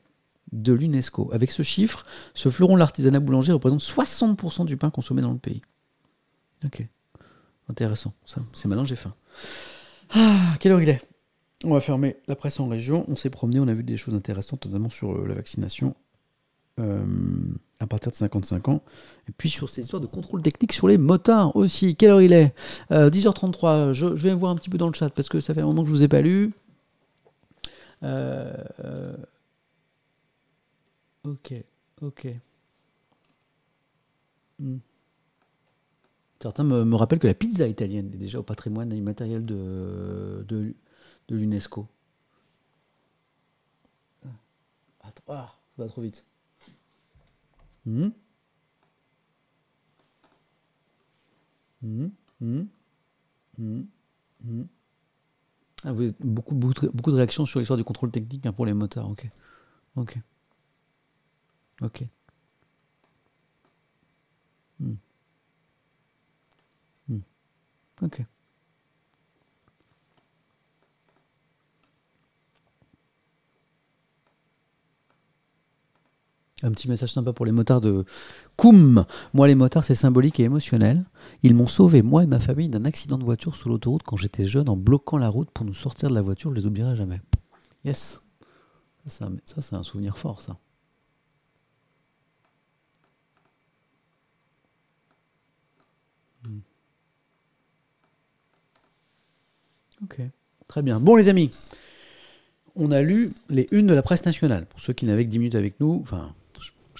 de l'UNESCO. Avec ce chiffre, ce fleuron de l'artisanat boulanger représente 60% du pain consommé dans le pays. Ok. Intéressant. C'est maintenant j'ai faim. Ah, quelle heure il est? On va fermer la presse en région. On s'est promené, on a vu des choses intéressantes, notamment sur euh, la vaccination euh, à partir de 55 ans. Et puis sur ces histoires de contrôle technique sur les motards aussi. Quelle heure il est? 10h33. Euh, je, vais voir un petit peu dans le chat parce que ça fait un moment que je vous ai pas lu. Euh, ok, ok. Hmm. Certains me, rappellent que la pizza italienne est déjà au patrimoine immatériel de, de, l'UNESCO. Ah, ah, ça va trop vite. Mmh. Mmh. Mmh. Ah, vous beaucoup, beaucoup, de réactions sur l'histoire du contrôle technique hein, pour les motards. Ok. Ok. Ok. Ok. Un petit message sympa pour les motards de Koum. Moi, les motards, c'est symbolique et émotionnel. Ils m'ont sauvé, moi et ma famille, d'un accident de voiture sur l'autoroute quand j'étais jeune en bloquant la route pour nous sortir de la voiture. Je les oublierai jamais. Yes. Ça, c'est un souvenir fort, ça. Hmm. Ok. Très bien. Bon, les amis. on a lu les unes de la presse nationale. Pour ceux qui n'avaient que 10 minutes avec nous, enfin,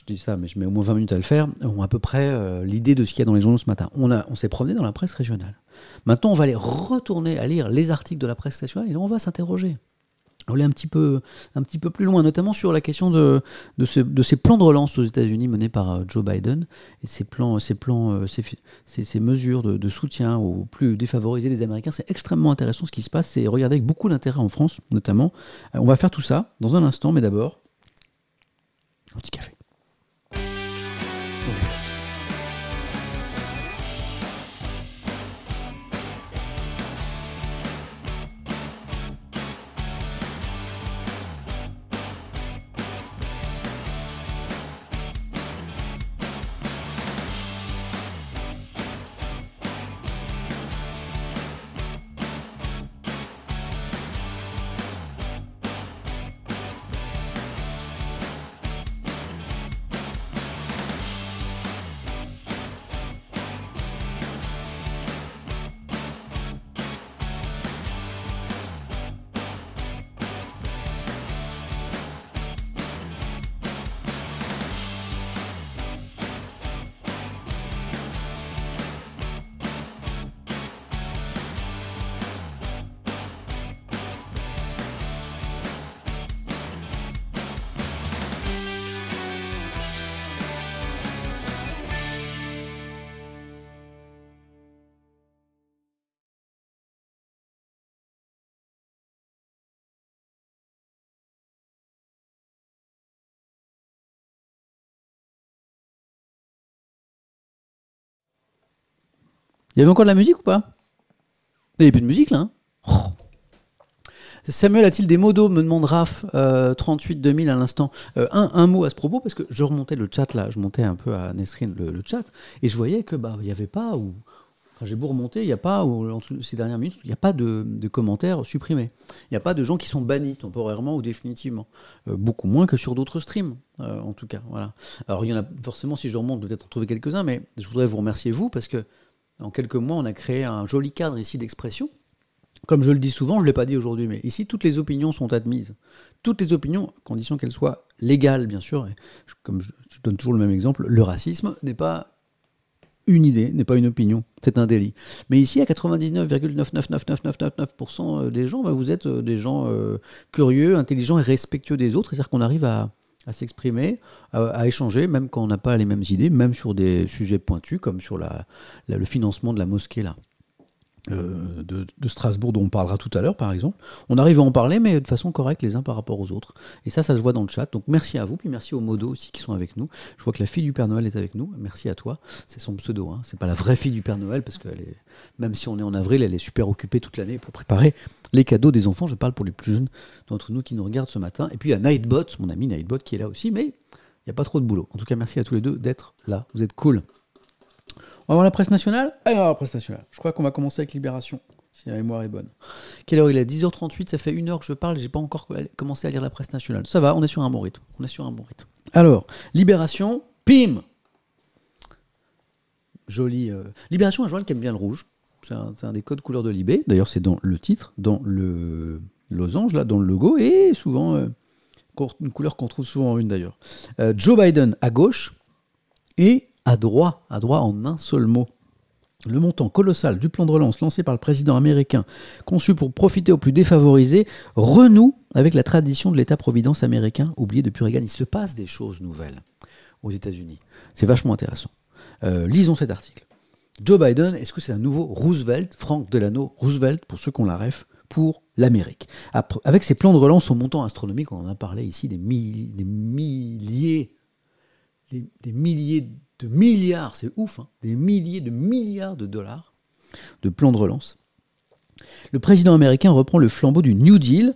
je, dis ça, mais je mets au moins 20 minutes à le faire, ont à peu près euh, l'idée de ce qu'il y a dans les journaux ce matin. On, on s'est promené dans la presse régionale. Maintenant, on va aller retourner à lire les articles de la presse nationale et on va s'interroger. On est un petit, peu, un petit peu plus loin, notamment sur la question de, de, ce- de ces plans de relance aux États-Unis menés par euh, Joe Biden et ces plans, ces, plans, euh, ces, mesures de, de soutien aux plus défavorisés des Américains. C'est extrêmement intéressant ce qui se passe. C'est regardé avec beaucoup d'intérêt en France, notamment. On va faire tout ça dans un instant, mais d'abord, un petit café. Il y avait encore de la musique ou pas? Il n'y a plus de musique là. hein Oh. Samuel a-t-il des mots d'eau? Me demande Raph, euh, 38 2000 à l'instant. Euh, un, un mot à ce propos, parce que je remontais le chat là, je montais un peu à Nesrine le, chat, et je voyais que bah il n'y avait pas, ou enfin, j'ai beau remonter, il n'y a pas, ou, ces dernières minutes, il n'y a pas de, de commentaires supprimés. Il n'y a pas de gens qui sont bannis temporairement ou définitivement. Euh, beaucoup moins que sur d'autres streams, euh, en tout cas. Voilà. Alors il y en a forcément, si je remonte, peut-être en trouver quelques-uns, mais je voudrais vous remercier vous, parce que en quelques mois, on a créé un joli cadre ici d'expression. Comme je le dis souvent, je ne l'ai pas dit aujourd'hui, mais ici, toutes les opinions sont admises. Toutes les opinions, à condition qu'elles soient légales, bien sûr. Et comme je, donne toujours le même exemple, le racisme n'est pas une idée, n'est pas une opinion, c'est un délit. Mais ici, à 99,9999999% des gens, bah, vous êtes euh, des gens euh, curieux, intelligents et respectueux des autres. C'est-à-dire qu'on arrive à, à s'exprimer, à, échanger, même quand on n'a pas les mêmes idées, même sur des sujets pointus, comme sur le financement de la mosquée là. Euh, de, Strasbourg dont on parlera tout à l'heure par exemple. On arrive à en parler mais de façon correcte les uns par rapport aux autres. Et ça, ça se voit dans le chat. Donc merci à vous, puis merci aux modos aussi qui sont avec nous. Je vois que la fille du Père Noël est avec nous. Merci à toi. C'est son pseudo, hein. c'est pas la vraie fille du Père Noël parce est, même si on est en avril, elle est super occupée toute l'année pour préparer les cadeaux des enfants. Je parle pour les plus jeunes d'entre nous qui nous regardent ce matin. Et puis il y a Nightbot, mon ami Nightbot qui est là aussi, mais il n'y a pas trop de boulot. En tout cas, merci à tous les deux d'être là. Vous êtes cool. On va voir la presse nationale Allez, on va voir la presse nationale. Je crois qu'on va commencer avec Libération, si la mémoire est bonne. Quelle heure il est? 10h38, ça fait une heure que je parle, j'ai pas encore commencé à lire la presse nationale. Ça va, on est sur un bon rythme. On est sur un bon rythme. Alors, Libération, pim Joli. euh, Libération, un journal qui aime bien le rouge. C'est un, des codes couleurs de Libé. D'ailleurs, c'est dans le titre, dans le losange, là, dans le logo, et souvent, euh, une couleur qu'on trouve souvent en une d'ailleurs. Euh, Joe Biden à gauche et à droite, à droite en un seul mot. Le montant colossal du plan de relance lancé par le président américain, conçu pour profiter aux plus défavorisés, renoue avec la tradition de l'État-providence américain, oublié depuis Reagan. Il se passe des choses nouvelles aux États-Unis. C'est vachement intéressant. Euh, lisons cet article. Joe Biden, est-ce que c'est un nouveau Roosevelt, Frank Delano Roosevelt, pour ceux qui ont la ref, pour l'Amérique? Avec ses plans de relance au montant astronomique, on en a parlé ici, des milliers, des, des milliers milliards, c'est ouf, hein, des milliers de milliards de dollars de plans de relance. Le président américain reprend le flambeau du New Deal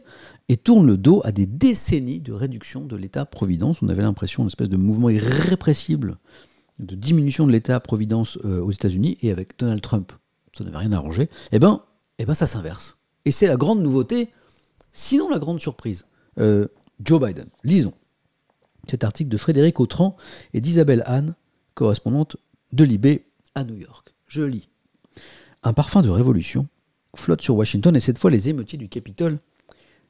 et tourne le dos à des décennies de réduction de l'État-providence. On avait l'impression d'une espèce de mouvement irrépressible de diminution de l'État-providence euh, aux États-Unis et avec Donald Trump, ça n'avait rien arrangé. Eh ben, eh ben ça s'inverse. Et c'est la grande nouveauté, sinon la grande surprise. Euh, Joe Biden. Lisons cet article de Frédéric Autran et d'Isabelle Anne, correspondante de Libé à New York. Je lis. Un parfum de révolution flotte sur Washington et cette fois les émeutiers du Capitole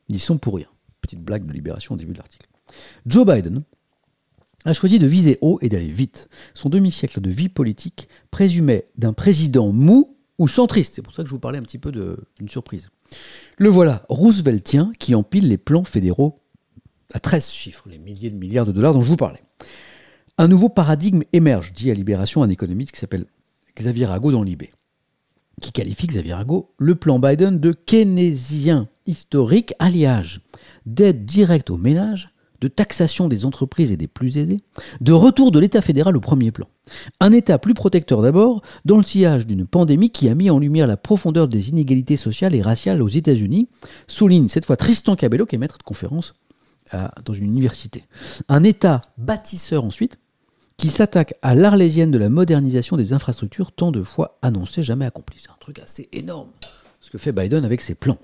n'y sont pour rien. Petite blague de libération au début de l'article. Joe Biden a choisi de viser haut et d'aller vite. Son demi-siècle de vie politique présumait d'un président mou ou centriste. C'est pour ça que je vous parlais un petit peu d'une surprise. Le voilà, Rooseveltien, qui empile les plans fédéraux à 13 chiffres, les milliers de milliards de dollars dont je vous parlais. Un nouveau paradigme émerge, dit à Libération un économiste qui s'appelle Xavier Rago dans l'IB, qui qualifie Xavier Rago le plan Biden de keynésien historique, alliage d'aide directe aux ménages, de taxation des entreprises et des plus aisés, de retour de l'État fédéral au premier plan. Un État plus protecteur d'abord, dans le sillage d'une pandémie qui a mis en lumière la profondeur des inégalités sociales et raciales aux États-Unis, souligne cette fois Tristan Cabello, qui est maître de conférence dans une université. Un État bâtisseur ensuite, qui s'attaque à l'arlésienne de la modernisation des infrastructures tant de fois annoncées, jamais accomplies. C'est un truc assez énorme, ce que fait Biden avec ses plans.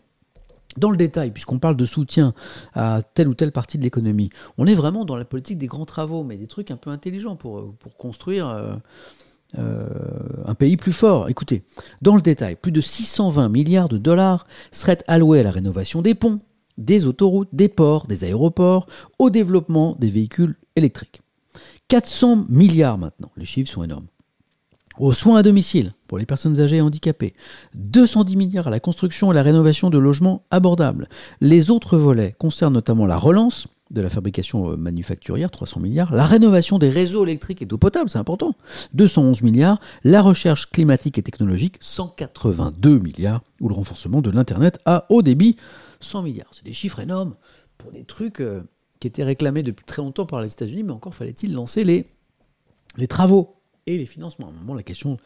Dans le détail, puisqu'on parle de soutien à telle ou telle partie de l'économie, on est vraiment dans la politique des grands travaux, mais des trucs un peu intelligents pour, pour construire euh, euh, un pays plus fort. Écoutez, dans le détail, plus de 620 milliards de dollars seraient alloués à la rénovation des ponts, des autoroutes, des ports, des aéroports, au développement des véhicules électriques. 400 milliards maintenant, les chiffres sont énormes. Aux soins à domicile pour les personnes âgées et handicapées, 210 milliards à la construction et la rénovation de logements abordables. Les autres volets concernent notamment la relance de la fabrication euh, manufacturière, 300 milliards, la rénovation des réseaux électriques et d'eau potable, c'est important, 211 milliards, la recherche climatique et technologique, 182 milliards, ou le renforcement de l'Internet à haut débit, 100 milliards. C'est des chiffres énormes pour des trucs euh, qui étaient réclamés depuis très longtemps par les États-Unis, mais encore fallait-il lancer les, travaux et les financements. À un moment, la question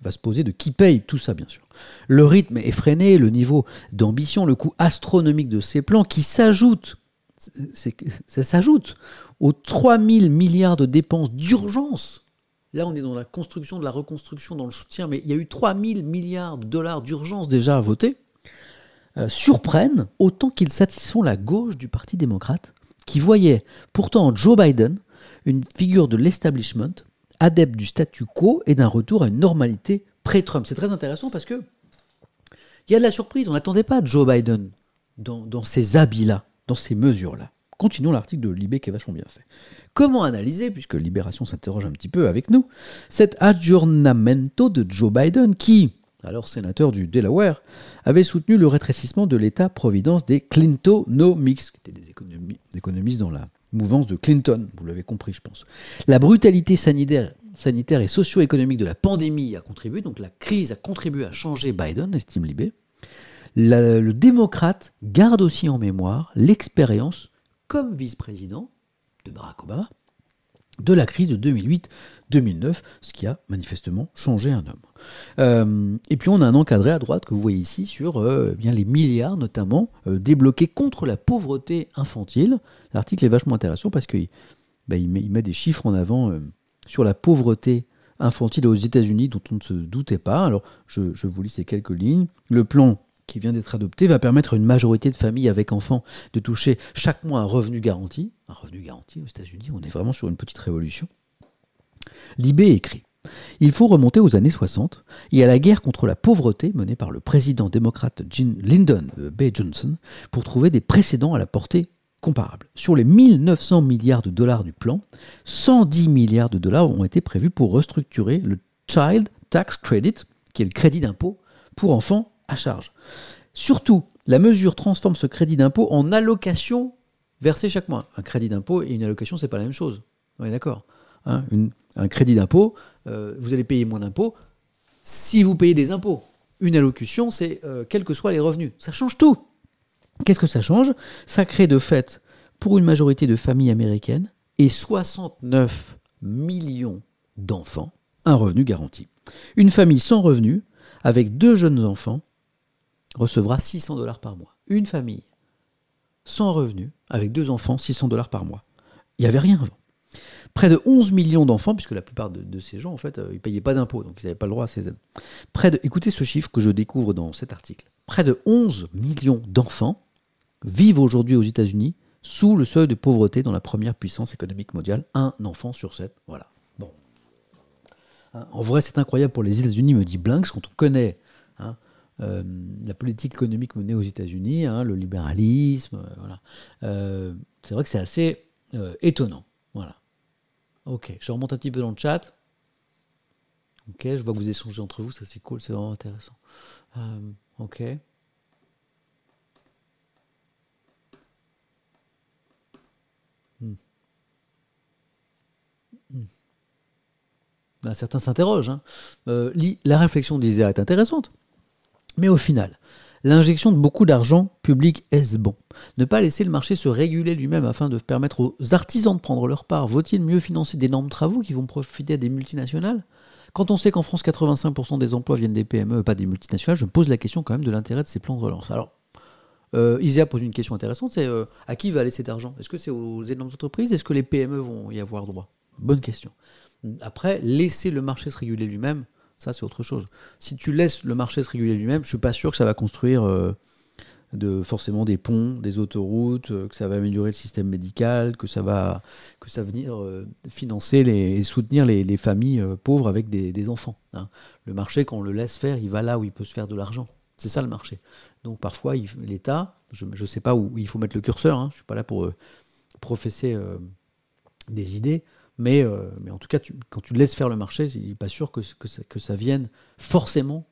va se poser de qui paye tout ça, bien sûr. Le rythme effréné, le niveau d'ambition, le coût astronomique de ces plans qui s'ajoute, ça s'ajoute aux 3000 milliards de dépenses d'urgence. Là, on est dans la construction, de la reconstruction, dans le soutien, mais il y a eu 3000 milliards de dollars d'urgence déjà à voter, euh, surprennent autant qu'ils satisfont la gauche du Parti démocrate, qui voyait pourtant Joe Biden une figure de l'establishment adepte du statu quo et d'un retour à une normalité pré-Trump. C'est très intéressant parce que il y a de la surprise. On n'attendait pas Joe Biden dans, ces habits-là, dans ces mesures-là. Continuons l'article de Libé qui est vachement bien fait. Comment analyser, puisque Libération s'interroge un petit peu avec nous, cet aggiornamento de Joe Biden qui, alors sénateur du Delaware, avait soutenu le rétrécissement de l'État-providence des Clintonomics, qui étaient des économistes dans la mouvance de Clinton, vous l'avez compris, je pense. La brutalité sanitaire, sanitaire et socio-économique de la pandémie a contribué, donc la crise a contribué à changer Biden, estime Libé. le démocrate garde aussi en mémoire l'expérience, comme vice-président de Barack Obama, de la crise de 2008-2009, ce qui a manifestement changé un homme. Euh, et puis on a un encadré à droite que vous voyez ici sur euh, eh bien les milliards notamment euh, débloqués contre la pauvreté infantile. L'article est vachement intéressant parce qu'il il met, des chiffres en avant sur la pauvreté infantile aux États-Unis dont on ne se doutait pas. Alors je, je vous lis ces quelques lignes. Le plan qui vient d'être adopté va permettre à une majorité de familles avec enfants de toucher chaque mois un revenu garanti. Un revenu garanti aux États-Unis, on est vraiment sur une petite révolution. Libé écrit Il faut remonter aux années 60 et à la guerre contre la pauvreté menée par le président démocrate Lyndon B. Johnson pour trouver des précédents à la portée comparable. Sur les 1900 milliards de dollars du plan, 110 milliards de dollars ont été prévus pour restructurer le Child Tax Credit, qui est le crédit d'impôt pour enfants à charge. Surtout, la mesure transforme ce crédit d'impôt en allocation versée chaque mois. Un crédit d'impôt et une allocation, c'est pas la même chose. On est d'accord. Hein? Un crédit d'impôt, euh, vous allez payer moins d'impôts si vous payez des impôts. Une allocution, c'est euh, quels que soient les revenus. Ça change tout. Qu'est-ce que ça change? Ça crée de fait, pour une majorité de familles américaines et 69 millions d'enfants, un revenu garanti. Une famille sans revenu, avec deux jeunes enfants, recevra 600 dollars par mois. Une famille sans revenu, avec deux enfants, 600 dollars par mois. Il n'y avait rien avant. Près de 11 millions d'enfants, puisque la plupart de, ces gens, en fait, euh, ils payaient pas d'impôts, donc ils n'avaient pas le droit à ces aides. Près de, écoutez ce chiffre que je découvre dans cet article. Près de 11 millions d'enfants vivent aujourd'hui aux États-Unis sous le seuil de pauvreté dans la première puissance économique mondiale. Un enfant sur sept. Voilà. Bon. Hein, en vrai, c'est incroyable pour les États-Unis, me dit Blinks, quand on connaît hein, la politique économique menée aux États-Unis, hein, le libéralisme, voilà. c'est vrai que c'est assez étonnant. Voilà. Ok, je remonte un petit peu dans le chat. Ok, je vois que vous échangez entre vous, ça c'est cool, c'est vraiment intéressant. ok. Hmm. Hmm. Ben, certains s'interrogent. Hein. Euh, la réflexion d'Isère est intéressante. Mais au final, l'injection de beaucoup d'argent public est-ce bon? Ne pas laisser le marché se réguler lui-même afin de permettre aux artisans de prendre leur part, vaut-il mieux financer d'énormes travaux qui vont profiter à des multinationales? Quand on sait qu'en France, 85% des emplois viennent des PME, pas des multinationales, je me pose la question quand même de l'intérêt de ces plans de relance. Alors, euh, pose une question intéressante, c'est euh, à qui va aller cet argent? Est-ce que c'est aux énormes entreprises? Est-ce que les PME vont y avoir droit? Bonne question. Après, laisser le marché se réguler lui-même, ça c'est autre chose. Si tu laisses le marché se réguler lui-même, je suis pas sûr que ça va construire euh, de, forcément des ponts, des autoroutes, que ça va améliorer le système médical, que ça va, que ça va venir financer les, et soutenir les, familles pauvres avec des, enfants. Hein. Le marché, quand on le laisse faire, il va là où il peut se faire de l'argent. C'est ça le marché. Donc parfois, l'État, je ne sais pas où il faut mettre le curseur, hein, je ne suis pas là pour euh, professer euh, des idées, mais, euh, mais en tout cas, quand tu laisses faire le marché, il n'est pas sûr que, que, ça, vienne forcément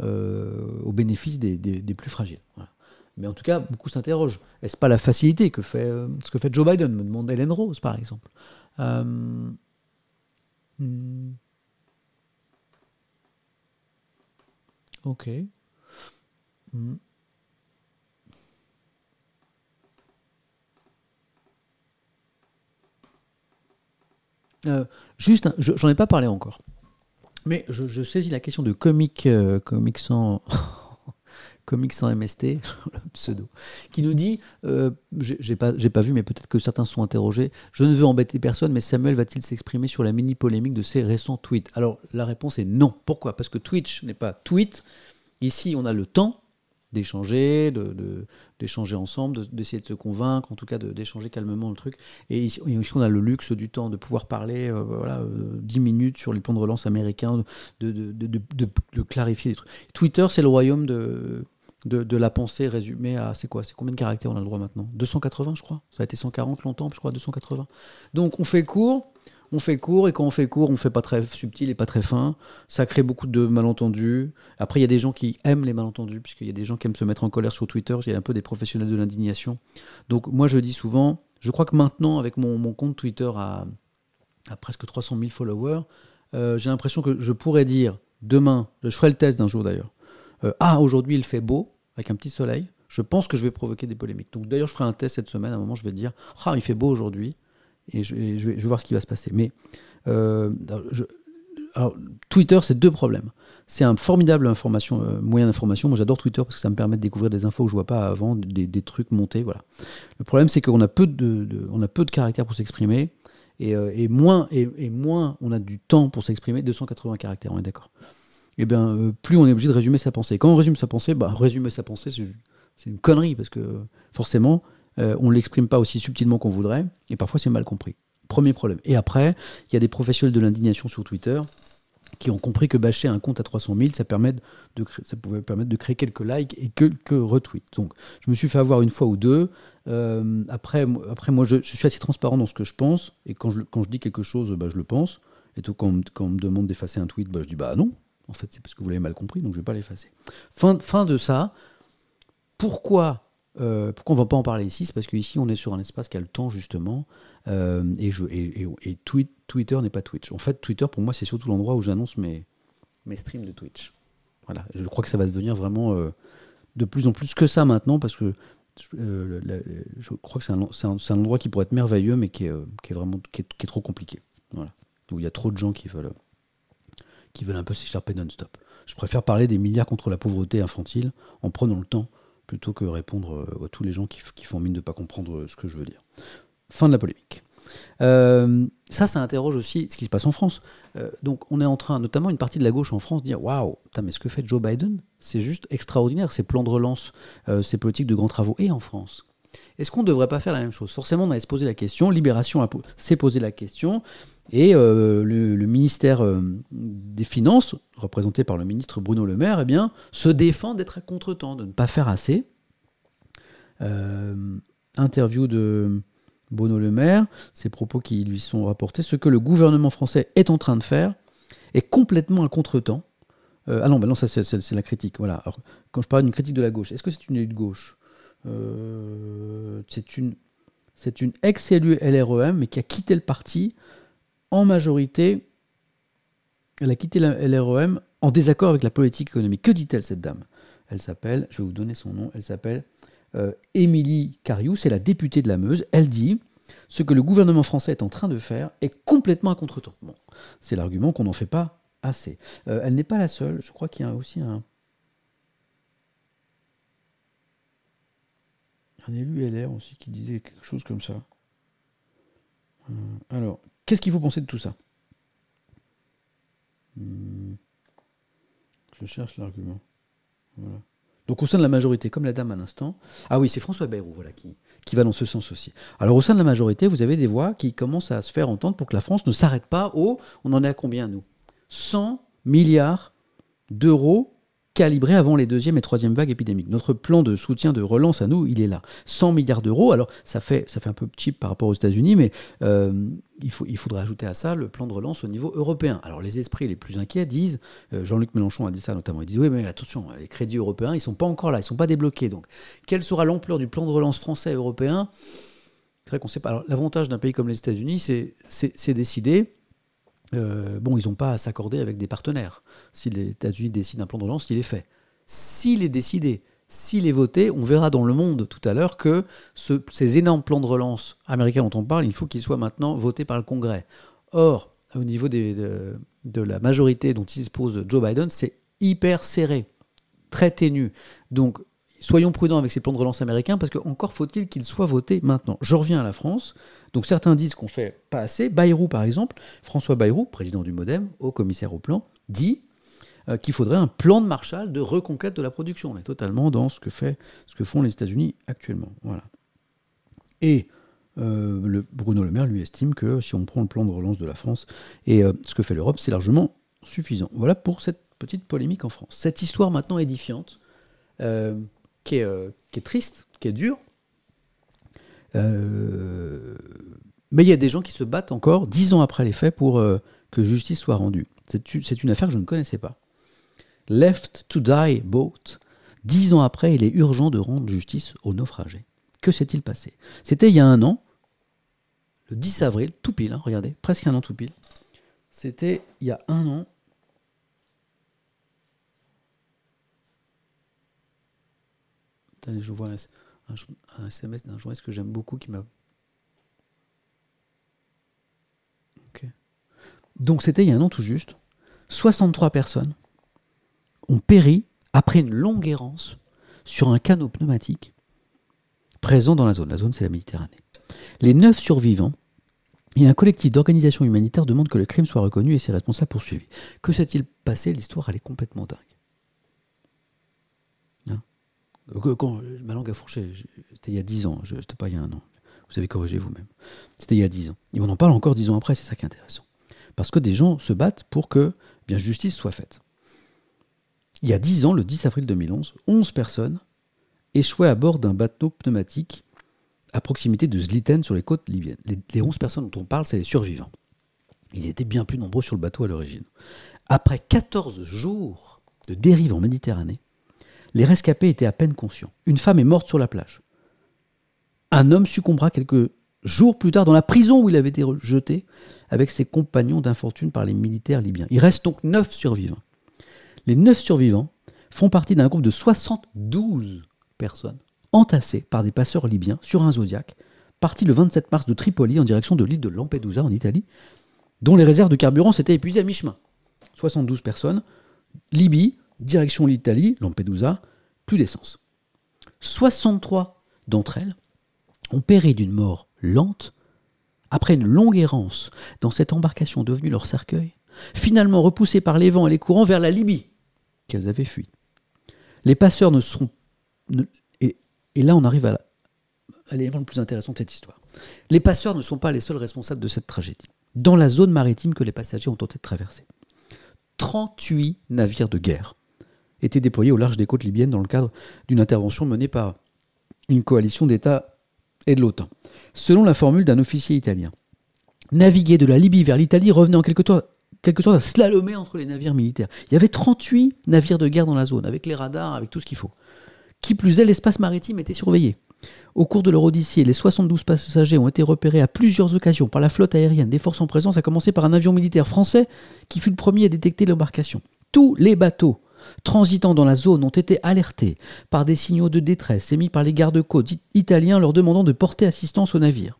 au bénéfice des, des, plus fragiles. Mais en tout cas, beaucoup s'interrogent. Est-ce pas la facilité que fait, ce que fait Joe Biden, me demande Hélène Rose, par exemple hmm. Ok. Hmm. Euh, juste, j'en ai pas parlé encore. Mais je, saisis la question de comic, euh, sans. sans MST, le pseudo, qui nous dit, euh, j'ai pas, pas vu, mais peut-être que certains sont interrogés, je ne veux embêter personne, mais Samuel va-t-il s'exprimer sur la mini-polémique de ses récents tweets? Alors la réponse est non. Pourquoi? Parce que Twitch n'est pas tweet. Ici, on a le temps d'échanger, de, d'échanger ensemble, d'essayer de, se convaincre, en tout cas d'échanger calmement le truc. Et ici, on a le luxe du temps de pouvoir parler euh, voilà, 10 euh, minutes sur les plans de relance américains, de, de clarifier les trucs. Twitter, c'est le royaume de, de, la pensée résumée à, c'est quoi C'est combien de caractères on a le droit maintenant? 280, je crois. Ça a été 140 longtemps, je crois, 280. Donc on fait court on fait court et quand on fait court, on fait pas très subtil et pas très fin. Ça crée beaucoup de malentendus. Après, il y a des gens qui aiment les malentendus, puisqu'il y a des gens qui aiment se mettre en colère sur Twitter. Il y a un peu des professionnels de l'indignation. Donc, moi, je dis souvent, je crois que maintenant, avec mon, compte Twitter à, presque 300 000 followers, euh, j'ai l'impression que je pourrais dire demain, je ferai le test d'un jour d'ailleurs. Euh, ah, aujourd'hui, il fait beau, avec un petit soleil. Je pense que je vais provoquer des polémiques. Donc, d'ailleurs, je ferai un test cette semaine. À un moment, je vais dire, ah, il fait beau aujourd'hui et je, vais, voir ce qui va se passer. Mais euh, Twitter, c'est deux problèmes. C'est un formidable information, euh, moyen d'information. Moi, j'adore Twitter parce que ça me permet de découvrir des infos que je vois pas avant, des, trucs montés. Voilà. Le problème, c'est qu'on a peu de, caractères pour s'exprimer. Et, euh, moins, et, moins on a du temps pour s'exprimer, 280 caractères, on est d'accord. Et eh bien, plus on est obligé de résumer sa pensée. Quand on résume sa pensée, bah, résumer sa pensée, c'est une connerie, parce que forcément, euh, on ne l'exprime pas aussi subtilement qu'on voudrait, et parfois c'est mal compris. Premier problème. Et après, il y a des professionnels de l'indignation sur Twitter qui ont compris que bâcher un compte à 300 000, ça, permet de ça pouvait permettre de créer quelques likes et quelques retweets. Donc, je me suis fait avoir une fois ou deux. Euh, après, après, moi, je, suis assez transparent dans ce que je pense, et quand je, quand je dis quelque chose, bah, je le pense. Et tout, quand, quand on me demande d'effacer un tweet, bah, je dis bah non. En fait, c'est parce que vous l'avez mal compris, donc je ne vais pas l'effacer. Fin, fin de ça. Pourquoi euh, pourquoi on ne va pas en parler ici? C'est parce qu'ici, on est sur un espace qui a le temps, justement. Euh, et, Twitter n'est pas Twitch. En fait, Twitter, pour moi, c'est surtout l'endroit où j'annonce mes, streams de Twitch. Voilà. Je crois que ça va devenir vraiment euh, de plus en plus que ça maintenant, parce que je crois que c'est un, endroit qui pourrait être merveilleux, mais qui est, qui est vraiment qui est, trop compliqué. Voilà. Où il y a trop de gens qui veulent, qui veulent un peu s'écharper non-stop. Je préfère parler des milliards contre la pauvreté infantile en prenant le temps plutôt que répondre euh, à tous les gens qui, font mine de ne pas comprendre euh, ce que je veux dire. Fin de la polémique. Euh, ça, ça interroge aussi ce qui se passe en France. donc, on est en train, notamment une partie de la gauche en France, de dire Waouh, mais ce que fait Joe Biden, c'est juste extraordinaire, ces plans de relance, ces politiques de grands travaux, et en France. Est-ce qu'on ne devrait pas faire la même chose? Forcément, on allait se poser la question. Libération s'est posé la question. Et euh, le, ministère euh, des Finances, représenté par le ministre Bruno Le Maire, eh bien, se défend d'être à contre-temps, de ne pas faire assez. Euh, interview de Bruno Le Maire, ces propos qui lui sont rapportés, ce que le gouvernement français est en train de faire est complètement à contre-temps. ah non, ben non, ça c'est la critique. Voilà. Quand je parle d'une critique de la gauche, est-ce que c'est une élue de gauche? C'est une, une ex-élue LREM, mais qui a quitté le parti en majorité, elle a quitté la LREM en désaccord avec la politique économique. Que dit-elle, cette dame? Elle s'appelle, je vais vous donner son nom, elle s'appelle euh, Émilie Cariou, c'est la députée de la Meuse. Elle dit ce que le gouvernement français est en train de faire est complètement à contre-temps. C'est l'argument qu'on n'en fait pas assez. Euh, elle n'est pas la seule, je crois qu'il y a aussi un, un élu LR aussi qui disait quelque chose comme ça. Euh, alors, Qu'est-ce qu'il faut penser de tout ça hmm. Je cherche l'argument. Donc au sein de la majorité, comme la dame à l'instant, ah oui, c'est François Bayrou voilà, qui, qui va dans ce sens aussi. Alors au sein de la majorité, vous avez des voix qui commencent à se faire entendre pour que la France ne s'arrête pas au, on en est à combien nous? 100 milliards d'euros calibré avant les deuxième et troisième vagues épidémiques. Notre plan de soutien de relance à nous, il est là. 100 milliards d'euros, alors ça fait, ça fait un peu cheap par rapport aux États-Unis, mais euh, il, faut, il faudrait ajouter à ça le plan de relance au niveau européen. Alors les esprits les plus inquiets disent, euh, Jean-Luc Mélenchon a dit ça notamment, il dit oui mais attention, les crédits européens, ils sont pas encore là, ils sont pas débloqués. Donc quelle sera l'ampleur du plan de relance français européen? C'est vrai qu'on sait pas. L'avantage d'un pays comme les États-Unis, c'est décider euh, bon, ils n'ont pas à s'accorder avec des partenaires. Si les États-Unis décident un plan de relance, il est fait. S'il est décidé, s'il est voté, on verra dans le monde tout à l'heure que ces énormes plans de relance américains dont on parle, il faut qu'ils soient maintenant votés par le Congrès. Or, au niveau de, de, la majorité dont dispose Joe Biden, c'est hyper serré, très ténu. Donc, soyons prudents avec ces plans de relance américains parce qu'encore faut-il qu'ils soient votés maintenant. Je reviens à la France. Donc certains disent qu'on fait pas assez. Bayrou, par exemple, François Bayrou, président du Modem, haut commissaire au plan, dit euh, qu'il faudrait un plan de Marshall de reconquête de la production. On est totalement dans ce que, font les États-Unis actuellement. Et euh, Bruno Le Maire lui estime que si on prend le plan de relance de la France et euh, ce que fait l'Europe, c'est largement suffisant. Voilà pour cette petite polémique en France. Cette histoire maintenant édifiante, qui est, qui, est, triste, qui est dure, euh, mais il y a des gens qui se battent encore, dix ans après les faits, pour euh, que justice soit rendue. C'est une affaire que je ne connaissais pas. Left to Die Boat. Dix ans après, il est urgent de rendre justice aux naufragés. Que s'est-il passé? C'était il y a un an, le 10 avril, tout pile, hein, regardez, presque un an tout pile. C'était il y a un an. Je vois un, SMS d'un journaliste que j'aime beaucoup qui m'a. Donc c'était il y a un an tout juste. 63 personnes ont péri après une longue errance sur un canot pneumatique présent dans la zone. La zone, c'est la Méditerranée. Les neuf survivants et un collectif d'organisations humanitaires demandent que le crime soit reconnu et ses responsables poursuivis. Que s'est-il passé? L'histoire, elle est complètement dingue. Quand, ma langue a fourché, c'était il y a 10 ans, c'était pas il y a un an. Vous avez corrigé vous-même. C'était il y a 10 ans. Et on en parle encore 10 ans après, c'est ça qui est intéressant. Parce que des gens se battent pour que bien justice soit faite. Il y a 10 ans, le 10 avril 2011, 11 personnes échouaient à bord d'un bateau pneumatique à proximité de Zliten sur les côtes libyennes. Les, les 11 personnes dont on parle, c'est les survivants. Ils étaient bien plus nombreux sur le bateau à l'origine. Après 14 jours de dérive en Méditerranée, les rescapés étaient à peine conscients. Une femme est morte sur la plage. Un homme succombera quelques jours plus tard dans la prison où il avait été jeté avec ses compagnons d'infortune par les militaires libyens. Il reste donc neuf survivants. Les neuf survivants font partie d'un groupe de 72 personnes entassées par des passeurs libyens sur un Zodiac, parti le 27 mars de Tripoli en direction de l'île de Lampedusa en Italie, dont les réserves de carburant s'étaient épuisées à mi-chemin. 72 personnes, Libye, direction l'Italie, Lampedusa, plus d'essence. 63 d'entre elles ont péri d'une mort lente après une longue errance dans cette embarcation devenue leur cercueil, finalement repoussées par les vents et les courants vers la Libye qu'elles avaient fui. Les passeurs ne seront... et, là on arrive à l'élément le plus intéressant de cette histoire. Les passeurs ne sont pas les seuls responsables de cette tragédie. Dans la zone maritime que les passagers ont tenté de traverser, 38 navires de guerre étaient déployés au large des côtes libyennes dans le cadre d'une intervention menée par une coalition d'États et de l'OTAN. Selon la formule d'un officier italien, naviguer de la Libye vers l'Italie revenait en quelque quelque sorte à slalomer entre les navires militaires. Il y avait 38 navires de guerre dans la zone, avec les radars, avec tout ce qu'il faut. Qui plus est, l'espace maritime était surveillé. Au cours de leur odyssée, les 72 passagers ont été repérés à plusieurs occasions par la flotte aérienne des forces en présence, à commencer par un avion militaire français qui fut le premier à détecter l'embarcation. Tous les bateaux transitant dans la zone ont été alertés par des signaux de détresse émis par les gardes-côtes italiens leur demandant de porter assistance au navire.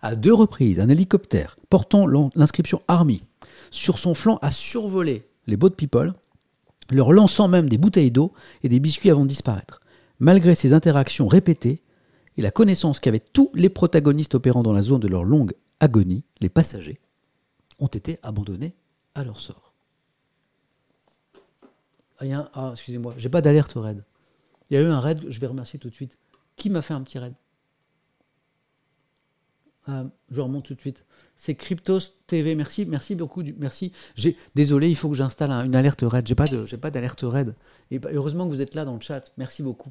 À deux reprises, un hélicoptère portant l'inscription Army sur son flanc a survolé les boat people, leur lançant même des bouteilles d'eau et des biscuits avant de disparaître. Malgré ces interactions répétées et la connaissance qu'avaient tous les protagonistes opérant dans la zone de leur longue agonie, les passagers ont été abandonnés à leur sort. Rien. Ah, excusez-moi, j'ai pas d'alerte raid. Il y a eu un raid, je vais remercier tout de suite. Qui m'a fait un petit raid? Ah, je remonte tout de suite. C'est Cryptos TV. Merci, merci beaucoup. merci. Désolé, il faut que j'installe une alerte raid. J'ai pas de, j'ai pas d'alerte raid. Bah, heureusement que vous êtes là dans le chat. Merci beaucoup.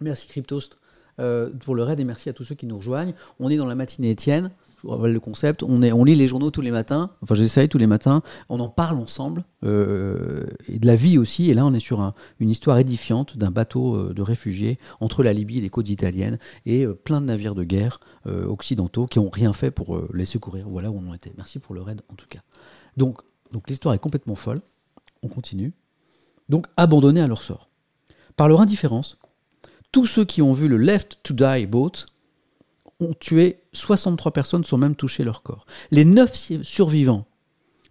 Merci Cryptos euh, pour le raid et merci à tous ceux qui nous rejoignent. On est dans la matinée Étienne je vous rappelle le concept. On, lit les journaux tous les matins. Enfin, j'essaye tous les matins. On en parle ensemble. Euh, et de la vie aussi. Et là, on est sur une histoire édifiante d'un bateau euh, de réfugiés entre la Libye et les côtes italiennes. Et plein de navires de guerre occidentaux qui n'ont rien fait pour les secourir. Voilà où on en était. Merci pour le raid, en tout cas. Donc, donc l'histoire est complètement folle. On continue. Donc, abandonnés à leur sort. Par leur indifférence, tous ceux qui ont vu le Left to Die boat ont tué 63 personnes sans même toucher leur corps. Les 9 survivants,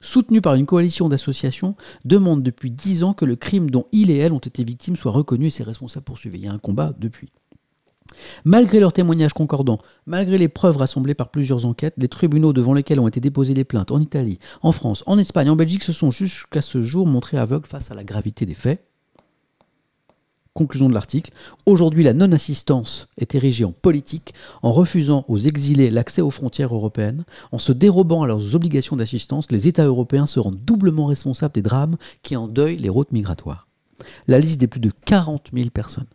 soutenus par une coalition d'associations, demandent depuis 10 ans que le crime dont ils et elles ont été victimes soit reconnu et ses responsables poursuivis. Il y a un combat depuis. Malgré leurs témoignages concordants, malgré les preuves rassemblées par plusieurs enquêtes, les tribunaux devant lesquels ont été déposées les plaintes en Italie, en France, en Espagne, en Belgique se sont jusqu'à ce jour montrés aveugles face à la gravité des faits. Conclusion de l'article. Aujourd'hui, la non-assistance est érigée en politique en refusant aux exilés l'accès aux frontières européennes. En se dérobant à leurs obligations d'assistance, les États européens se rendent doublement responsables des drames qui endeuillent les routes migratoires. La liste des plus de 40 000 personnes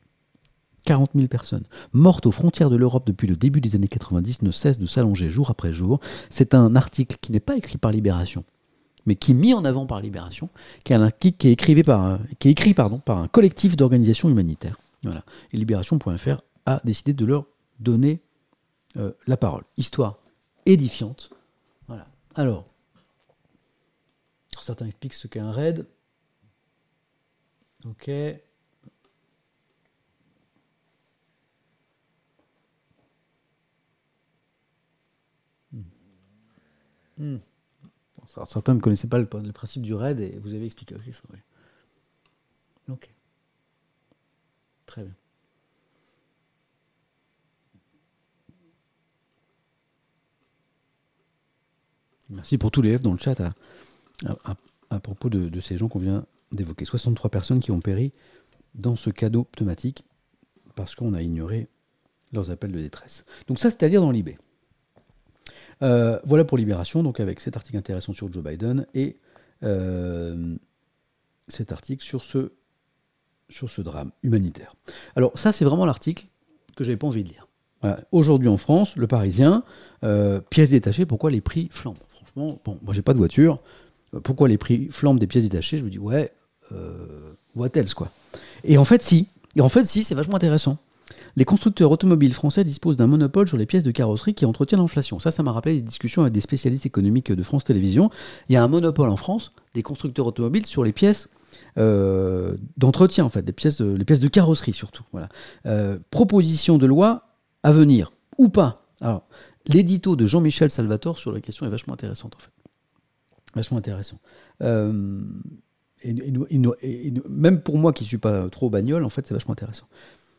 40 000 personnes mortes aux frontières de l'Europe depuis le début des années 90 ne cesse de s'allonger jour après jour. C'est un article qui n'est pas écrit par Libération, mais qui est mis en avant par Libération, qui est, qui est, par qui écrit pardon, par un collectif d'organisations humanitaires. Voilà. Et Libération.fr a décidé de leur donner euh, la parole. Histoire édifiante. Voilà. Alors, certains expliquent ce qu'est un raid. Ok. Hmm. Hmm certains ne connaissaient pas le, principe du RAID et vous avez expliqué. aussi ça, Ok. Très bien. Merci pour tous les F dans le chat à, propos de, ces gens qu'on vient d'évoquer. 63 personnes qui ont péri dans ce cadeau pneumatique parce qu'on a ignoré leurs appels de détresse. Donc ça, c'est à dire dans l'IB. Euh, voilà pour Libération, donc avec cet article intéressant sur Joe Biden et euh, cet article sur ce, drame humanitaire. Alors ça, c'est vraiment l'article que j'avais pas envie de lire. Aujourd'hui en France, le Parisien, euh, pièces détachées, pourquoi les prix flambent? Franchement, bon, moi j'ai pas de voiture, pourquoi les prix flambent des pièces détachées? Je me dis ouais, what else quoi? Et en fait si, et en fait si, c'est vachement intéressant les constructeurs automobiles français disposent d'un monopole sur les pièces de carrosserie qui entretiennent l'inflation. Ça, ça m'a rappelé des discussions avec des spécialistes économiques de France Télévisions. Il y a un monopole en France des constructeurs automobiles sur les pièces euh, d'entretien, en fait, les pièces, de, les pièces de carrosserie surtout. Voilà. Euh, proposition de loi à venir, ou pas. Alors, l'édito de Jean-Michel Salvatore sur la question est vachement intéressante, en fait. Vachement intéressant. Euh, et, même pour moi qui ne suis pas trop bagnole, en fait, c'est vachement intéressant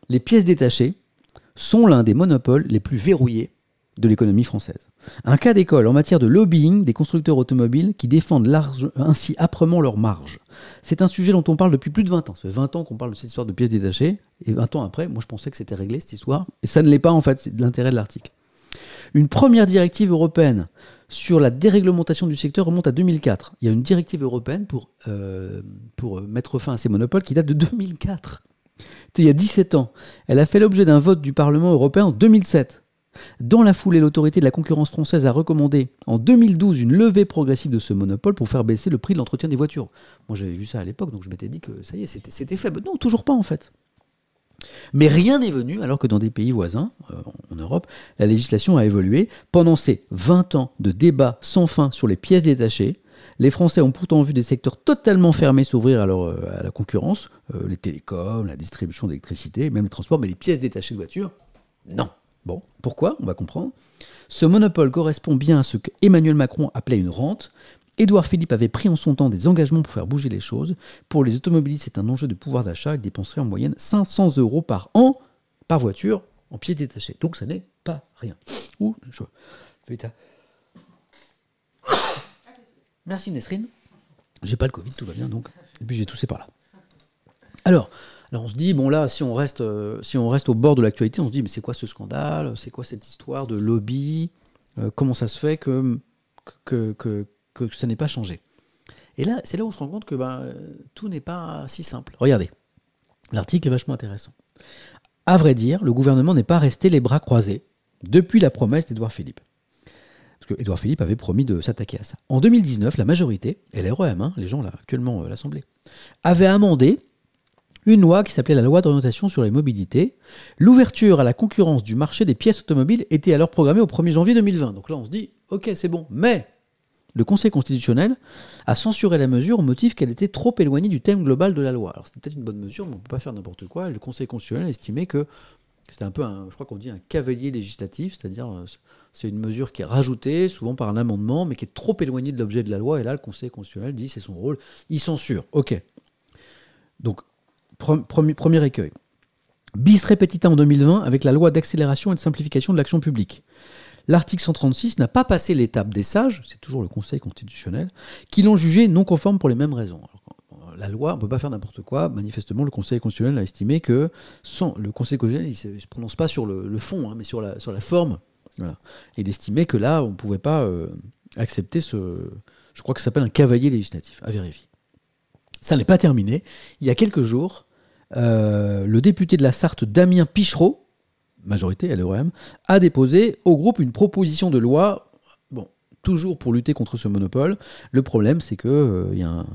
les pièces détachées sont l'un des monopoles les plus verrouillés de l'économie française. Un cas d'école en matière de lobbying des constructeurs automobiles qui défendent ainsi âprement leurs marges. C'est un sujet dont on parle depuis plus de 20 ans. Ça fait 20 ans qu'on parle de cette histoire de pièces détachées. Et 20 ans après, moi je pensais que c'était réglé cette histoire. Et ça ne l'est pas en fait, c'est l'intérêt de l'article. Une première directive européenne sur la déréglementation du secteur remonte à 2004. Il y a une directive européenne pour, euh, pour mettre fin à ces monopoles qui date de 2004. Il y a 17 ans. Elle a fait l'objet d'un vote du Parlement européen en 2007. Dans la foulée, l'autorité de la concurrence française a recommandé en 2012 une levée progressive de ce monopole pour faire baisser le prix de l'entretien des voitures. Moi j'avais vu ça à l'époque, donc je m'étais dit que ça y est, c'était faible. Non, toujours pas en fait. Mais rien n'est venu, alors que dans des pays voisins, euh, en Europe, la législation a évolué. Pendant ces 20 ans de débats sans fin sur les pièces détachées, les Français ont pourtant vu des secteurs totalement fermés s'ouvrir à, euh, la concurrence, euh, les télécoms, la distribution d'électricité, même les transports, mais les pièces détachées de voitures, non. Bon, pourquoi? On va comprendre. Ce monopole correspond bien à ce que Emmanuel Macron appelait une rente, Édouard Philippe avait pris en son temps des engagements pour faire bouger les choses. Pour les automobilistes, c'est un enjeu de pouvoir d'achat. Ils dépenseraient en moyenne 500 euros par an par voiture en pièces détachées. Donc ça n'est pas rien. Ouh, je... Merci Nesrine. J'ai pas le Covid, tout va bien donc. Et puis j'ai toussé par là. Alors, alors on se dit, bon là, si on reste, euh, si on reste au bord de l'actualité, on se dit, mais c'est quoi ce scandale? C'est quoi cette histoire de lobby? Euh, Comment ça se fait que, ça n'ait pas changé? Et là, c'est là où on se rend compte que ben, tout n'est pas si simple. Regardez, l'article est vachement intéressant. À vrai dire, le gouvernement n'est pas resté les bras croisés depuis la promesse d'Édouard Philippe. Parce que Édouard Philippe avait promis de s'attaquer à ça. En 2019, la majorité, et l'REM, hein, les gens là, actuellement à l'Assemblée, avait amendé une loi qui s'appelait la loi d'orientation sur les mobilités. L'ouverture à la concurrence du marché des pièces automobiles était alors programmée au 1er janvier 2020. Donc là, on se dit, ok, c'est bon, mais le Conseil constitutionnel a censuré la mesure au motif qu'elle était trop éloignée du thème global de la loi. Alors c'était peut-être une bonne mesure, mais on ne peut pas faire n'importe quoi. Le Conseil constitutionnel a estimé que c'était un peu, un, je crois qu'on dit un cavalier législatif, c'est-à-dire euh, c'est une mesure qui est rajoutée, souvent par un amendement, mais qui est trop éloignée de l'objet de la loi. Et là, le Conseil constitutionnel dit c'est son rôle, il censure. Ok. Donc, premier, premier écueil. Bis repetita en 2020 avec la loi d'accélération et de simplification de l'action publique. L'article 136 n'a pas passé l'étape des sages, c'est toujours le Conseil constitutionnel, qui l'ont jugé non conforme pour les mêmes raisons. La loi, on ne peut pas faire n'importe quoi. Manifestement, le Conseil constitutionnel a estimé que sans, le Conseil constitutionnel, ne se, prononce pas sur le, fond, hein, mais sur la, forme. Voilà. Et d'estimer que là, on ne pouvait pas euh, accepter ce. Je crois que ça s'appelle un cavalier législatif, à vérifier. Ça n'est pas terminé. Il y a quelques jours, euh, le député de la Sarthe, Damien Pichereau, majorité, LREM, a déposé au groupe une proposition de loi, toujours pour lutter contre ce monopole. Le problème, c'est qu'il euh, y, a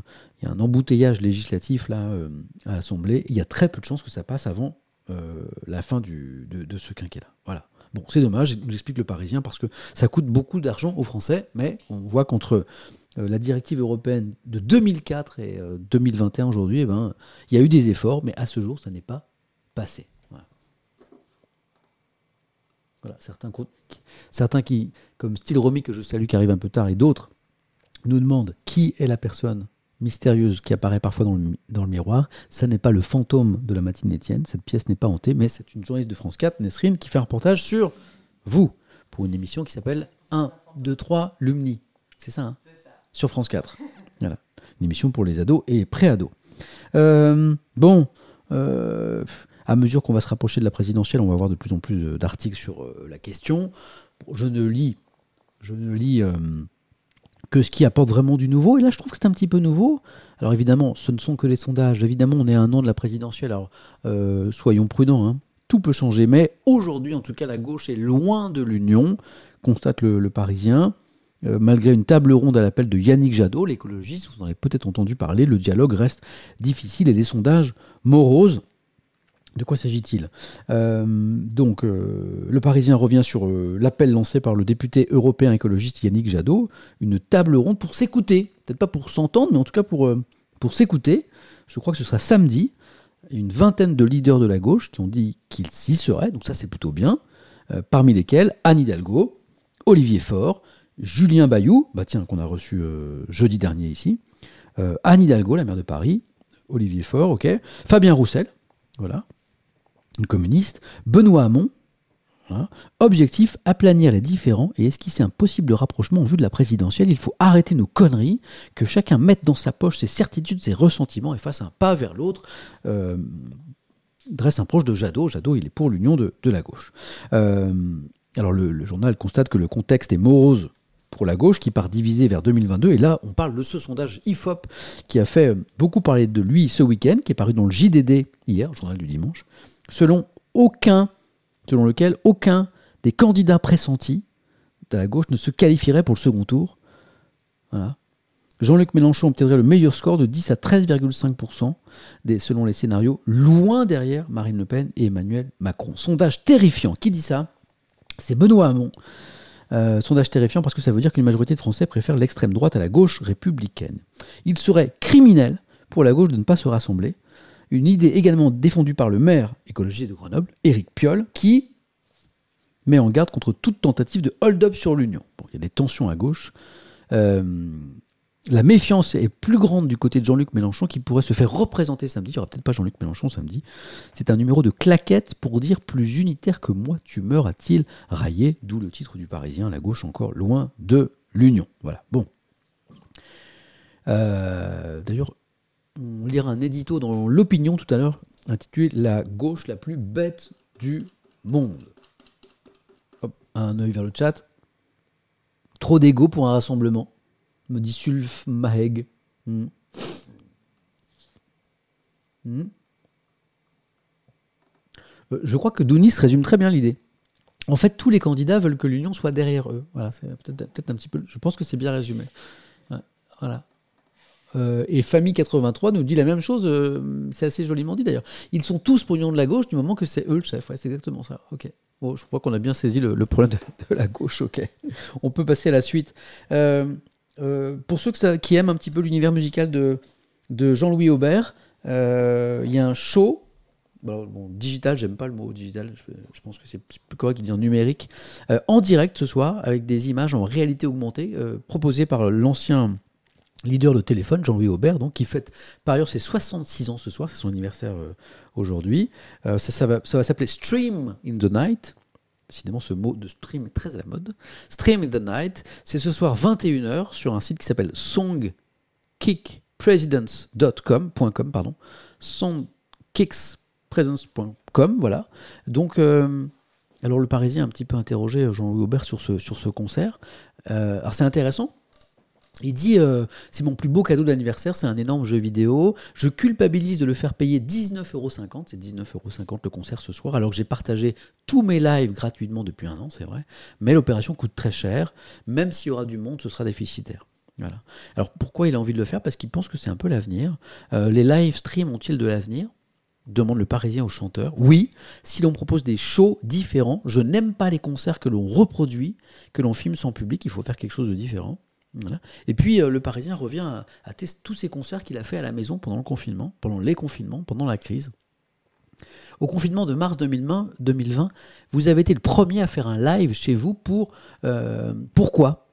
un embouteillage législatif là euh, à l'Assemblée. Il y a très peu de chances que ça passe avant euh, la fin de, ce quinquennat. Voilà. Bon, c'est dommage, nous explique le Parisien, parce que ça coûte beaucoup d'argent aux Français, mais on voit qu'entre la directive européenne de 2004 et 2021 aujourd'hui, eh ben, il y a eu des efforts, mais à ce jour, ça n'est pas passé certains, certains qui, comme Style Romy, que je salue, qui arrive un peu tard, et d'autres, nous demandent qui est la personne mystérieuse qui apparaît parfois dans le, dans le miroir. Ça n'est pas le fantôme de la matinée Étienne, cette pièce n'est pas hantée, mais c'est une journaliste de France 4, Nesrine, qui fait un reportage sur vous, pour une émission qui s'appelle 1, 2, 3, Lumni. C'est ça, hein? Sur France 4. Voilà. Une émission pour les ados et pré-ados. Euh, bon, euh, à mesure qu'on va se rapprocher de la présidentielle, on va avoir de plus en plus d'articles sur euh, la question. Je ne lis, je ne lis euh, que ce qui apporte vraiment du nouveau. Et là, je trouve que c'est un petit peu nouveau. Alors évidemment, ce ne sont que les sondages. Évidemment, on est à un an de la présidentielle. Alors euh, soyons prudents. Hein. Tout peut changer. Mais aujourd'hui, en tout cas, la gauche est loin de l'union, constate le, Parisien. malgré une table ronde à l'appel de Yannick Jadot, l'écologiste, vous en avez peut-être entendu parler, le dialogue reste difficile et les sondages moroses. De quoi s'agit-il? Euh, Donc, euh, le Parisien revient sur euh, l'appel lancé par le député européen écologiste Yannick Jadot, une table ronde pour s'écouter, peut-être pas pour s'entendre, mais en tout cas pour, s'écouter. Je crois que ce sera samedi. Une vingtaine de leaders de la gauche qui ont dit qu'ils s'y seraient, donc ça c'est plutôt bien, parmi lesquels Anne Hidalgo, Olivier Faure, Julien Bayou, bah tiens, qu'on a reçu jeudi dernier ici, Anne Hidalgo, la maire de Paris, Olivier Faure, ok, Fabien Roussel, voilà, communiste, Benoît Hamon, Voilà. Objectif, aplanir les différends et esquisser un possible rapprochement en vue de la présidentielle. Il faut arrêter nos conneries, que chacun mette dans sa poche ses certitudes, ses ressentiments et fasse un pas vers l'autre. Euh, dresse un proche de Jadot. Jadot, il est pour l'union de, la gauche. Euh, alors le, journal constate que le contexte est morose pour la gauche qui part divisée vers 2022. Et là, on parle de ce sondage IFOP qui a fait beaucoup parler de lui ce week-end, qui est paru dans le JDD hier, journal du dimanche, selon aucun, selon lequel aucun des candidats pressentis de la gauche ne se qualifierait pour le second tour. Jean-Luc Mélenchon obtiendrait le meilleur score de 10 à 13,5% des, selon les scénarios, loin derrière Marine Le Pen et Emmanuel Macron. Sondage terrifiant. Qui dit ça? C'est Benoît Hamon. Euh, sondage terrifiant parce que ça veut dire qu'une majorité de Français préfèrent l'extrême droite à la gauche républicaine. Il serait criminel pour la gauche de ne pas se rassembler. Une idée également défendue par le maire écologiste de Grenoble, Éric Piolle, qui met en garde contre toute tentative de hold-up sur l'Union. Bon, il y a des tensions à gauche. Euh, la méfiance est plus grande du côté de Jean-Luc Mélenchon qui pourrait se faire représenter samedi. Il n'y aura peut-être pas Jean-Luc Mélenchon samedi. C'est un numéro de claquette pour dire plus unitaire que moi tu meurs, a-t-il raillé, d'où le titre du Parisien, la gauche encore loin de l'Union. Voilà, bon. Euh, D'ailleurs, on lira un édito dans l'opinion tout à l'heure intitulé La gauche la plus bête du monde. Hop, un œil vers le chat. Trop d'ego pour un rassemblement me dit Sulf Maheg. Hmm. Hmm. Euh, Je crois que Dounis résume très bien l'idée. En fait, tous les candidats veulent que l'Union soit derrière eux. Voilà, c'est peut-être peut un petit peu. Je pense que c'est bien résumé. Voilà. Euh, et Famille 83 nous dit la même chose. euh, c'est assez joliment dit d'ailleurs. Ils sont tous pour l'Union de la gauche du moment que c'est eux le chef. C'est exactement ça. Ok. Bon, je crois qu'on a bien saisi le, problème de, la gauche. Ok. On peut passer à la suite. Euh, pour ceux qui aiment un petit peu l'univers musical de, Jean-Louis Aubert, il y a un show. Digital, j'aime pas le mot digital, je, pense que c'est plus correct de dire numérique, en direct ce soir, avec des images en réalité augmentée, proposées par l'ancien leader de téléphone, Jean-Louis Aubert, donc, qui fête par ailleurs ses 66 ans ce soir, c'est son anniversaire euh, aujourd'hui. Euh, ça, va, s'appeler Stream in the Night. Décidément, ce mot de stream est très à la mode. Stream in the Night, c'est ce soir 21h sur un site qui s'appelle songkickpresidents.com, .com, pardon, songkickspresence.com, voilà. Donc, euh, alors le Parisien a un petit peu interrogé Jean-Louis Aubert sur ce, sur ce concert. Alors c'est intéressant. Il dit euh, c'est mon plus beau cadeau d'anniversaire, c'est un énorme jeu vidéo. Je culpabilise de le faire payer 19,50€. C'est 19,50€ le concert ce soir, alors que j'ai partagé tous mes lives gratuitement depuis un an, c'est vrai. Mais l'opération coûte très cher. Même s'il y aura du monde, ce sera déficitaire. Voilà. Alors pourquoi il a envie de le faire? Parce qu'il pense que c'est un peu l'avenir. Euh, les live streams ont-ils de l'avenir? Demande le Parisien au chanteur. Oui, si l'on propose des shows différents, je n'aime pas les concerts que l'on reproduit, que l'on filme sans public, il faut faire quelque chose de différent. Et puis euh, le Parisien revient à, à tous ces concerts qu'il a fait à la maison pendant le confinement, pendant les confinements, pendant la crise. Au confinement de mars 2020, 2020 vous avez été le premier à faire un live chez vous pour euh, pourquoi?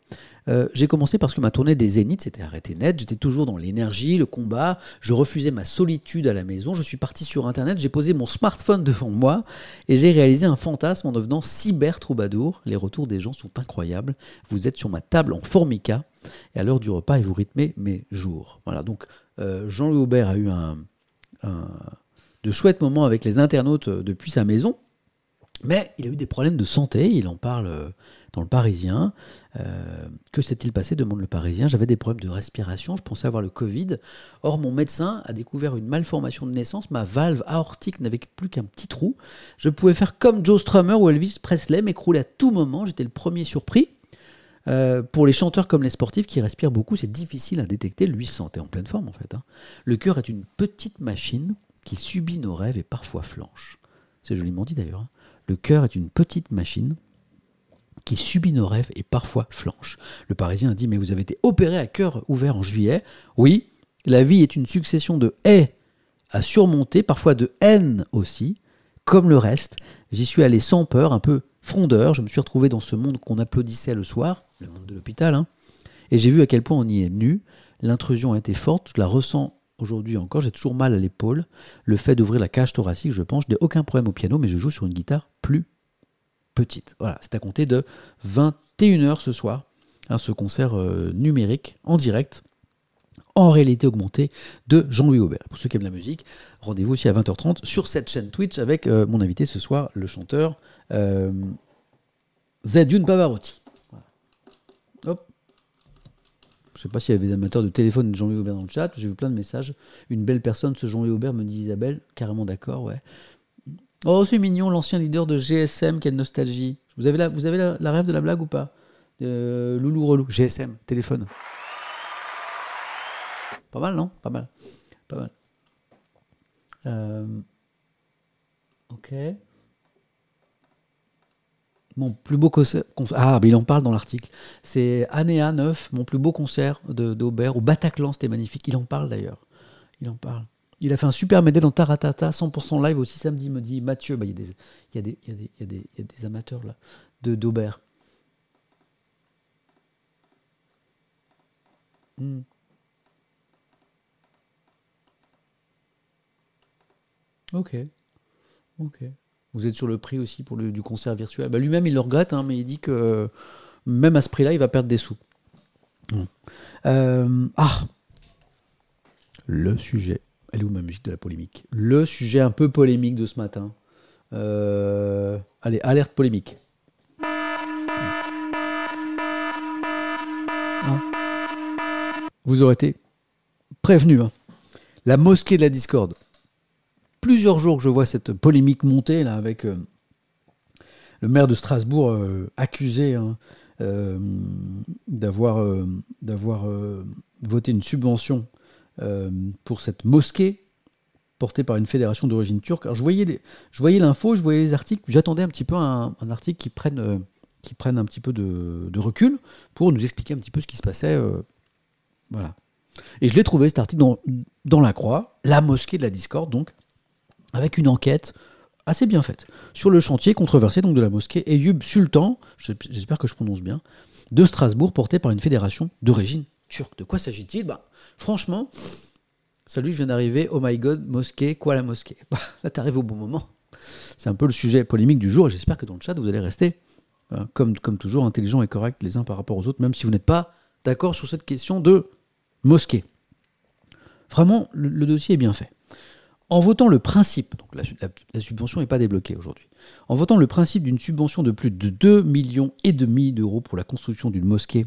Euh, j'ai commencé parce que ma tournée des Zéniths s'était arrêtée net. J'étais toujours dans l'énergie, le combat. Je refusais ma solitude à la maison. Je suis parti sur Internet. J'ai posé mon smartphone devant moi et j'ai réalisé un fantasme en devenant cyber troubadour. Les retours des gens sont incroyables. Vous êtes sur ma table en formica et à l'heure du repas et vous rythmez mes jours. Voilà. Donc euh, Jean-Louis Aubert a eu un, un- de chouettes moments avec les internautes euh, depuis sa maison. Mais il a eu des problèmes de santé, il en parle dans le Parisien. Euh, que s'est-il passé demande le Parisien? J'avais des problèmes de respiration, je pensais avoir le Covid. Or, mon médecin a découvert une malformation de naissance. Ma valve aortique n'avait plus qu'un petit trou. Je pouvais faire comme Joe Strummer ou Elvis Presley, m'écrouler à tout moment. J'étais le premier surpris. Euh, pour les chanteurs comme les sportifs qui respirent beaucoup, c'est difficile à détecter. Lui se sentait en pleine forme en fait. hein. Le cœur est une petite machine qui subit nos rêves et parfois flanche. C'est joliment dit d'ailleurs. hein. Le cœur est une petite machine qui subit nos rêves et parfois flanche. Le Parisien a dit Mais vous avez été opéré à cœur ouvert en juillet. Oui, la vie est une succession de haies à surmonter, parfois de haine aussi. Comme le reste, j'y suis allé sans peur, un peu frondeur. Je me suis retrouvé dans ce monde qu'on applaudissait le soir, le monde de l'hôpital, hein. et j'ai vu à quel point on y est nu. L'intrusion a été forte, je la ressens aujourd'hui encore. J'ai toujours mal à l'épaule. Le fait d'ouvrir la cage thoracique, je pense, je n'ai aucun problème au piano, mais je joue sur une guitare plus petite. Voilà, c'est à compter de 21h ce soir, hein, ce concert euh, numérique en direct en réalité augmentée de Jean-Louis Aubert. Pour ceux qui aiment la musique, rendez-vous aussi à 20h30 sur cette chaîne Twitch avec euh, mon invité ce soir, le chanteur euh, Zedune Pavarotti. Je ne sais pas s'il y avait des amateurs de téléphone de Jean-Louis Aubert dans le chat. J'ai vu plein de messages. Une belle personne, ce Jean-Louis Aubert, me dit Isabelle. Carrément d'accord, ouais. Oh, c'est mignon, l'ancien leader de GSM, quelle nostalgie. Vous avez la, vous avez la, la rêve de la blague ou pas? De Loulou Relou. GSM, téléphone. Pas mal, non? Pas mal. Pas mal. Euh, Ok. Mon plus beau concert. Ah, mais il en parle dans l'article. C'est Anéa 9, mon plus beau concert de- d'Aubert au Bataclan. C'était magnifique. Il en parle d'ailleurs. Il en parle. Il a fait un super médaille dans Taratata, 100% live aussi samedi, me dit Mathieu. Il y, a des- amateurs là, de d'Aubert. Hmm. Ok. Vous êtes sur le prix aussi pour le, du concert virtuel. Bah, Lui-même, il le regrette, hein, mais il dit que même à ce prix-là, il va perdre des sous. Mm. Euh, ah Le sujet. Elle est où ma musique de la polémique? Le sujet un peu polémique de ce matin. Euh, allez, alerte polémique. Hein? Vous aurez été prévenu. hein. La mosquée de la discorde plusieurs jours que je vois cette polémique monter là avec euh, le maire de Strasbourg euh, accusé hein, d'avoir voté une subvention pour cette mosquée portée par une fédération d'origine turque. Alors je voyais je voyais l'info, je voyais les articles, j'attendais un petit peu un, un article qui prenne euh, qui prenne un petit peu de, recul pour nous expliquer un petit peu ce qui se passait. euh, voilà. Et je l'ai trouvé cet article dans, la Croix, la mosquée de la discorde donc avec une enquête assez bien faite sur le chantier controversé donc de la mosquée Eyüp Sultan, je- j'espère que je prononce bien, de Strasbourg, portée par une fédération d'origine turque. De quoi s'agit-il? Bah, Franchement, salut, je viens d'arriver, oh my god, mosquée, quoi la mosquée? Bah, Là, t'arrives au bon moment. C'est un peu le sujet polémique du jour, et j'espère que dans le chat, vous allez rester, euh, comme, toujours, intelligents et corrects les uns par rapport aux autres, même si vous n'êtes pas d'accord sur cette question de mosquée. Vraiment, le- dossier est bien fait. En votant le principe, donc la subvention n'est pas débloquée aujourd'hui, en votant le principe d'une subvention de plus de 2 millions et demi d'euros pour la construction d'une mosquée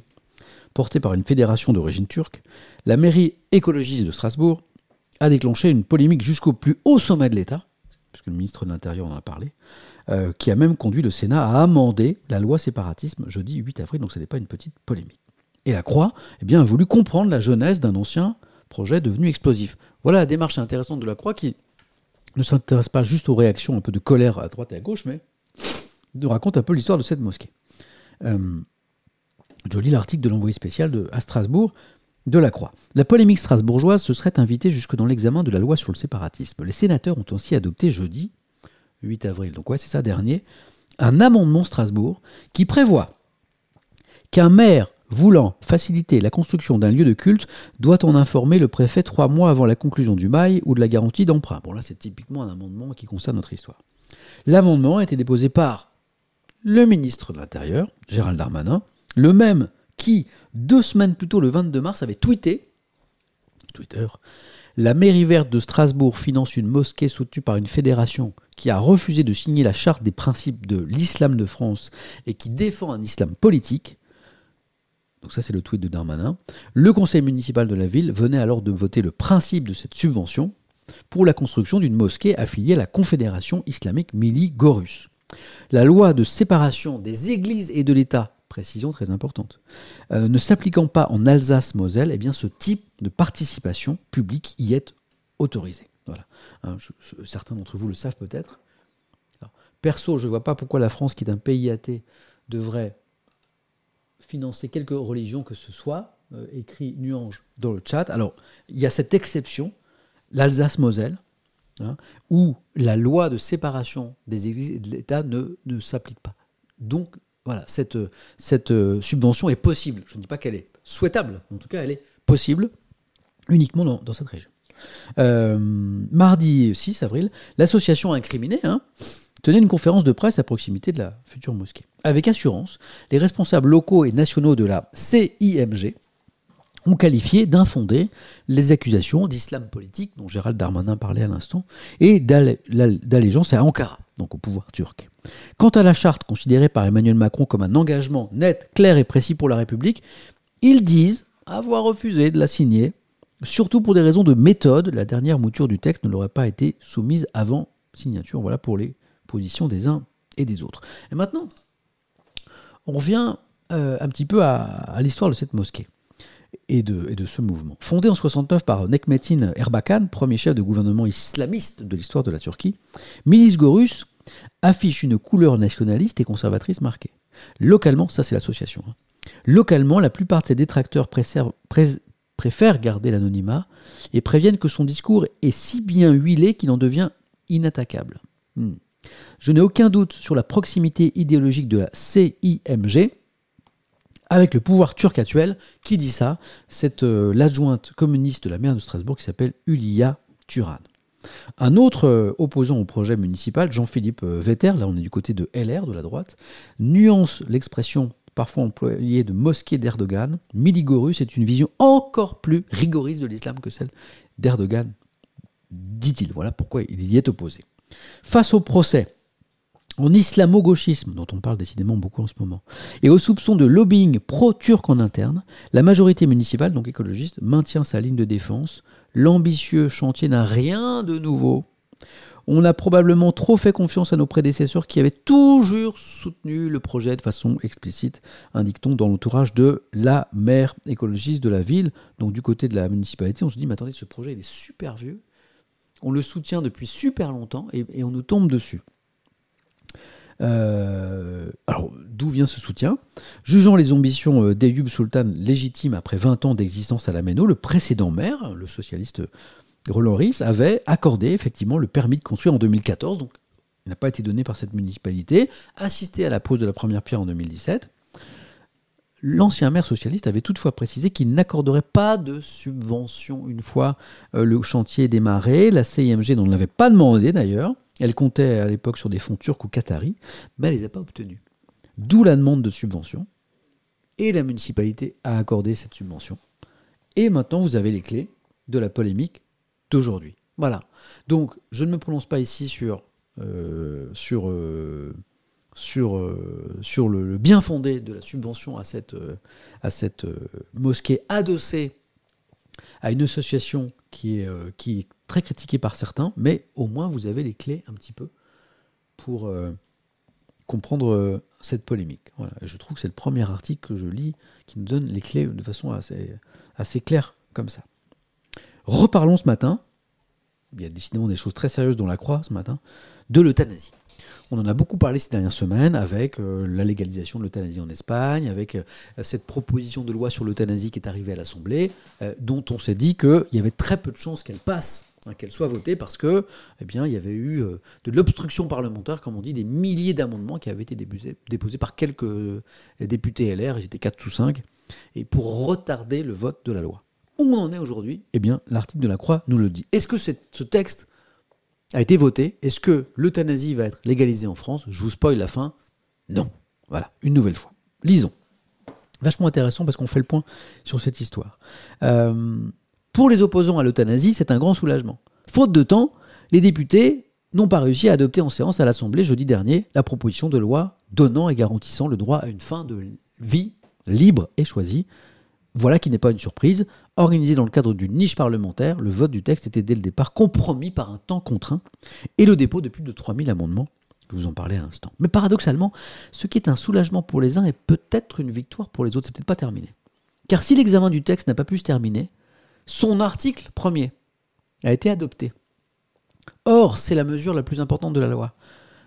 portée par une fédération d'origine turque, la mairie écologiste de Strasbourg a déclenché une polémique jusqu'au plus haut sommet de l'État, puisque le ministre de l'Intérieur en a parlé, euh, qui a même conduit le Sénat à amender la loi séparatisme jeudi 8 avril, donc ce n'est pas une petite polémique. Et la Croix eh bien, a voulu comprendre la genèse d'un ancien projet devenu explosif. Voilà la démarche intéressante de la Croix qui ne s'intéresse pas juste aux réactions un peu de colère à droite et à gauche, mais nous raconte un peu l'histoire de cette mosquée. Euh, je lis l'article de l'envoyé spécial à Strasbourg de la Croix. La polémique strasbourgeoise se serait invitée jusque dans l'examen de la loi sur le séparatisme. Les sénateurs ont aussi adopté jeudi, 8 avril, donc ouais, c'est ça dernier, un amendement Strasbourg qui prévoit qu'un maire voulant faciliter la construction d'un lieu de culte doit en informer le préfet trois mois avant la conclusion du bail ou de la garantie d'emprunt. Bon là c'est typiquement un amendement qui concerne notre histoire. L'amendement a été déposé par le ministre de l'Intérieur, Gérald Darmanin, le même qui, deux semaines plus tôt, le 22 mars, avait tweeté Twitter, la mairie verte de Strasbourg finance une mosquée soutenue par une fédération qui a refusé de signer la charte des principes de l'islam de France et qui défend un islam politique. Donc ça c'est le tweet de Darmanin. Le conseil municipal de la ville venait alors de voter le principe de cette subvention pour la construction d'une mosquée affiliée à la Confédération islamique Mili Gorus. La loi de séparation des églises et de l'État, précision très importante, euh, ne s'appliquant pas en Alsace-Moselle, eh bien ce type de participation publique y est autorisé. Voilà. Hein, certains d'entre vous le savent peut-être. Perso, je ne vois pas pourquoi la France, qui est un pays athée, devrait financer quelque religion que ce soit, euh, écrit Nuange dans le chat. Alors, il y a cette exception, l'Alsace-Moselle, hein, où la loi de séparation des églises et de l'État ne, ne s'applique pas. Donc, voilà, cette, euh, euh, subvention est possible. Je ne dis pas qu'elle est souhaitable, en tout cas, elle est possible uniquement dans, dans cette région. Euh, mardi 6 avril, l'association incriminée, hein, tenait une conférence de presse à proximité de la future mosquée. Avec assurance, les responsables locaux et nationaux de la CIMG ont qualifié d'infondées les accusations d'islam politique, dont Gérald Darmanin parlait à l'instant, et d'allégeance à Ankara, donc au pouvoir turc. Quant à la charte considérée par Emmanuel Macron comme un engagement net, clair et précis pour la République, ils disent avoir refusé de la signer, surtout pour des raisons de méthode. La dernière mouture du texte ne l'aurait pas été soumise avant signature. Voilà pour les positions des uns et des autres. Et maintenant, on revient euh, un petit peu à l'histoire de cette mosquée et de, ce mouvement. Fondé en 69 par Nekmetin Erbakan, premier chef de gouvernement islamiste de l'histoire de la Turquie, Milis Gorus affiche une couleur nationaliste et conservatrice marquée. Localement, ça c'est l'association, hein. localement, la plupart de ses détracteurs préfèrent garder l'anonymat et préviennent que son discours est si bien huilé qu'il en devient inattaquable. Hmm. Je n'ai aucun doute sur la proximité idéologique de la CIMG, avec le pouvoir turc actuel. Qui dit ça? C'est euh, l'adjointe communiste de la maire de Strasbourg qui s'appelle Ulia Turan. Un autre euh, opposant au projet municipal, Jean-Philippe euh, Vetter, là on est du côté de LR, de la droite, nuance l'expression parfois employée de mosquée d'Erdogan. Miligorus est une vision encore plus rigoriste de l'islam que celle d'Erdogan, dit-il. Voilà pourquoi il y est opposé. Face au procès en islamo-gauchisme, dont on parle décidément beaucoup en ce moment, et au soupçon de lobbying pro-turc en interne, la majorité municipale, donc écologiste, maintient sa ligne de défense. L'ambitieux chantier n'a rien de nouveau. On a probablement trop fait confiance à nos prédécesseurs qui avaient toujours soutenu le projet de façon explicite, indique-t-on dans l'entourage de la maire écologiste de la ville. Donc du côté de la municipalité, on se dit, mais attendez, ce projet il est super vieux, on le soutient depuis super longtemps et on nous tombe dessus. Euh, alors, d'où vient ce soutien? Jugeant les ambitions euh, d'Ayoub Sultan légitimes après 20 ans d'existence à la Méno, le précédent maire, le socialiste Roland Ries, avait accordé effectivement le permis de construire en 2014, donc il n'a pas été donné par cette municipalité, assisté à la pose de la première pierre en 2017. L'ancien maire socialiste avait toutefois précisé qu'il n'accorderait pas de subvention une fois euh, le chantier démarré. La CIMG n'en avait pas demandé d'ailleurs. Elle comptait à l'époque sur des fonds turcs ou qataris, mais elle ne les a pas obtenus. D'où la demande de subvention. Et la municipalité a accordé cette subvention. Et maintenant, vous avez les clés de la polémique d'aujourd'hui. Voilà. Donc, je ne me prononce pas ici sur, euh, euh, euh, le, bien fondé de la subvention à cette, mosquée adossée à une association qui est très critiqué par certains, mais au moins vous avez les clés un petit peu pour euh, comprendre euh, cette polémique. Voilà. je trouve que c'est le premier article que je lis qui nous donne les clés de façon assez, assez claire comme ça. Reparlons ce matin, il y a décidément des choses très sérieuses dans la croix ce matin, de l'euthanasie. On en a beaucoup parlé ces dernières semaines avec euh, la légalisation de l'euthanasie en Espagne, avec cette proposition de loi sur l'euthanasie qui est arrivée à l'Assemblée, dont on s'est dit qu'il y avait très peu de chances qu'elle passe hein, qu'elle soit votée parce que, eh bien, il y avait eu de l'obstruction parlementaire, comme on dit, des milliers d'amendements qui avaient été déposés, par quelques députés LR, ils étaient 4 ou 5, et pour retarder le vote de la loi. Où on en est aujourd'hui? Eh bien, l'article de la Croix nous le dit. Est-ce que ce texte a été voté? Est-ce que l'euthanasie va être légalisée en France? Je vous spoil la fin. Non. Voilà, une nouvelle fois. Lisons. Vachement intéressant parce qu'on fait le point sur cette histoire. Euh, pour les opposants à l'euthanasie, c'est un grand soulagement. Faute de temps, les députés n'ont pas réussi à adopter en séance à l'Assemblée jeudi dernier la proposition de loi donnant et garantissant le droit à une fin de vie libre et choisie voilà qui n'est pas une surprise. Organisé dans le cadre d'une niche parlementaire, le vote du texte était dès le départ compromis par un temps contraint et le dépôt de plus de 3000 amendements. Je vous en parlais à l'instant. Mais paradoxalement, ce qui est un soulagement pour les uns est peut-être une victoire pour les autres. C'est peut-être pas terminé. Car si l'examen du texte n'a pas pu se terminer, son article premier a été adopté. Or, c'est la mesure la plus importante de la loi.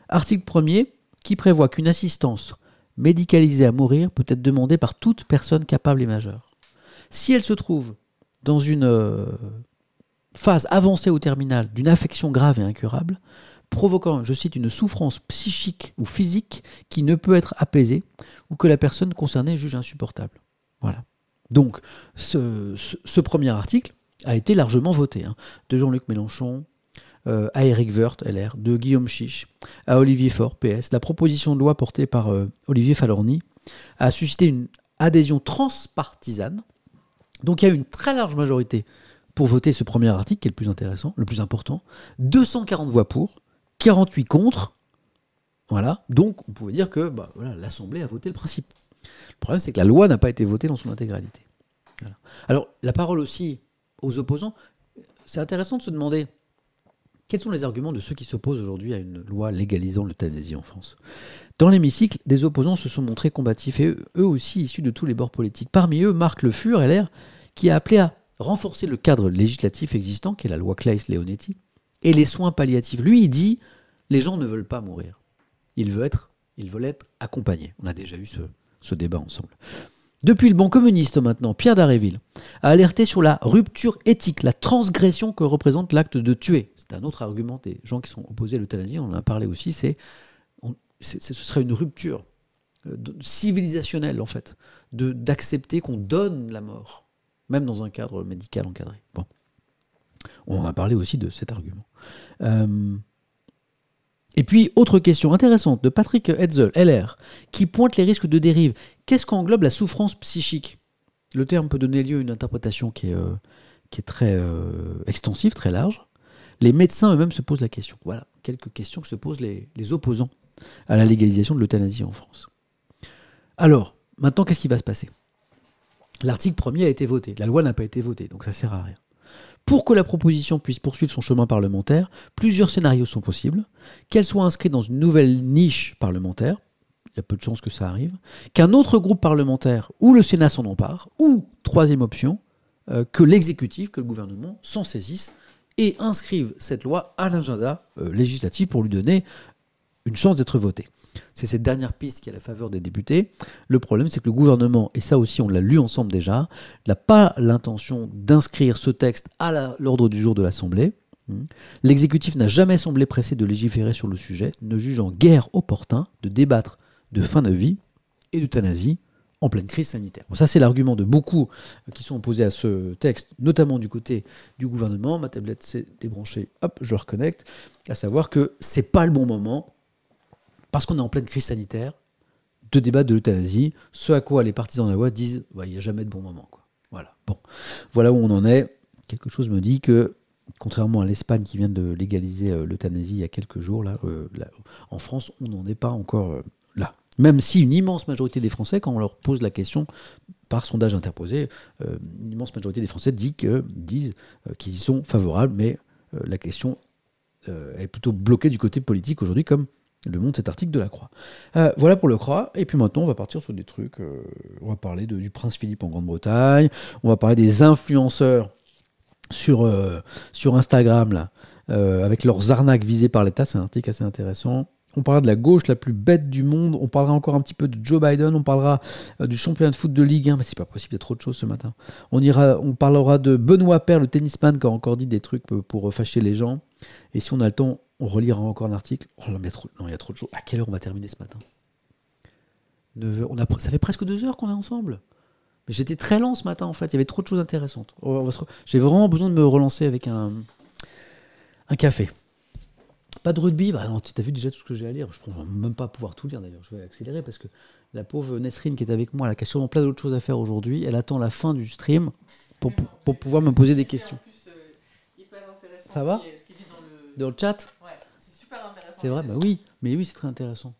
Article premier qui prévoit qu'une assistance médicalisée à mourir peut être demandée par toute personne capable et majeure. Si elle se trouve dans une euh, phase avancée ou terminale d'une affection grave et incurable, provoquant, je cite, une souffrance psychique ou physique qui ne peut être apaisée ou que la personne concernée juge insupportable. Voilà. Donc, ce, premier article a été largement voté. Hein, de Jean-Luc Mélenchon, euh, à Eric Woerth, LR, de Guillaume Chiche, à Olivier Faure, PS. La proposition de loi portée par euh, Olivier Falorni a suscité une adhésion transpartisane. Donc il y a une très large majorité pour voter ce premier article, qui est le plus intéressant, le plus important. 240 voix pour, 48 contre. Voilà. Donc on pouvait dire que bah, l'Assemblée a voté le principe. Le problème, c'est que la loi n'a pas été votée dans son intégralité. Alors la parole aussi aux opposants, c'est intéressant de se demander quels sont les arguments de ceux qui s'opposent aujourd'hui à une loi légalisant l'euthanasie en France? Dans l'hémicycle, des opposants se sont montrés combatifs et eux, eux aussi issus de tous les bords politiques. Parmi eux, Marc Le Fur, LR, qui a appelé à renforcer le cadre législatif existant, qui est la loi Claes-Leonetti, et les soins palliatifs. Lui, il dit les gens ne veulent pas mourir. Ils veulent être, ils veulent être accompagnés. On a déjà eu ce, ce débat ensemble. Depuis le banc communiste maintenant, Pierre Daréville a alerté sur la rupture éthique, la transgression que représente l'acte de tuer. C'est un autre argument des gens qui sont opposés à l'euthanasie, on en a parlé aussi, c'est, ce serait une rupture euh, civilisationnelle en fait, d'accepter qu'on donne la mort, même dans un cadre médical encadré. Bon. On en a parlé aussi de cet argument. Euh, et puis, autre question intéressante de Patrick Hetzel, LR, qui pointe les risques de dérive. Qu'est-ce qu'englobe la souffrance psychique? Le terme peut donner lieu à une interprétation qui est, euh, très euh, extensive, très large. Les médecins eux-mêmes se posent la question. Voilà, quelques questions que se posent les, les opposants à la légalisation de l'euthanasie en France. Alors, maintenant, qu'est-ce qui va se passer? L'article premier a été voté, la loi n'a pas été votée, donc ça sert à rien. Pour que la proposition puisse poursuivre son chemin parlementaire, plusieurs scénarios sont possibles. Qu'elle soit inscrite dans une nouvelle niche parlementaire, il y a peu de chances que ça arrive, qu'un autre groupe parlementaire ou le Sénat s'en empare, ou, troisième option, euh, que l'exécutif, que le gouvernement s'en saisisse et inscrive cette loi à l'agenda euh, législatif pour lui donner une chance d'être votée. C'est cette dernière piste qui est à la faveur des députés. Le problème, c'est que le gouvernement, et ça aussi on l'a lu ensemble déjà, n'a pas l'intention d'inscrire ce texte à l'ordre du jour de l'Assemblée. Hmm. L'exécutif n'a jamais semblé pressé de légiférer sur le sujet, ne jugeant guère opportun de débattre de fin de vie et d'euthanasie en pleine crise sanitaire. Ça, c'est l'argument de beaucoup qui sont opposés à ce texte, notamment du côté du gouvernement. Ma tablette s'est débranchée, hop, je reconnecte, à savoir que c'est pas le bon moment, parce qu'on est en pleine crise sanitaire, de débattre de l'euthanasie, ce à quoi les partisans de la loi disent Ouais, il n'y a jamais de bon moment. Voilà. Bon. voilà où on en est. Quelque chose me dit que, contrairement à l'Espagne qui vient de légaliser euh, l'euthanasie il y a quelques jours, euh, en France, on n'en est pas encore euh, là. Même si une immense majorité des Français, quand on leur pose la question par sondage interposé, une immense majorité des Français dit disent qu'ils sont favorables, mais la question est plutôt bloquée du côté politique aujourd'hui, comme le montre cet article de la Croix. Euh, voilà pour le Croix. Et puis maintenant, on va partir sur des trucs. euh, on va parler du prince Philippe en Grande-Bretagne. On va parler des influenceurs sur, euh, Instagram, là, avec leurs arnaques visées par l'État. C'est un article assez intéressant. On parlera de la gauche la plus bête du monde. On parlera encore un petit peu de Joe Biden. On parlera du championnat de foot de Ligue 1. Mais c'est pas possible, il y a trop de choses ce matin. On, parlera de Benoît Père, le tennisman, qui a encore dit des trucs pour fâcher les gens. Et si on a le temps, on relira encore un article. Oh là, mais trop, non, il y a trop de choses. À quelle heure on va terminer ce matin? 9 heures. On a, ça fait presque deux heures qu'on est ensemble. Mais j'étais très lent ce matin en fait. Il y avait trop de choses intéressantes. Re- J'ai vraiment besoin de me relancer avec un, un café. Pas de rugby? Bah non, Tu as vu déjà tout ce que j'ai à lire. Je ne vais même pas pouvoir tout lire d'ailleurs. Je vais accélérer parce que la pauvre Nesrine qui est avec moi, elle a sûrement plein d'autres choses à faire aujourd'hui. Elle attend la fin du stream pour, pou- pour pouvoir me poser des questions. Ça va? Dans le chat Ouais, c'est super intéressant. C'est vrai, bah oui, mais oui, c'est très intéressant.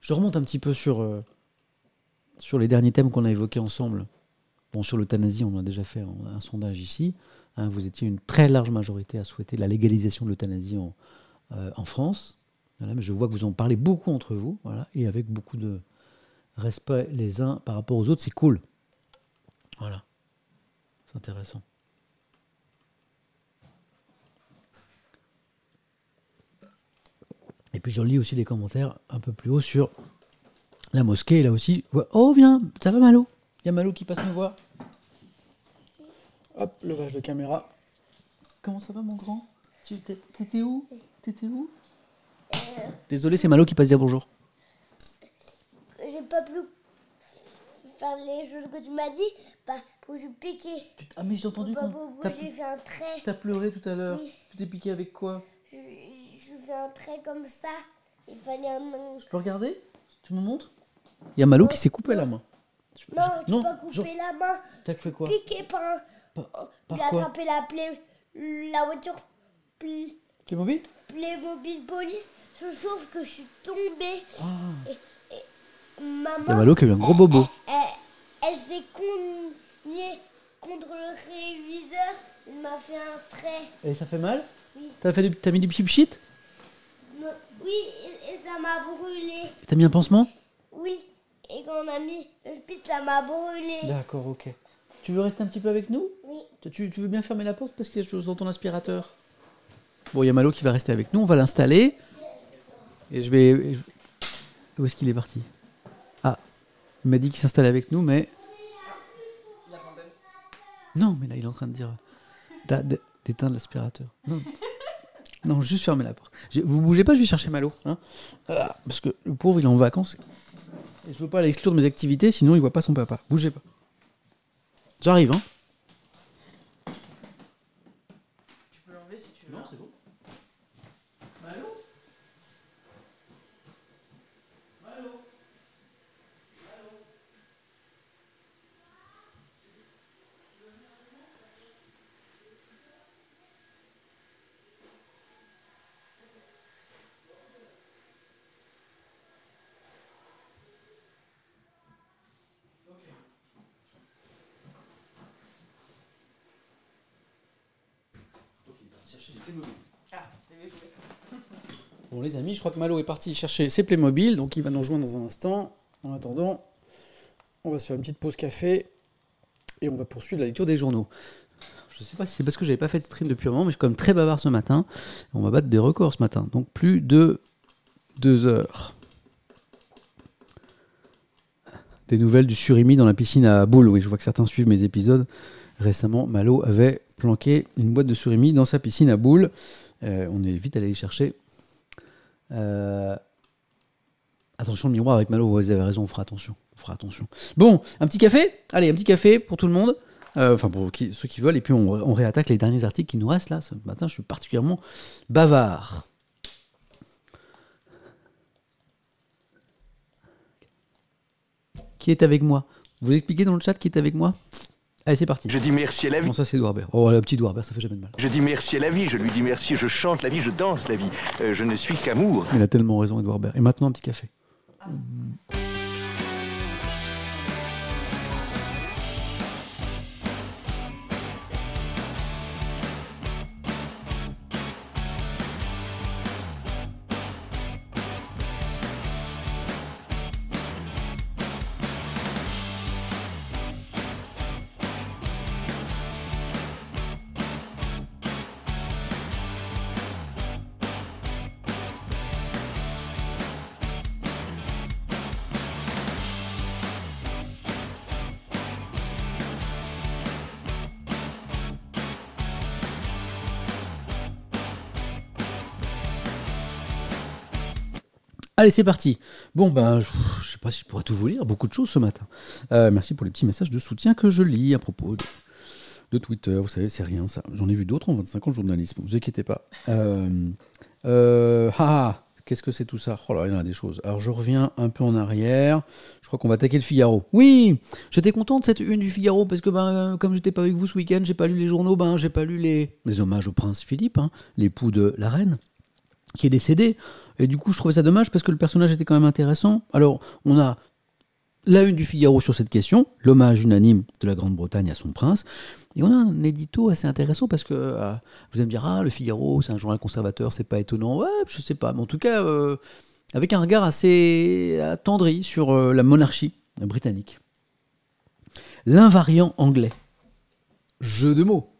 Je remonte un petit peu sur, euh, sur les derniers thèmes qu'on a évoqués ensemble. Bon, sur l'euthanasie, on a déjà fait un, un sondage ici. Hein, vous étiez une très large majorité à souhaiter la légalisation de l'euthanasie en, euh, en France. Voilà, mais je vois que vous en parlez beaucoup entre vous, voilà, et avec beaucoup de respect les uns par rapport aux autres. C'est cool. Voilà. C'est intéressant. Et puis je lis aussi des commentaires un peu plus haut sur la mosquée. Là aussi, oh viens, ça va Malo? Il y a Malo qui passe me voir. Hop, levage de caméra. Comment ça va mon grand? T'étais où? T'étais où? Désolé, c'est Malo qui passe dire bonjour. J'ai pas pu faire les choses que tu m'as dit, bah, pour que je t- Ah mais j'ai entendu qu'on... T'as j'ai fait un trait. t'as pleuré tout à l'heure. Oui. Tu t'es piqué avec quoi? Je, un trait comme ça. Il fallait un. Je peux regarder? Tu me montres? Il y a Malo qui s'est coupé la main. Non, je- tu peux pas couper Jean, la main. t'as fait quoi? Piqué par un. Par, Il par a quoi? attrapé la play, la voiture Play- Playmobil Playmobil Police. Je trouve que je suis tombée. Ah. Maman. Il y a Malo qui a eu un gros bobo. Elle, elle s'est cognée contre le réviseur. Il m'a fait un trait. Et ça fait mal? Oui. T'as fait du- t'as mis du Non, Oui, et, ça m'a brûlé. T'as mis un pansement? Oui. Et quand on a mis le spit, ça m'a brûlé. D'accord, ok. Tu veux rester un petit peu avec nous? Oui. tu, tu veux bien fermer la porte parce qu'il y a des choses dans ton aspirateur? Bon, il y a Malo qui va rester avec nous, on va l'installer. Et je vais. Où est-ce qu'il est parti? Ah, il m'a dit qu'il s'installait avec nous, mais. Non, mais là, il est en train de dire d'a- d'éteindre l'aspirateur. Non. non, juste fermer la porte. Vous bougez pas, je vais chercher Malo. Hein Ah, parce que le pauvre, il est en vacances. Et je veux pas l'exclure de mes activités, sinon il voit pas son papa. Bougez pas. J'arrive, hein Tu peux l'enlever si tu veux. c'est bon. Malo Malo Ah, t'avais joué. Bon les amis, je crois que Malo est parti chercher ses Playmobil, donc il va nous rejoindre dans un instant. En attendant, on va se faire une petite pause café et on va poursuivre la lecture des journaux. Je sais pas si c'est parce que j'avais pas fait de stream depuis un moment, mais je suis quand même très bavard ce matin. On va battre des records ce matin, donc plus de deux heures. Des nouvelles du surimi dans la piscine à boules. Oui, je vois que certains suivent mes épisodes. Récemment, Malo avait planqué une boîte de surimi dans sa piscine à boules. Euh, on est vite allé les chercher. Euh, Attention, le miroir avec Malo, vous avez raison, on fera attention. On fera attention. Bon, un petit café? Allez, un petit café pour tout le monde. Euh, enfin, pour ceux qui veulent. Et puis, on réattaque les derniers articles qui nous restent là. Ce matin, je suis particulièrement bavard. Qui est avec moi? Vous expliquez dans le chat qui est avec moi? Allez, c'est parti. Je dis merci à la vie. Bon, ça, c'est Edouard Baird. Oh, le petit Edouard Baird, ça fait jamais de mal. Je dis merci à la vie, je lui dis merci, je chante la vie, je danse la vie. Euh, je ne suis qu'amour. Il a tellement raison, Edouard Baird. Et maintenant, un petit café. Allez, c'est parti. Bon, ben, je, je sais pas si je pourrais tout vous lire, beaucoup de choses ce matin. Euh, merci pour les petits messages de soutien que je lis à propos de, Twitter. Vous savez, c'est rien ça. J'en ai vu d'autres en 25 ans de journalisme, vous inquiétez pas. Euh, euh, ah, ah, qu'est-ce que c'est tout ça? Oh là, il y en a des choses. Alors, je reviens un peu en arrière. Je crois qu'on va attaquer le Figaro. Oui, j'étais content de cette une du Figaro parce que, ben, comme j'étais pas avec vous ce week-end, j'ai pas lu les journaux, ben, j'ai pas lu les, les hommages au prince Philippe, hein, l'époux de la reine qui est décédé. Et du coup, je trouvais ça dommage parce que le personnage était quand même intéressant. Alors, on a la une du Figaro sur cette question, l'hommage unanime de la Grande-Bretagne à son prince. Et on a un édito assez intéressant parce que euh, vous allez me dire, ah, le Figaro, c'est un journal conservateur, c'est pas étonnant. Ouais, je sais pas. Mais en tout cas, euh, avec un regard assez attendri sur euh, la monarchie britannique. L'invariant anglais. Jeu de mots.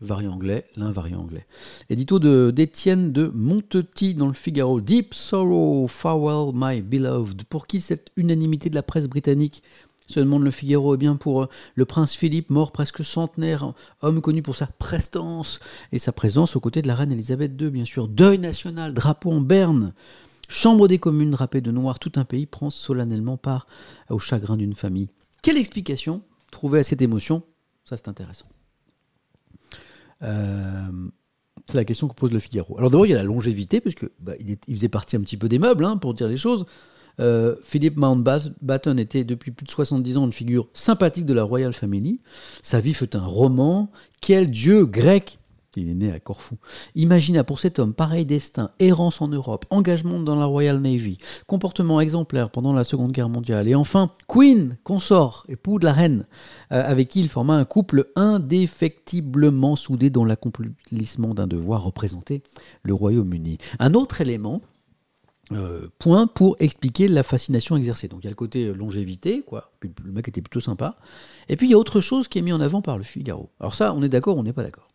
Variant anglais, l'invariant anglais. Édito de d'Étienne de Montetis dans le Figaro. Deep sorrow, farewell my beloved. Pour qui cette unanimité de la presse britannique se demande le Figaro? Eh bien pour euh, le prince Philippe, mort presque centenaire, homme connu pour sa prestance et sa présence aux côtés de la reine Elisabeth II, bien sûr. Deuil national, drapeau en berne. Chambre des communes drapée de noir, tout un pays prend solennellement part au chagrin d'une famille. Quelle explication trouver à cette émotion? Ça, c'est intéressant. Euh, C'est la question que pose le Figaro. Alors d'abord, il y a la longévité, puisque bah, il, faisait partie un petit peu des meubles, hein, pour dire les choses. Euh, Philip Mountbatten était depuis plus de 70 ans une figure sympathique de la Royal Family. Sa vie fut un roman. Quel dieu grec il est né à Corfou. Imagina pour cet homme pareil destin, errance en Europe, engagement dans la Royal Navy, comportement exemplaire pendant la Seconde Guerre mondiale, et enfin Queen, consort, époux de la reine, euh, avec qui il forma un couple indéfectiblement soudé dans l'accomplissement d'un devoir représenté le Royaume-Uni. Un autre élément, euh, point pour expliquer la fascination exercée. Donc il y a le côté longévité, quoi. Le mec était plutôt sympa. Et puis il y a autre chose qui est mis en avant par le Figaro. Alors ça, on est d'accord on n'est pas d'accord?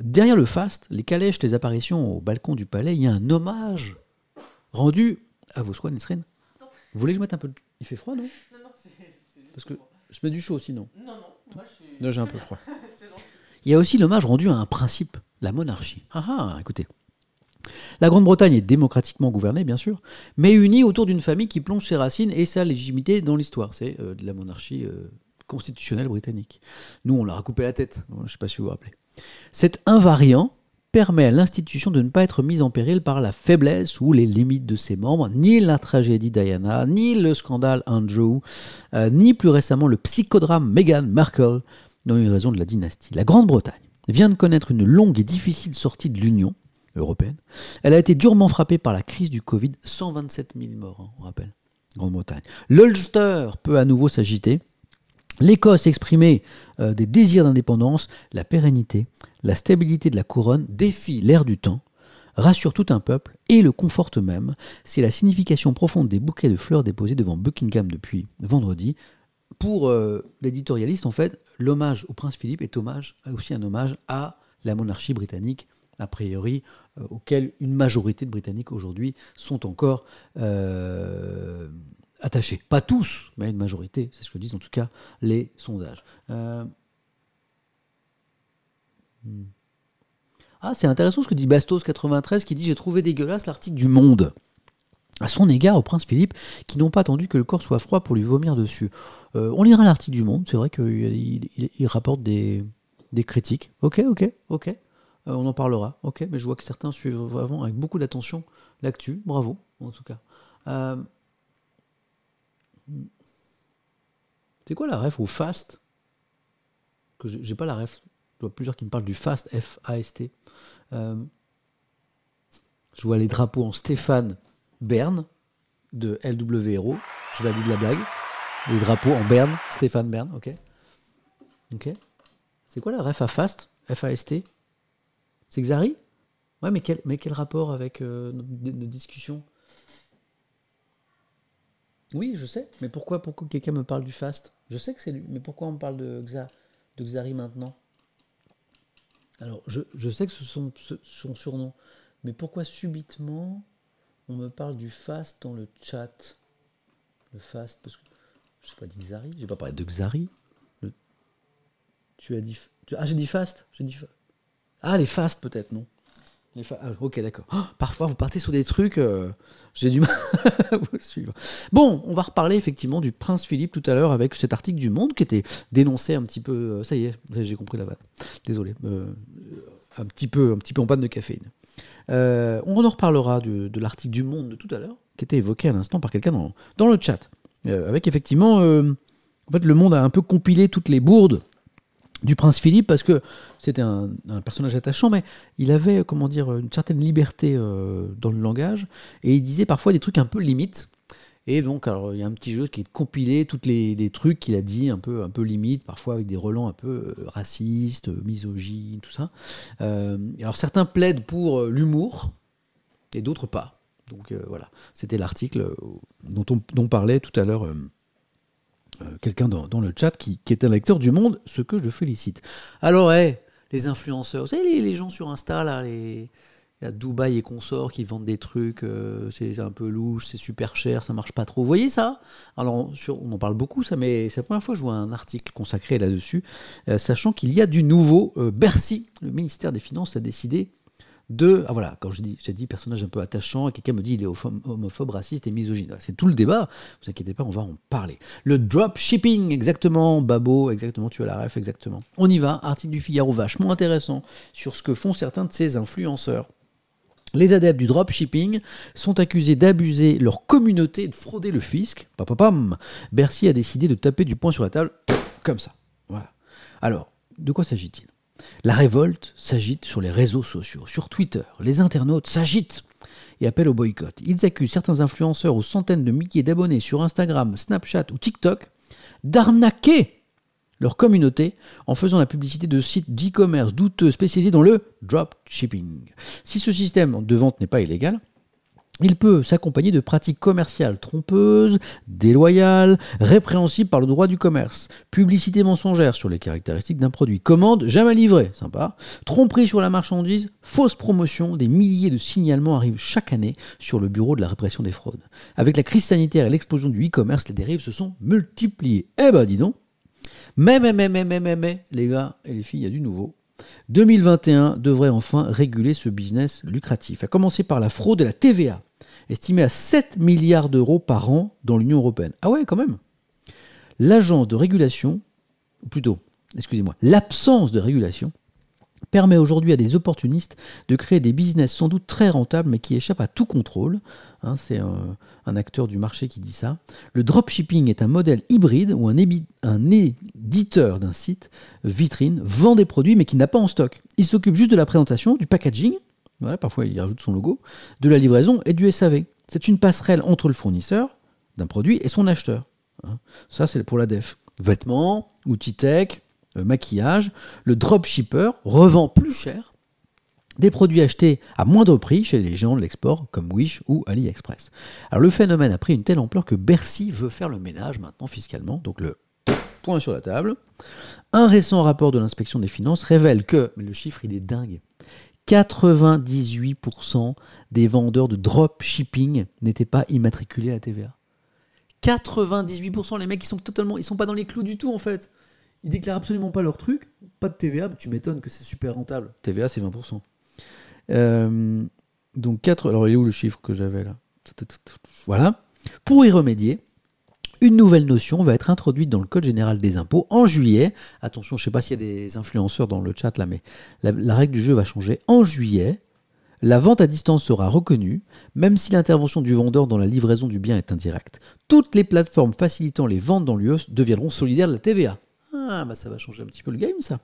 Derrière le faste, les calèches, les apparitions au balcon du palais, il y a un hommage rendu à vos soins, Nesrine. Vous voulez que je mette un peu de... Il fait froid, non? Non, non, c'est. Parce que je mets du chaud sinon. Non, non, moi je suis. J'ai un peu froid. Il y a aussi l'hommage rendu à un principe, la monarchie. Ah ah, écoutez. La Grande-Bretagne est démocratiquement gouvernée, bien sûr, mais unie autour d'une famille qui plonge ses racines et sa légitimité dans l'histoire. C'est euh, de la monarchie euh, constitutionnelle britannique. Nous, on leur a coupé la tête. Je ne sais pas si vous vous rappelez. Cet invariant permet à l'institution de ne pas être mise en péril par la faiblesse ou les limites de ses membres, ni la tragédie Diana, ni le scandale Andrew, euh, ni plus récemment le psychodrame Meghan Markle, dans une raison de la dynastie. La Grande-Bretagne vient de connaître une longue et difficile sortie de l'Union européenne. Elle a été durement frappée par la crise du Covid, 127 000 morts, hein, on rappelle, Grande-Bretagne. L'Ulster peut à nouveau s'agiter. L'Écosse exprimait euh, des désirs d'indépendance, la pérennité, la stabilité de la couronne défie l'ère du temps, rassure tout un peuple et le conforte même. C'est la signification profonde des bouquets de fleurs déposés devant Buckingham depuis vendredi. Pour euh, l'éditorialiste, en fait, l'hommage au prince Philippe est hommage, aussi un hommage à la monarchie britannique, a priori, euh, auquel une majorité de Britanniques aujourd'hui sont encore attachés. Pas tous, mais une majorité, c'est ce que disent en tout cas les sondages. Euh, hmm. Ah, c'est intéressant ce que dit Bastos93 qui dit J'ai trouvé dégueulasse l'article du Monde à son égard au prince Philippe, qui n'ont pas attendu que le corps soit froid pour lui vomir dessus. Euh, on lira l'article du Monde, c'est vrai qu'il il, il- il rapporte des, des critiques. Ok, ok, ok. Euh, on en parlera, ok, mais je vois que certains suivent vraiment avec beaucoup d'attention l'actu. Bravo, en tout cas. Euh, C'est quoi la ref au fast j'ai pas la ref. Je vois plusieurs qui me parlent du fast, F-A-S-T. Euh, je vois les drapeaux en Stéphane Bern de LWRO. Je valide la blague. Les drapeaux en Berne, Stéphane Bern, ok. Ok. C'est quoi la ref à fast F-A-S-T C'est Xari? Ouais, mais quel, rapport avec euh, notre, notre discussion? Oui, je sais. Mais pourquoi, pourquoi quelqu'un me parle du fast? Je sais que c'est lui, mais pourquoi on parle de, Xa, de Xari maintenant? Alors, je, je sais que ce sont son surnom, mais pourquoi subitement on me parle du fast dans le chat? Le fast, parce que je sais pas dit Xari, j'ai pas parlé de Xari. Tu as dit, ah j'ai dit fast, j'ai dit fa- ah les fast peut-être non? Ah, ok d'accord. Oh, parfois vous partez sur des trucs, euh, j'ai du mal à vous suivre. Bon, on va reparler effectivement du prince Philippe tout à l'heure avec cet article du Monde qui était dénoncé un petit peu. euh, ça y est, j'ai compris la vanne. Désolé, euh, un petit peu, un petit peu en panne de caféine. On en reparlera de, l'article du Monde de tout à l'heure, qui était évoqué à l'instant par quelqu'un dans, dans le chat. Avec effectivement, en fait, le Monde a un peu compilé toutes les bourdes du prince Philippe parce que c'était un, personnage attachant, mais il avait, comment dire, une certaine liberté euh, dans le langage et il disait parfois des trucs un peu limites. Et donc, alors, il y a un petit jeu qui est de compiler tous les, les trucs qu'il a dit un peu, un peu limite, parfois avec des relents un peu euh, racistes, euh, misogynes, tout ça. Euh, alors, certains plaident pour euh, l'humour et d'autres pas. Donc, euh, voilà, c'était l'article euh, dont on dont parlait tout à l'heure euh, euh, quelqu'un dans, le chat qui, est un lecteur du Monde, ce que je félicite. Alors, hé, les influenceurs, vous savez, les, gens sur Insta, là, les, Dubaï et consorts qui vendent des trucs, euh, c'est un peu louche, c'est super cher, ça marche pas trop. Vous voyez ça? Alors, on en parle beaucoup, ça, mais c'est la première fois que je vois un article consacré là-dessus, euh, sachant qu'il y a du nouveau. Euh, Bercy, le ministère des Finances, a décidé de. Ah voilà, quand je dis, personnage un peu attachant, et quelqu'un me dit il est homophobe, raciste et misogyne. C'est tout le débat, vous inquiétez pas, on va en parler. Le drop shipping, exactement, Babo, exactement, tu as la ref, exactement. On y va, article du Figaro vachement intéressant sur ce que font certains de ces influenceurs. Les adeptes du dropshipping sont accusés d'abuser leur communauté et de frauder le fisc. Papapam. Bercy a décidé de taper du poing sur la table, comme ça. Voilà. Alors, de quoi s'agit-il? La révolte s'agite sur les réseaux sociaux, sur Twitter. Les internautes s'agitent et appellent au boycott. Ils accusent certains influenceurs aux centaines de milliers d'abonnés sur Instagram, Snapchat ou TikTok d'arnaquer leur communauté en faisant la publicité de sites d'e-commerce douteux spécialisés dans le dropshipping. Si ce système de vente n'est pas illégal, il peut s'accompagner de pratiques commerciales trompeuses, déloyales, répréhensibles par le droit du commerce, publicité mensongère sur les caractéristiques d'un produit, commande jamais livrée, sympa, tromperie sur la marchandise, fausse promotion, des milliers de signalements arrivent chaque année sur le bureau de la répression des fraudes. Avec la crise sanitaire et l'explosion du e-commerce, les dérives se sont multipliées. Eh ben dis donc. Mais, mais, mais, mais, mais, mais, mais, les gars et les filles, il y a du nouveau. 2021 devrait enfin réguler ce business lucratif, à commencer par la fraude et la TVA, estimée à 7 milliards d'euros par an dans l'Union européenne. Ah ouais, quand même. L'agence de régulation, plutôt, excusez-moi, l'absence de régulation, permet aujourd'hui à des opportunistes de créer des business sans doute très rentables mais qui échappent à tout contrôle. Hein, c'est un, un, acteur du marché qui dit ça. Le dropshipping est un modèle hybride où un, éditeur d'un site vitrine vend des produits mais qui n'a pas en stock. Il s'occupe juste de la présentation, du packaging, voilà, parfois il y rajoute son logo, de la livraison et du SAV. C'est une passerelle entre le fournisseur d'un produit et son acheteur. Hein. Ça c'est pour la def. Vêtements, outils tech, euh, maquillage, le dropshipper revend plus cher des produits achetés à moindre prix chez les géants de l'export comme Wish ou AliExpress. Alors le phénomène a pris une telle ampleur que Bercy veut faire le ménage maintenant fiscalement, donc le point sur la table. Un récent rapport de l'inspection des finances révèle que, mais le chiffre il est dingue, 98% des vendeurs de dropshipping n'étaient pas immatriculés à TVA. 98% les mecs ils sont totalement ils sont pas dans les clous du tout en fait. Ils déclarent absolument pas leur truc, pas de TVA, tu m'étonnes que c'est super rentable. TVA, c'est 20%. Euh, donc 4. Alors, il est où le chiffre que j'avais là? Voilà. Pour y remédier, une nouvelle notion va être introduite dans le Code général des impôts en juillet. Attention, je ne sais pas s'il y a des influenceurs dans le chat là, mais la, la règle du jeu va changer. En juillet, la vente à distance sera reconnue, même si l'intervention du vendeur dans la livraison du bien est indirecte. Toutes les plateformes facilitant les ventes dans l'UE deviendront solidaires de la TVA. Ah, bah ça va changer un petit peu le game, ça.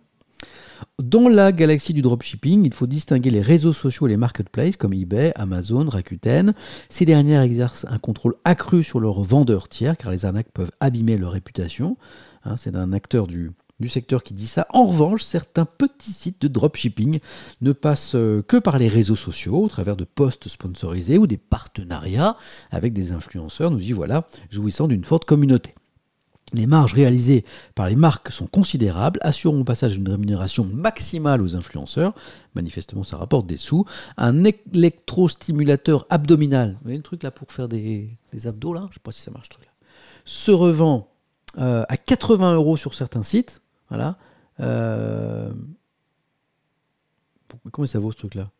Dans la galaxie du dropshipping, il faut distinguer les réseaux sociaux et les marketplaces comme eBay, Amazon, Rakuten. Ces dernières exercent un contrôle accru sur leurs vendeurs tiers car les arnaques peuvent abîmer leur réputation. Hein, c'est un acteur du, secteur qui dit ça. En revanche, certains petits sites de dropshipping ne passent euh, que par les réseaux sociaux au travers de posts sponsorisés ou des partenariats avec des influenceurs, nous y voilà, jouissant d'une forte communauté. Les marges réalisées par les marques sont considérables, assurant au passage une rémunération maximale aux influenceurs. Manifestement, ça rapporte des sous. Un électrostimulateur abdominal, vous voyez le truc là pour faire des, abdos là? Je ne sais pas si ça marche ce truc là. Se revend euh, à 80 euros sur certains sites. Voilà. Euh... Comment ça vaut ce truc là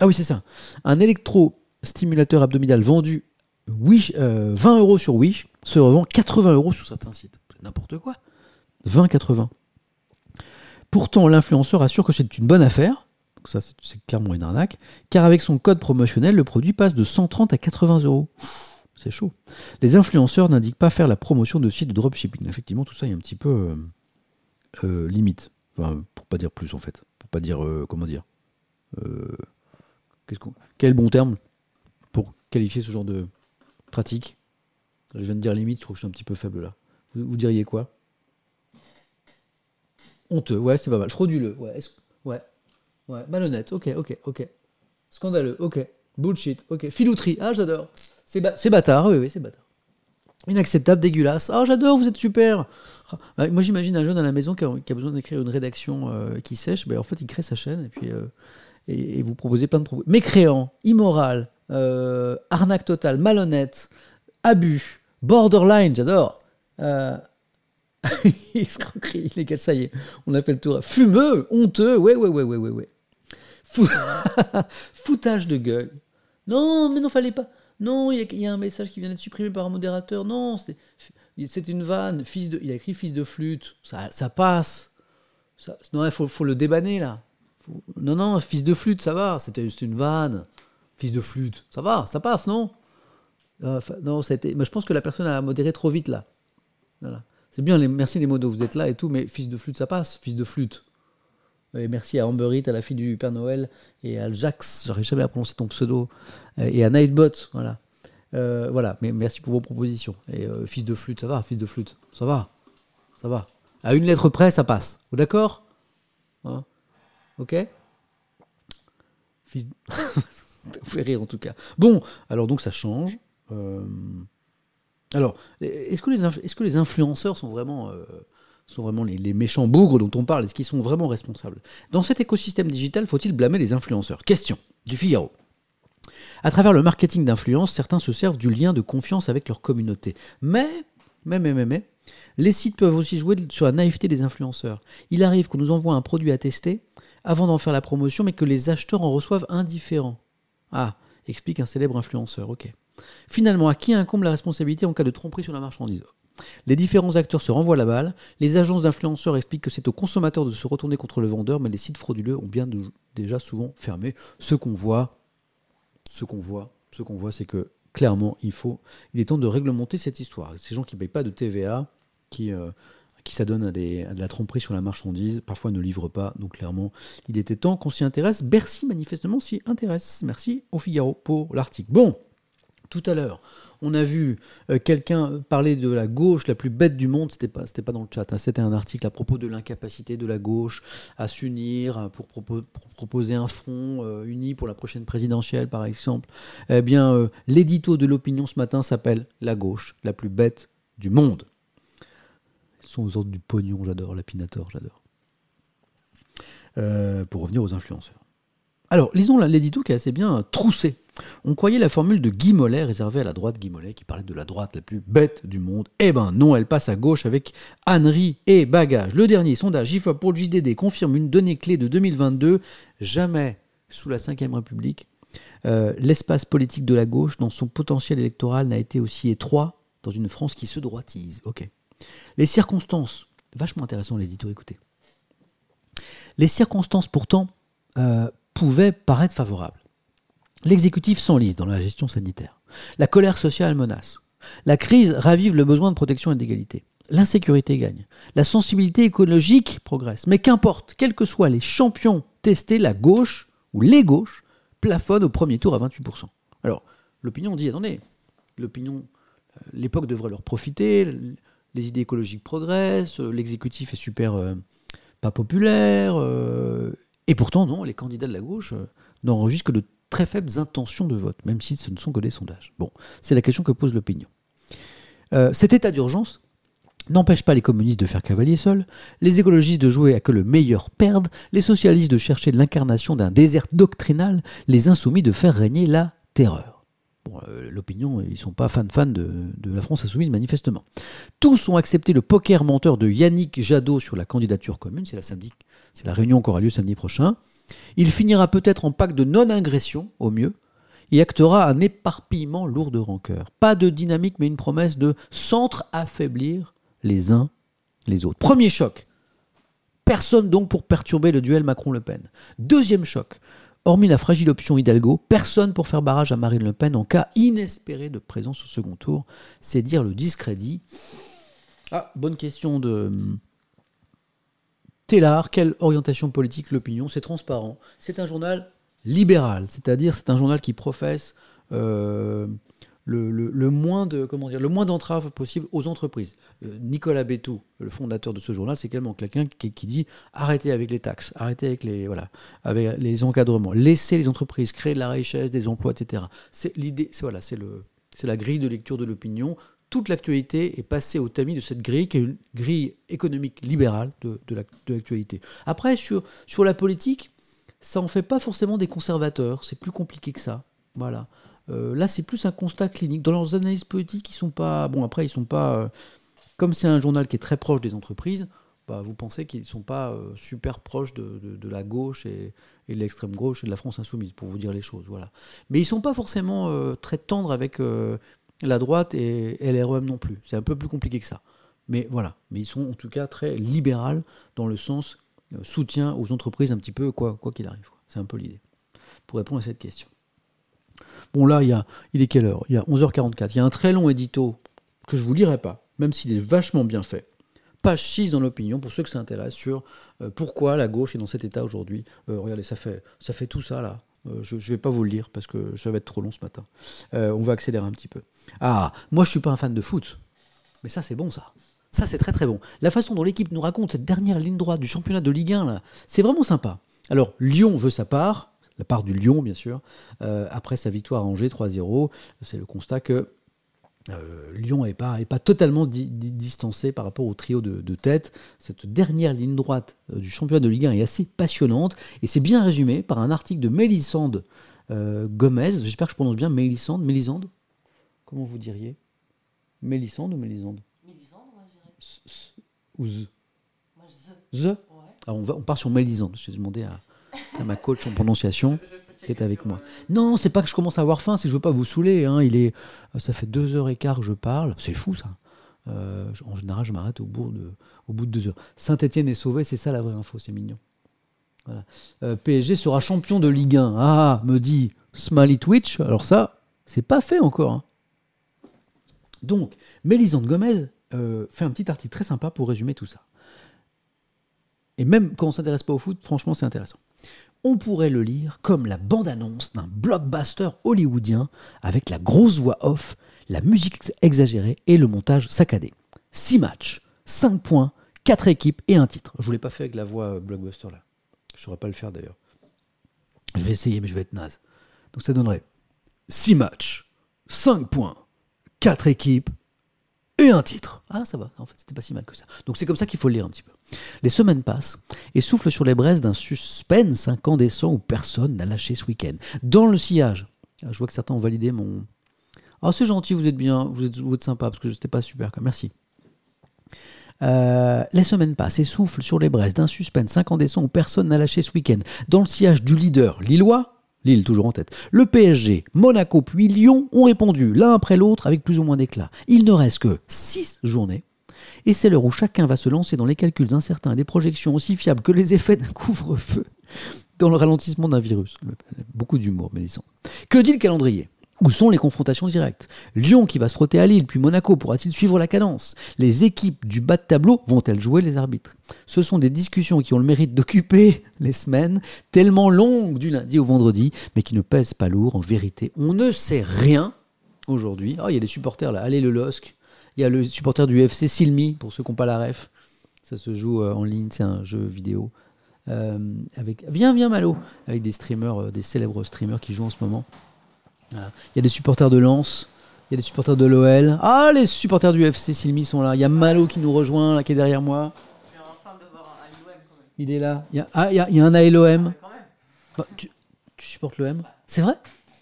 Ah oui, c'est ça. Un électrostimulateur abdominal vendu Wish, 20 euh, euros sur Wish se revend 80 euros sur certains sites. C'est n'importe quoi. 20,80. Pourtant, l'influenceur assure que c'est une bonne affaire. Donc ça, c'est clairement une arnaque. Car avec son code promotionnel, le produit passe de 130 à 80 euros. C'est chaud. Les influenceurs n'indiquent pas faire la promotion de sites de dropshipping. Effectivement, tout ça est un petit peu euh, euh, limite. Pour pas dire plus en fait. Pour pas dire comment dire. quel bon terme pour qualifier ce genre de, pratique. Je viens de dire limite, je trouve que je suis un petit peu faible là. Vous, diriez quoi? Honteux, ouais, c'est pas mal. Frauduleux, ouais. Ouais. Ouais. Malhonnête, ok, ok, ok. Scandaleux, ok. Bullshit, ok. Filouterie, ah, j'adore. C'est bâtard, oui, oui, c'est bâtard. Inacceptable, dégueulasse. Ah, j'adore, vous êtes super. Ah, moi, j'imagine un jeune à la maison qui a, besoin d'écrire une rédaction euh, qui sèche. Ben, en fait, il crée sa chaîne et puis euh, et, vous proposez plein de propos. Mécréant, immoral, euh, arnaque totale, malhonnête, abus, borderline, j'adore. Euh... Escroquerie illégale, ça y est, on a fait le tour. Fumeux, honteux, ouais, ouais, ouais, ouais, ouais, ouais. Fou- Foutage de gueule. Non, mais non, fallait pas. Non, il y, a- un message qui vient d'être supprimé par un modérateur. Non, c'est une vanne. Fils de, il a écrit fils de flûte. Ça, ça passe. Non, il faut, le débanner là. Non, non, fils de flûte, ça va. C'était juste une vanne. Fils de flûte, ça va, ça passe, non Euh, Non, ça a été- mais je pense que la personne a modéré trop vite là. Voilà. C'est bien, merci les modos, vous êtes là et tout, mais fils de flûte, ça passe, fils de flûte. Et merci à Amber Heard, à la fille du Père Noël, et à Jax, j'arrive jamais à prononcer ton pseudo, euh, et à Nightbot, voilà. Euh, voilà, mais merci pour vos propositions. Et fils de flûte, ça va, fils de flûte, ça va, ça va. À une lettre près, ça passe. Vous d'accord? Hein? Ok? Fils... Ça vous fait rire en tout cas. Bon, alors donc ça change. Euh, Alors, est-ce que, les influenceurs sont vraiment, euh, sont vraiment les, les méchants bougres dont on parle? Est-ce qu'ils sont vraiment responsables? Dans cet écosystème digital, faut-il blâmer les influenceurs? Question du Figaro. À travers le marketing d'influence, certains se servent du lien de confiance avec leur communauté. Mais, mais, mais, mais, mais, les sites peuvent aussi jouer sur la naïveté des influenceurs. Il arrive qu'on nous envoie un produit à tester avant d'en faire la promotion, mais que les acheteurs en reçoivent indifférents. Ah, explique un célèbre influenceur, ok. Finalement, à qui incombe la responsabilité en cas de tromperie sur la marchandise Les différents acteurs se renvoient la balle, les agences d'influenceurs expliquent que c'est aux consommateurs de se retourner contre le vendeur, mais les sites frauduleux ont bien déjà souvent fermé. Ce qu'on voit, ce qu'on voit, ce qu'on voit, c'est que clairement, il faut, il est temps de réglementer cette histoire. Ces gens qui ne payent pas de TVA, qui, euh, qui s'adonnent à, de la tromperie sur la marchandise, parfois ne livrent pas. Donc clairement, il était temps qu'on s'y intéresse. Bercy, manifestement, s'y intéresse. Merci au Figaro pour l'article. Bon, tout à l'heure, on a vu euh, quelqu'un parler de la gauche la plus bête du monde. C'était pas, pas dans le chat. hein. C'était un article à propos de l'incapacité de la gauche à s'unir euh, pour, propo- pour proposer un front euh, uni pour la prochaine présidentielle, par exemple. Eh bien, l'édito de l'opinion ce matin s'appelle La gauche la plus bête du monde. Sont aux ordres du pognon, j'adore. Lapinator, j'adore. Euh, pour revenir aux influenceurs. Alors, lisons l'édito qui est assez bien troussé. On croyait la formule de Guy Mollet réservée à la droite Guy Mollet qui parlait de la droite la plus bête du monde. Eh ben non, elle passe à gauche avec ânerie et bagage. Le dernier sondage IFOP pour le JDD confirme une donnée clé de 2022. Jamais sous la Ve République, euh, l'espace politique de la gauche dans son potentiel électoral n'a été aussi étroit dans une France qui se droitise. Ok. Les circonstances, vachement intéressant l'édito, écoutez. Les circonstances pourtant euh, pouvaient paraître favorables. L'exécutif s'enlise dans la gestion sanitaire. La colère sociale menace. La crise ravive le besoin de protection et d'égalité. L'insécurité gagne. La sensibilité écologique progresse. Mais qu'importe, quels que soient les champions testés, la gauche ou les gauches plafonnent au premier tour à 28%. Alors, l'opinion dit, attendez, l'opinion, euh, l'époque devrait leur profiter, les idées écologiques progressent, euh, l'exécutif est super euh, pas populaire, euh, et pourtant, non, les candidats de la gauche n'enregistrent que de très faibles intentions de vote, même si ce ne sont que des sondages. Bon, c'est la question que pose l'opinion. Cet état d'urgence n'empêche pas les communistes de faire cavalier seul, les écologistes de jouer à que le meilleur perde, les socialistes de chercher l'incarnation d'un désert doctrinal, les insoumis de faire régner la terreur. Euh, L'opinion, ils sont pas fans-fans de, de la France insoumise, manifestement. Tous ont accepté le poker menteur de Yannick Jadot sur la candidature commune, c'est la, samedi, c'est la réunion qui aura lieu samedi prochain. Il finira peut-être en pacte de non-ingression, au mieux, et actera un éparpillement lourd de rancœur. Pas de dynamique, mais une promesse de s'entre-affaiblir les uns les autres. Premier choc. Personne donc pour perturber le duel Macron-Le Pen. Deuxième choc. Hormis la fragile option Hidalgo, personne pour faire barrage à Marine Le Pen en cas inespéré de présence au second tour. C'est dire le discrédit. Ah, bonne question de Télard. Quelle orientation politique l'opinion? C'est transparent. C'est un journal libéral, c'est-à-dire c'est un journal qui professe euh, le, le- moins de comment dire le moins d'entraves possible aux entreprises. Euh, Nicolas Bétou, le fondateur de ce journal, c'est également quelqu'un qui, qui dit arrêtez avec les taxes, arrêtez avec les voilà, avec les encadrements, laissez les entreprises créer de la richesse, des emplois, etc. C'est l'idée, c'est voilà, c'est le c'est la grille de lecture de l'opinion. Toute l'actualité est passée au tamis de cette grille qui est une grille économique libérale de, de l'actualité. Après, sur, sur la politique, ça en fait pas forcément des conservateurs. C'est plus compliqué que ça. Voilà. Euh, là, c'est plus un constat clinique. Dans leurs analyses politiques, ils sont pas. Bon, après, ils sont pas. euh, comme c'est un journal qui est très proche des entreprises, bah, vous pensez qu'ils ne sont pas euh, super proches de, de- la gauche et, et de l'extrême gauche et de la France insoumise, pour vous dire les choses. Voilà. Mais ils ne sont pas forcément très tendres avec la droite et, et LREM non plus. C'est un peu plus compliqué que ça. Mais voilà. Mais ils sont en tout cas très libérales dans le sens soutien aux entreprises un petit peu, quoi qu'il arrive. quoi. C'est un peu l'idée. Pour répondre à cette question. Bon, là, il, y a, est quelle heure? Il y a 11h44. Il y a un très long édito que je ne vous lirai pas, même s'il est vachement bien fait. Page 6 dans l'opinion, pour ceux que ça intéresse, sur euh, pourquoi la gauche est dans cet état aujourd'hui. Euh, regardez, ça fait, tout ça là. Euh, je ne vais pas vous le lire parce que ça va être trop long ce matin. On va accélérer un petit peu. Ah, moi je suis pas un fan de foot. Mais ça, c'est bon, ça. Ça, c'est très très bon. La façon dont l'équipe nous raconte cette dernière ligne droite du championnat de Ligue 1, là, c'est vraiment sympa. Alors, Lyon veut sa part, la part du Lyon, bien sûr. Euh, après sa victoire à Angers 3-0, c'est le constat que euh, Lyon n'est pas, est pas totalement di- di- distancé par rapport au trio de, de tête. Cette dernière ligne droite euh, du championnat de Ligue 1 est assez passionnante et c'est bien résumé par un article de Mélisande euh, Gomez. J'espère que je prononce bien Mélisande. Mélisande Comment vous diriez? Mélisande ou Mélisande? Mélisande, moi, je dirais. S- s- Ou Z Moi, je... Z Ouais. Ah, on, va, on part sur Mélisande. J'ai demandé à, à ma coach en prononciation qui est avec moi. euh, Non, c'est pas que je commence à avoir faim, que je veux pas vous saouler. hein. Il est, ça fait deux heures et quart que je parle. C'est fou ça. Euh, en général, je m'arrête au bout de, au bout de deux heures. Saint-Etienne est sauvé, c'est ça la vraie info, c'est mignon. Euh, PSG sera champion de Ligue 1. Ah, me dit Smiley Twitch. Alors ça, c'est pas fait encore. hein. Donc, Mélisande Gomez euh, fait un petit article très sympa pour résumer tout ça. Et même quand on s'intéresse pas au foot, franchement, c'est intéressant on pourrait le lire comme la bande-annonce d'un blockbuster hollywoodien avec la grosse voix off, la musique ex- exagérée et le montage saccadé. 6 matchs, 5 points, 4 équipes et un titre. Je ne l'ai pas fait avec la voix euh, blockbuster là. Je ne saurais pas le faire d'ailleurs. Je vais essayer mais je vais être naze. Donc ça donnerait 6 matchs, 5 points, 4 équipes et un titre. Ah ça va, en fait c'était pas si mal que ça. Donc c'est comme ça qu'il faut le lire un petit peu. Les semaines passent et soufflent sur les braises d'un suspense incandescent où personne n'a lâché ce week-end. Dans le sillage, ah, je vois que certains ont validé mon. Ah, c'est gentil, vous êtes bien, vous êtes, vous êtes sympa parce que j'étais pas super. quoi. Merci. Euh, les semaines passent et soufflent sur les braises d'un suspense incandescent où personne n'a lâché ce week-end. Dans le sillage du leader lillois, Lille toujours en tête, le PSG, Monaco puis Lyon ont répondu l'un après l'autre avec plus ou moins d'éclat. Il ne reste que 6 journées et c'est l'heure où chacun va se lancer dans les calculs incertains et des projections aussi fiables que les effets d'un couvre-feu dans le ralentissement d'un virus. Beaucoup d'humour, Mélissande. Que dit le calendrier? Où sont les confrontations directes Lyon qui va se frotter à Lille, puis Monaco pourra-t-il suivre la cadence Les équipes du bas de tableau vont-elles jouer les arbitres Ce sont des discussions qui ont le mérite d'occuper les semaines tellement longues du lundi au vendredi, mais qui ne pèsent pas lourd. En vérité, on ne sait rien aujourd'hui. Ah, il y a des supporters là, allez le LOSC. Il y a le supporter du FC Silmi, pour ceux qui n'ont pas la ref. Ça se joue euh, en ligne, c'est un jeu vidéo. Euh, avec... Viens, viens Malo, avec des streamers, euh, des célèbres streamers qui jouent en ce moment. Voilà. Il y a des supporters de Lens, il y a des supporters de l'OL. Ah, les supporters du FC Silmi sont là. Il y a Malo qui nous rejoint, là, qui est derrière moi. Je de voir un quand même. Il est là. Il y a... Ah, il y a, il y a un ALOM. Même. Bah, tu, tu supportes l'OM C'est vrai?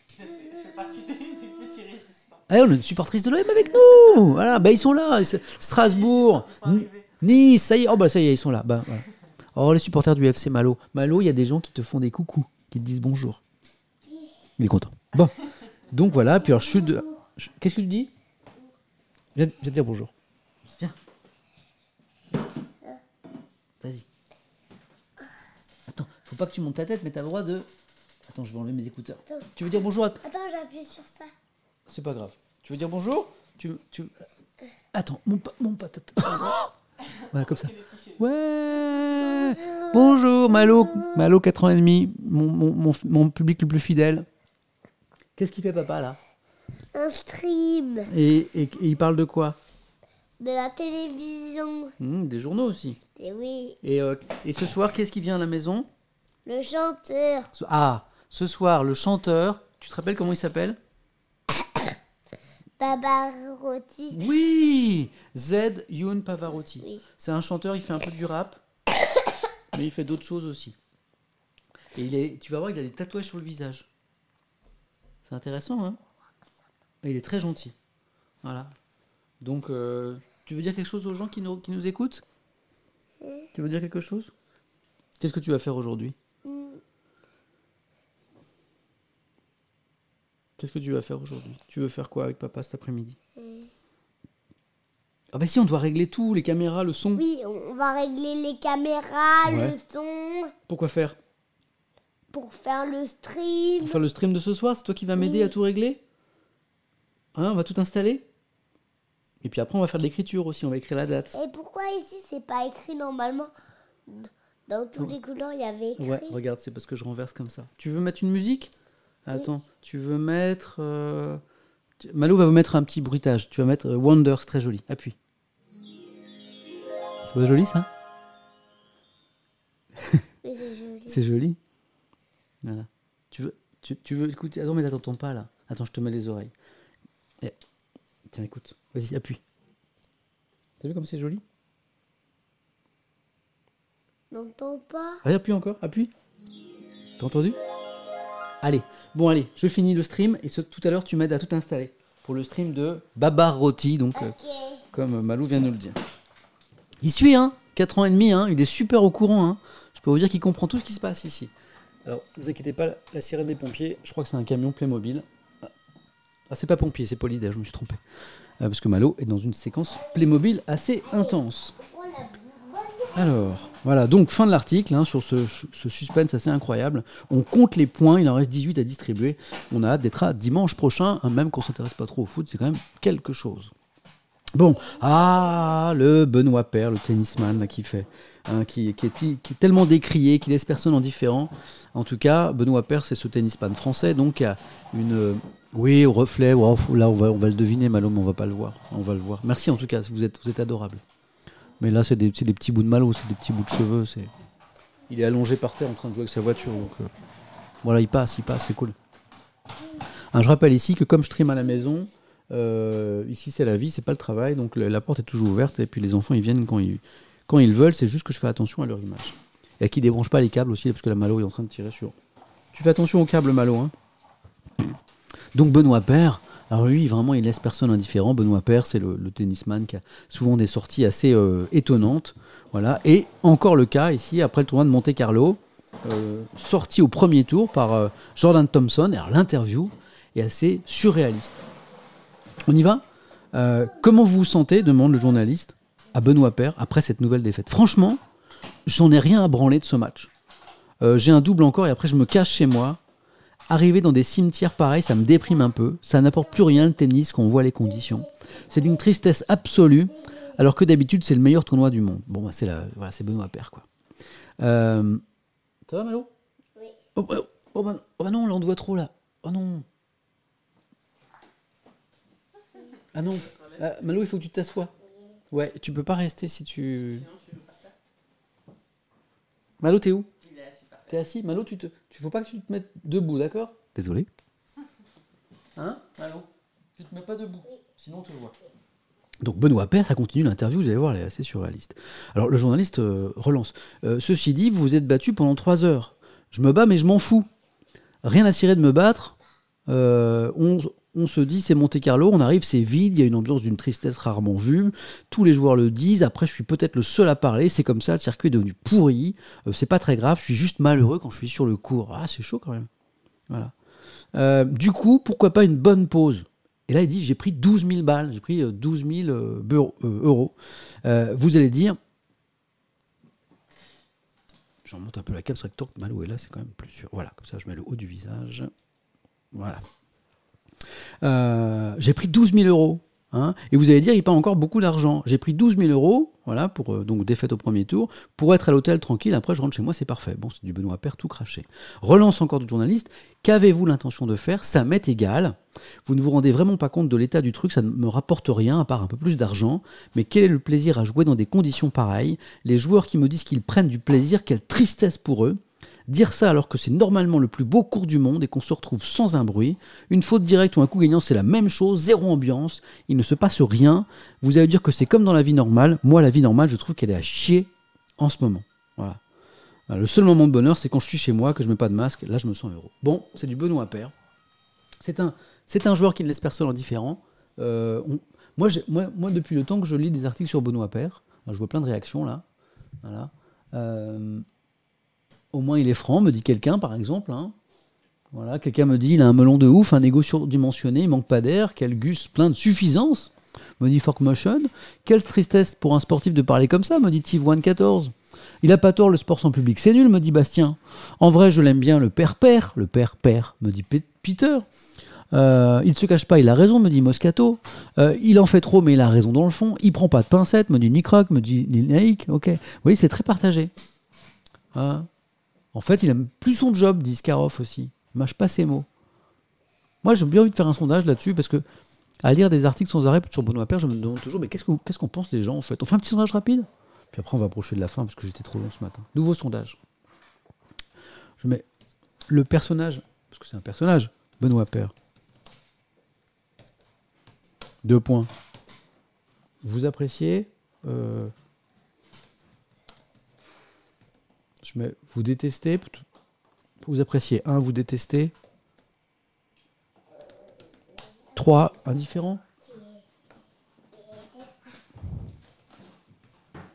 Je, sais, je fais partie des, des petits résistants. Ah, on a une supportrice de l'OM avec nous Voilà, bah, ils sont là. Strasbourg, Ils sont arrivés. Nice, ça y est. Oh, bah ça y est, ils sont là. Bah, voilà. Oh, les supporters du FC Malo. Malo, il y a des gens qui te font des coucous, qui te disent bonjour. Il est content. Bon. Donc voilà, puis alors je suis de... je- Qu'est-ce que tu dis? Viens, viens dire bonjour. Viens. Vas-y. Attends, faut pas que tu montes ta tête, mais t'as le droit de... Attends, je vais enlever mes écouteurs. Attends. Tu veux dire bonjour à... Attends, j'appuie sur ça. C'est pas grave. Tu veux dire bonjour? Tu, tu... Attends, mon, pa- mon patate. voilà, comme ça. Ouais Bonjour, Malo, Malo 4 ans et demi, mon, mon, mon, mon public le plus fidèle. Qu'est-ce qu'il fait papa là? Un stream et, et, et il parle de quoi? De la télévision. Hmm, Des journaux aussi. Et oui, Et, euh, et ce soir, qu'est-ce qui vient à la maison? Le chanteur Ah, ce soir, le chanteur, tu te rappelles comment il s'appelle? Babarotti. Oui Z Youn Pavarotti. Oui. C'est un chanteur, il fait un peu du rap, mais il fait d'autres choses aussi. Et il est, tu vas voir, il a des tatouages sur le visage. C'est intéressant, hein. Et il est très gentil. Voilà. Donc, euh, tu veux dire quelque chose aux gens qui nous, qui nous écoutent? Tu veux dire quelque chose? Qu'est-ce que tu vas faire aujourd'hui? Hmm, Qu'est-ce que tu vas faire aujourd'hui? Tu veux faire quoi avec papa cet après-midi? Euh, Ah bah si, on doit régler tout, les caméras, le son. Oui, on va régler les caméras, Ouais. le son, Pourquoi faire? Pour faire le stream. Pour faire le stream de ce soir, c'est toi qui vas m'aider Oui. à tout régler Hein, on va tout installer Et puis après, on va faire de l'écriture aussi, on va écrire la date. Et pourquoi ici c'est pas écrit normalement Dans tous les couleurs il y avait écrit. Ouais, regarde, c'est parce que je renverse comme ça. Tu veux mettre une musique Attends, tu veux mettre... euh, Malo va vous mettre un petit bruitage. Tu vas mettre euh, Wonder, c'est très joli. Appuie. C'est joli ça c'est joli. Voilà. Tu veux, tu, tu veux écouter Attends, mais t'entends pas là. Attends, je te mets les oreilles. Eh. Tiens, écoute. Vas-y, appuie. T'as vu comme c'est joli? N'entends pas? Allez, appuie encore, appuie. T'as entendu? Allez, bon allez, je finis le stream et ce- tout à l'heure tu m'aides à tout installer pour le stream de Babar Roti, donc euh, comme Malou vient de nous le dire. Il suit, hein 4 ans et demi, hein il est super au courant, hein Je peux vous dire qu'il comprend tout ce qui se passe ici. Alors, ne vous inquiétez pas, la sirène des pompiers, je crois que c'est un camion Playmobil. Ah, c'est pas pompier, c'est Polydare, je me suis trompé. Euh, parce que Malo est dans une séquence Playmobil assez intense. Alors, voilà, donc fin de l'article hein, sur ce, suspense assez incroyable. On compte les points, il en reste 18 à distribuer. On a hâte d'être à dimanche prochain, hein, même qu'on s'intéresse pas trop au foot, c'est quand même quelque chose. Bon, ah, le Benoît Père, le tennisman là, qui fait, hein, qui, est, tellement décrié, qui laisse personne indifférent. En tout cas, Benoît Père, c'est ce tennisman français, donc a une, euh, oui, au reflet. wow, là, on va, le deviner, Malo, mais on va pas le voir. On va le voir. Merci en tout cas, vous êtes, vous êtes adorable. Mais là, c'est des, petits bouts de Malo, c'est des petits bouts de cheveux. Il est allongé par terre en train de jouer avec sa voiture, donc euh, voilà, il passe, il passe, c'est cool. Hein, je rappelle ici que comme je stream à la maison, euh, ici c'est la vie, c'est pas le travail, donc la porte est toujours ouverte et puis les enfants ils viennent quand ils, quand ils veulent, c'est juste que je fais attention à leur image. Et qui débranche pas les câbles aussi, parce que la Malo est en train de tirer sur. Tu fais attention au câble Malo, hein. Donc Benoît Père, alors lui vraiment il laisse personne indifférent. Benoît Père c'est le, tennisman qui a souvent des sorties assez euh, étonnantes, voilà. Et encore le cas ici après le tournoi de Monte Carlo, euh, sorti au premier tour par euh, Jordan Thompson. Alors l'interview est assez surréaliste. On y va? Comment vous vous sentez? demande le journaliste à Benoît Père après cette nouvelle défaite. Franchement, j'en ai rien à branler de ce match. Euh, J'ai un double encore et après je me cache chez moi. Arriver dans des cimetières pareils, ça me déprime un peu. Ça n'apporte plus rien le tennis quand on voit les conditions. C'est d'une tristesse absolue, alors que d'habitude c'est le meilleur tournoi du monde. Bon, bah, c'est voilà, Benoît Père quoi. Euh, Ça va Malo? Oui. Oh, bah, oh, bah, oh, bah non, là on te voit trop là. Oh non. Ah non. Ah, Malo, il faut que tu t'assoies. Ouais, tu peux pas rester si tu. Malo, t'es où T'es assis Malo, tu te. Tu faut pas que tu te mettes debout, d'accord? Désolé. Hein Malo? Tu te mets pas debout, sinon on te voit. Donc Benoît Père, ça continue l'interview, vous allez voir, elle est assez surréaliste. Alors le journaliste euh, relance. Euh, ceci dit, vous vous êtes battu pendant trois heures. Je me bats, mais je m'en fous. Rien à cirer de me battre. Euh, on, on se dit, c'est Monte Carlo, on arrive, c'est vide, il y a une ambiance d'une tristesse rarement vue. Tous les joueurs le disent. Après, je suis peut-être le seul à parler. C'est comme ça, le circuit est devenu pourri. Euh, c'est pas très grave, je suis juste malheureux quand je suis sur le cours. Ah, c'est chaud quand même. Voilà. Euh, du coup, pourquoi pas une bonne pause? Et là, il dit, j'ai pris 12 000 balles, j'ai pris euh, 12 000 euh, beurre- euh, euros. Vous allez dire, j'en monte un peu la cam, c'est que tant que Malo est là, c'est quand même plus sûr. Voilà, comme ça, je mets le haut du visage. Voilà. Euh, j'ai pris 12 000 euros. hein, et vous allez dire, il pas encore beaucoup d'argent. J'ai pris 12 000 euros, voilà, pour euh, donc défaite au premier tour, pour être à l'hôtel tranquille. Après, je rentre chez moi, c'est parfait. Bon, c'est du Benoît Père tout craché. Relance encore du journaliste. Qu'avez-vous l'intention de faire? Ça m'est égal. Vous ne vous rendez vraiment pas compte de l'état du truc, ça ne me rapporte rien à part un peu plus d'argent. Mais quel est le plaisir à jouer dans des conditions pareilles? Les joueurs qui me disent qu'ils prennent du plaisir, quelle tristesse pour eux. Dire ça alors que c'est normalement le plus beau cours du monde et qu'on se retrouve sans un bruit. Une faute directe ou un coup gagnant, c'est la même chose, zéro ambiance, il ne se passe rien. Vous allez dire que c'est comme dans la vie normale. Moi, la vie normale, je trouve qu'elle est à chier en ce moment. Voilà. Le seul moment de bonheur, c'est quand je suis chez moi, que je mets pas de masque. Là, je me sens heureux. Bon, c'est du Benoît Père. C'est un, c'est un joueur qui ne laisse personne indifférent. Euh, moi, moi, moi, depuis le temps que je lis des articles sur Benoît Père, je vois plein de réactions là. Voilà. Euh, au moins, il est franc, me dit quelqu'un, par exemple. hein. Voilà, quelqu'un me dit, il a un melon de ouf, un ego surdimensionné, il manque pas d'air, quel gus plein de suffisance, me dit Fork Motion. Quelle tristesse pour un sportif de parler comme ça, me dit Tiv114. Il a pas tort, le sport sans public, c'est nul, me dit Bastien. En vrai, je l'aime bien, le père-père, le père-père, me dit Pe- Peter. Euh, il se cache pas, il a raison, me dit Moscato. Euh, il en fait trop, mais il a raison dans le fond. Il prend pas de pincettes, me dit Nick Rock, me dit Naik. Ok. Oui, c'est très partagé. Hein. En fait, il aime plus son job, dit Scaroff aussi. Il mâche pas ses mots. Moi, j'ai bien envie de faire un sondage là-dessus parce que à lire des articles sans arrêt sur Benoît Père, je me demande toujours, mais qu'est-ce que- qu'est-ce qu'on pense des gens en fait? On fait un petit sondage rapide? Puis après, on va approcher de la fin parce que j'étais trop long ce matin. Nouveau sondage. Je mets le personnage, parce que c'est un personnage, Benoît Père. Deux points. Vous appréciez euh, Je mets vous détestez. Vous appréciez. Un, vous détestez. Trois, indifférent.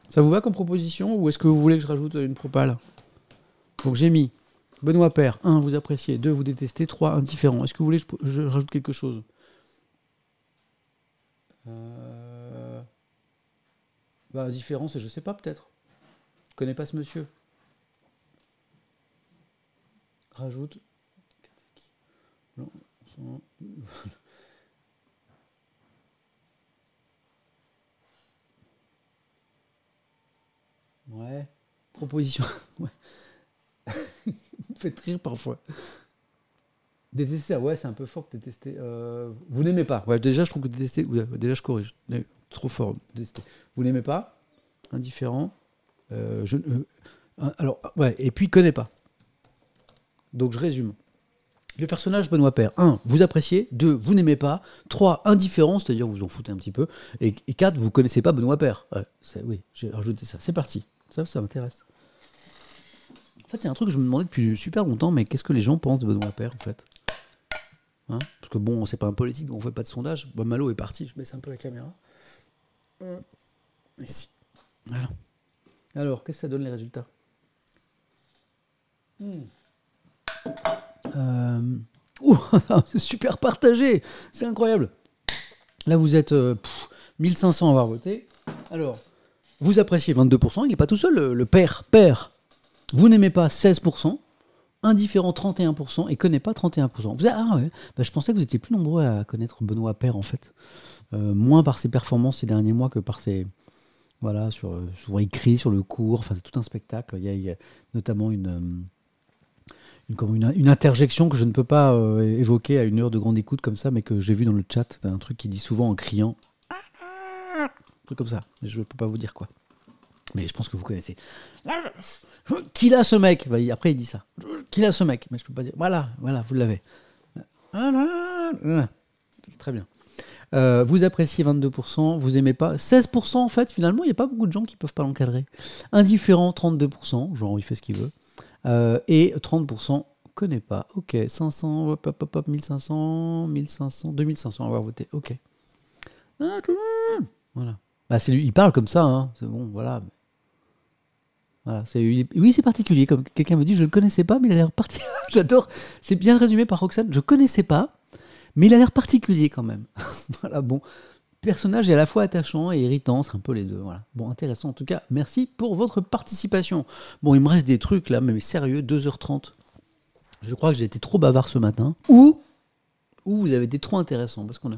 Ça vous va comme proposition ou est-ce que vous voulez que je rajoute une propale? Donc j'ai mis Benoît Père, 1, vous appréciez, 2, vous détestez, 3, indifférent. Est-ce que vous voulez que je, je rajoute quelque chose? Euh, Bah, indifférent, c'est je sais pas peut-être. Je connais pas ce monsieur. Rajoute. Ouais. Proposition. Ouais. Me faites rire parfois. Détester, ah ouais, c'est un peu fort que détester. Euh, vous n'aimez pas. Ouais, déjà, je trouve que détester. Déjà, je corrige. Trop fort, détester. Vous n'aimez pas. Indifférent. Euh, je, euh, alors, ouais, et puis, connaît pas. Donc, je résume. Le personnage Benoît Père, 1. Vous appréciez. 2. Vous n'aimez pas. 3. Indifférent, c'est-à-dire vous en foutez un petit peu. Et, 4. Vous connaissez pas Benoît Père. Oui, j'ai rajouté ça. C'est parti. Ça, ça m'intéresse. En fait, c'est un truc que je me demandais depuis super longtemps, mais qu'est-ce que les gens pensent de Benoît Père, en fait? Hein? Parce que bon, c'est pas un politique, on fait pas de sondage. Bon, Malo est parti, je baisse un peu la caméra. Hum. Ici. Voilà. Alors, qu'est-ce que ça donne les résultats? Hmm. Euh, super partagé, c'est incroyable. Là, vous êtes euh, pff, 1500 à avoir voté. Alors, vous appréciez 22%, il n'est pas tout seul, le, père, père. Vous n'aimez pas 16%, indifférent 31% et connaît pas 31%. Vous êtes- ah ouais, bah, je pensais que vous étiez plus nombreux à connaître Benoît Père en fait. Euh, moins par ses performances ces derniers mois que par ses. Voilà, sur, euh, souvent écrit sur le cours, enfin c'est tout un spectacle. Il y a, notamment une. euh, une, une, interjection que je ne peux pas euh, évoquer à une heure de grande écoute comme ça, mais que j'ai vu dans le chat, un truc qui dit souvent en criant. Un truc comme ça, je ne peux pas vous dire quoi. Mais je pense que vous connaissez. Qu'il a ce mec? Bah, Après, il dit ça. Qu'il a ce mec? Mais je peux pas dire. Voilà, voilà, vous l'avez. Très bien. Euh, vous appréciez 22%, vous aimez pas 16% en fait, finalement, il n'y a pas beaucoup de gens qui peuvent pas l'encadrer. Indifférent, 32%, genre il fait ce qu'il veut. Euh, et 30% connaît pas. Ok, 500, hop, hop, hop, hop, 1500, 1500, 2500 à avoir voté. Ok. Ah, Voilà. Bah, c'est il parle comme ça, hein. c'est bon, voilà. Voilà, c'est, oui, c'est particulier. Comme quelqu'un me dit, je ne connaissais pas, mais il a l'air particulier. J'adore. C'est bien résumé par Roxane. Je ne connaissais pas, mais il a l'air particulier quand même. voilà, bon. Personnage est à la fois attachant et irritant, c'est un peu les deux. Voilà. Bon, intéressant en tout cas. Merci pour votre participation. Bon, il me reste des trucs là, mais sérieux, 2h30. Je crois que j'ai été trop bavard ce matin. Ou, ou vous avez été trop intéressant, parce qu'on a,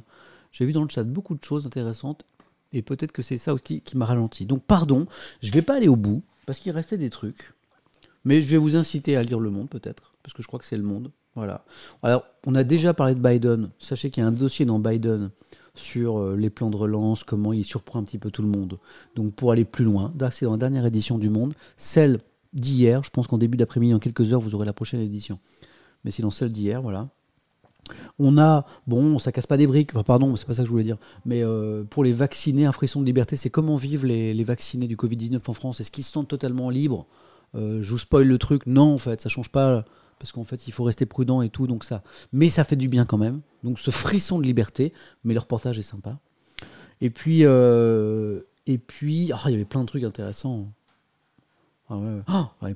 j'ai vu dans le chat beaucoup de choses intéressantes, et peut-être que c'est ça aussi qui m'a ralenti. Donc, pardon, je vais pas aller au bout, parce qu'il restait des trucs. Mais je vais vous inciter à lire Le Monde, peut-être, parce que je crois que c'est Le Monde. Voilà. Alors, on a déjà parlé de Biden. Sachez qu'il y a un dossier dans Biden sur euh, les plans de relance, comment il surprend un petit peu tout le monde. Donc, pour aller plus loin, c'est dans la dernière édition du Monde, celle d'hier. Je pense qu'en début d'après-midi, en quelques heures, vous aurez la prochaine édition. Mais dans celle d'hier, voilà. On a, bon, ça casse pas des briques, enfin, pardon, c'est pas ça que je voulais dire, mais euh, pour les vaccinés, un frisson de liberté, c'est comment vivent les, les vaccinés du Covid-19 en France? Est-ce qu'ils se sentent totalement libres? Euh, Je vous spoil le truc, non, en fait, ça change pas, parce qu'en fait, il faut rester prudent et tout, donc ça. Mais ça fait du bien quand même. Donc ce frisson de liberté, mais le reportage est sympa. Et puis, euh, et puis, ah, il y avait plein de trucs intéressants. Ah. Ah. Ouais.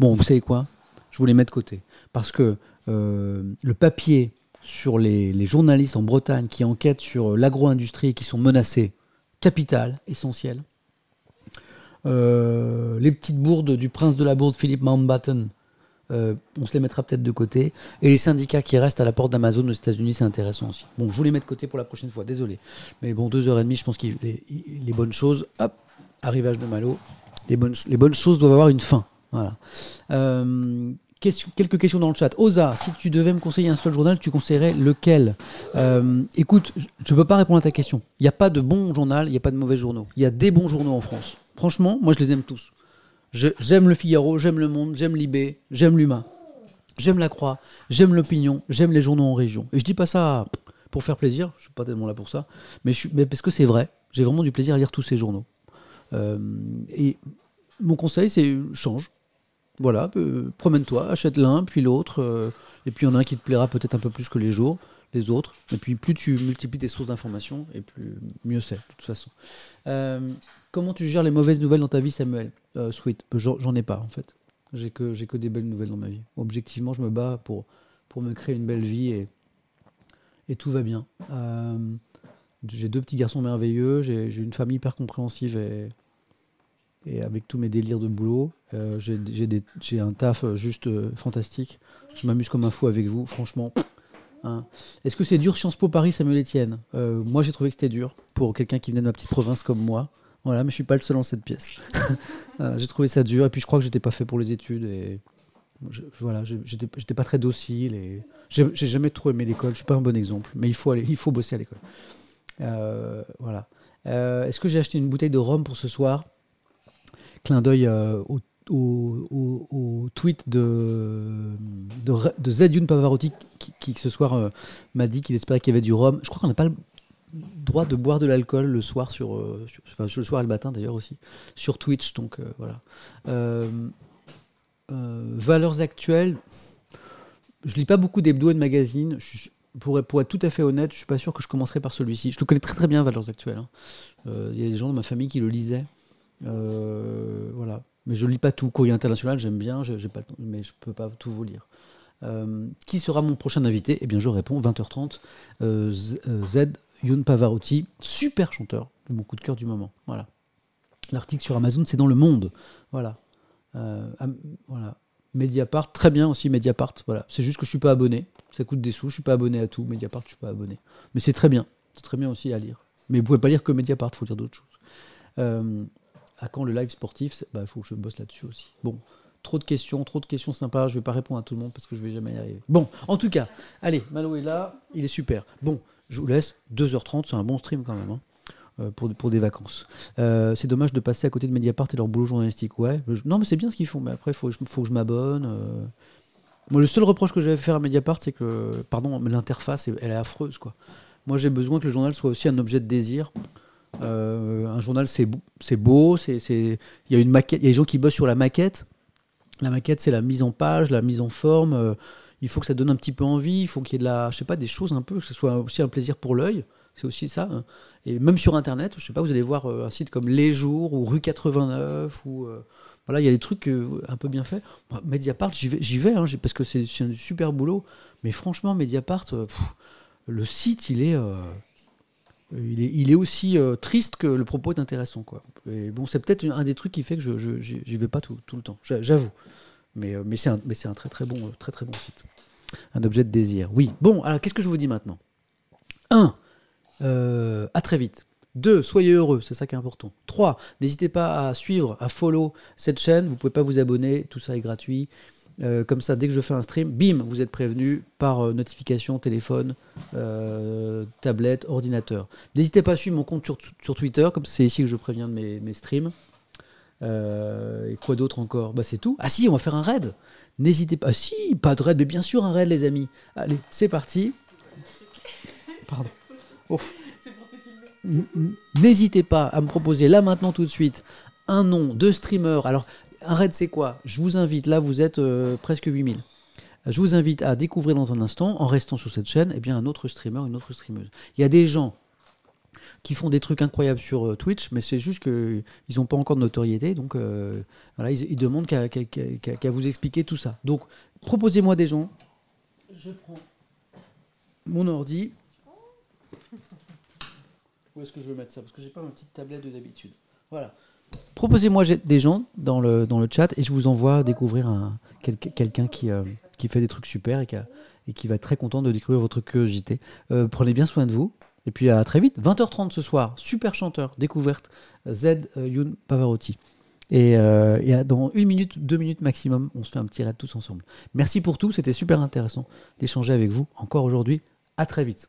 Bon, vous savez quoi? Je vous les mets de côté. Parce que euh, le papier sur les, journalistes en Bretagne qui enquêtent sur l'agro-industrie et qui sont menacés, capital, essentiel. Euh, les petites bourdes du prince de la bourde, Philippe Mountbatten, euh, on se les mettra peut-être de côté. Et les syndicats qui restent à la porte d'Amazon aux États-Unis, c'est intéressant aussi. Bon, je vous les mets de côté pour la prochaine fois, désolé. Mais bon, deux heures et demie, je pense que les, les bonnes choses, hop, arrivage de Malo, les bonnes, les bonnes choses doivent avoir une fin. Voilà. Euh, quelques questions dans le chat. Oza, si tu devais me conseiller un seul journal, tu conseillerais lequel? Euh, Écoute, je ne peux pas répondre à ta question. Il n'y a pas de bon journal, il n'y a pas de mauvais journaux. Il y a des bons journaux en France. Franchement, moi, je les aime tous. J'aime le Figaro, j'aime le Monde, j'aime Libé, j'aime l'Humain, j'aime la Croix, j'aime l'Opinion, j'aime les journaux en région. Et je dis pas ça pour faire plaisir, je suis pas tellement là pour ça, mais parce que c'est vrai. J'ai vraiment du plaisir à lire tous ces journaux. Euh, et mon conseil, c'est change. Voilà, euh, promène-toi, achète l'un, puis l'autre, euh, et puis il y en a un qui te plaira peut-être un peu plus que les jours, les autres. Et puis plus tu multiplies tes sources d'informations, et plus mieux c'est, de toute façon. Comment tu gères les mauvaises nouvelles dans ta vie, Samuel Euh, Sweet, j'en ai pas en fait. J'ai que, que des belles nouvelles dans ma vie. Objectivement, je me bats pour, pour me créer une belle vie et, et tout va bien. Euh, j'ai deux petits garçons merveilleux, j'ai une famille hyper compréhensive et, et avec tous mes délires de boulot. Euh, j'ai un taf juste euh, fantastique. Je m'amuse comme un fou avec vous, franchement. Hein. Est-ce que c'est dur Sciences Po Paris, Samuel Etienne? Euh, Moi, j'ai trouvé que c'était dur pour quelqu'un qui venait de ma petite province comme moi. Voilà, mais je suis pas le seul en cette pièce. Voilà, j'ai trouvé ça dur et puis je crois que j'étais pas fait pour les études et je- voilà, j'étais pas très docile et j'ai jamais trop aimé l'école. Je suis pas un bon exemple, mais il faut aller, il faut bosser à l'école. Euh, voilà. Euh, Est-ce que j'ai acheté une bouteille de rhum pour ce soir? Clin d'œil euh, au, au- au- au tweet de, de, de Zedune Pavarotti qui, qui, ce soir euh, m'a dit qu'il espérait qu'il y avait du rhum. Je crois qu'on n'a pas le droit de boire de l'alcool le soir sur, euh, enfin le soir et le matin d'ailleurs aussi sur Twitch donc euh, voilà. Euh, valeurs actuelles je lis pas beaucoup d'hebdo et de magazines. Pour, pour être tout à fait honnête je suis pas sûr que je commencerai par celui-ci. Je le connais très très bien valeurs actuelles hein. Il y a des gens dans ma famille qui le lisaient. Voilà. Mais je lis pas tout. Courrier international j'aime bien j'ai pas mais je peux pas tout vous lire. Qui sera mon prochain invité? Eh bien, je réponds 20h30. euh, Z, euh, Z, Youn Pavarotti, super chanteur, mon coup de cœur du moment. Voilà. L'article sur Amazon, c'est dans le Monde. Voilà. Euh, voilà. Mediapart, très bien aussi Mediapart. Voilà. C'est juste que je suis pas abonné. Ça coûte des sous. Je suis pas abonné à tout. Mediapart, je suis pas abonné. Mais c'est très bien. C'est très bien aussi à lire. Mais vous pouvez pas lire que Mediapart. faut lire d'autres choses. Euh, à quand le live sportif Il bah, faut que je bosse là-dessus aussi. Bon. Trop de questions, trop de questions sympas. Je vais pas répondre à tout le monde parce que je vais jamais y arriver. Bon, en tout cas, allez, Malo est là, il est super. Bon, je vous laisse 2h30, c'est un bon stream quand même. hein, euh, pour, des vacances. Euh, c'est dommage de passer à côté de Mediapart et leur boulot journalistique. Non, mais c'est bien ce qu'ils font, mais après, il faut, que je m'abonne. euh. Moi, le seul reproche que j'avais faire à Mediapart, c'est que, pardon, mais l'interface, elle est affreuse. Moi, j'ai besoin que le journal soit aussi un objet de désir. Un journal, c'est beau, il y a une maquette, il y a des gens qui bossent sur la maquette. La maquette, c'est la mise en page, la mise en forme. Il faut que ça donne un petit peu envie. Il faut qu'il y ait de la, je sais pas, des choses un peu, que ce soit aussi un plaisir pour l'œil. C'est aussi ça. hein. Et même sur Internet, je sais pas, vous allez voir euh, un site comme Les Jours ou Rue 89 ou euh, voilà, il y a des trucs euh, un peu bien faits. Moi, Mediapart, j'y vais, j'y vais hein, parce que c'est un super boulot. Mais franchement, Mediapart, le site, il est, il est, aussi triste que le propos est intéressant, quoi. Bon, c'est peut-être un des trucs qui fait que je, j'y vais pas tout, le temps. j'a- J'avoue. Mais, euh, mais c'est un, un très très bon, euh, très très bon site. Un objet de désir. Oui. Bon, alors qu'est-ce que je vous dis maintenant? 1. à très vite. 2. Soyez heureux, c'est ça qui est important. 3. N'hésitez pas à suivre, à follow cette chaîne. Vous pouvez pas vous abonner, tout ça est gratuit. Euh, comme ça, dès que je fais un stream, bim, vous êtes prévenu par euh, notification, téléphone, euh, tablette, ordinateur. N'hésitez pas à suivre mon compte sur, sur Twitter, comme c'est ici que je préviens de mes, mes streams. Euh, et quoi d'autre encore Bah c'est tout. Ah si, on va faire un raid. N'hésitez pas. Ah si, pas de raid, mais bien sûr un raid, les amis. Allez, c'est parti. Pardon. Ouf. N'hésitez pas à me proposer là maintenant tout de suite un nom de streamer. Alors, un raid c'est quoi Je vous invite, là vous êtes euh, presque 8000. Je vous invite à découvrir dans un instant, en restant sur cette chaîne, eh bien, un autre streamer, une autre streameuse. Il y a des gens, qui font des trucs incroyables sur euh, Twitch, mais c'est juste qu'ils n'ont pas encore de notoriété, donc euh, voilà, ils, demandent qu'à vous expliquer tout ça. Donc, proposez-moi des gens. Je prends mon ordi. Où est-ce que je veux mettre ça? Parce que j'ai pas ma petite tablette de d'habitude. Voilà. Proposez-moi des gens dans le, dans le chat et je vous envoie découvrir un, quel- quelqu'un qui, euh, qui fait des trucs super et qui, va être très content de découvrir votre curiosité. Prenez bien soin de vous. Et puis à très vite. 20h30 ce soir. Super chanteur. Découverte. Z euh, Youn Pavarotti. Et, euh, et dans une minute, deux minutes maximum, on se fait un petit raid tous ensemble. Merci pour tout. C'était super intéressant d'échanger avec vous encore aujourd'hui. À très vite.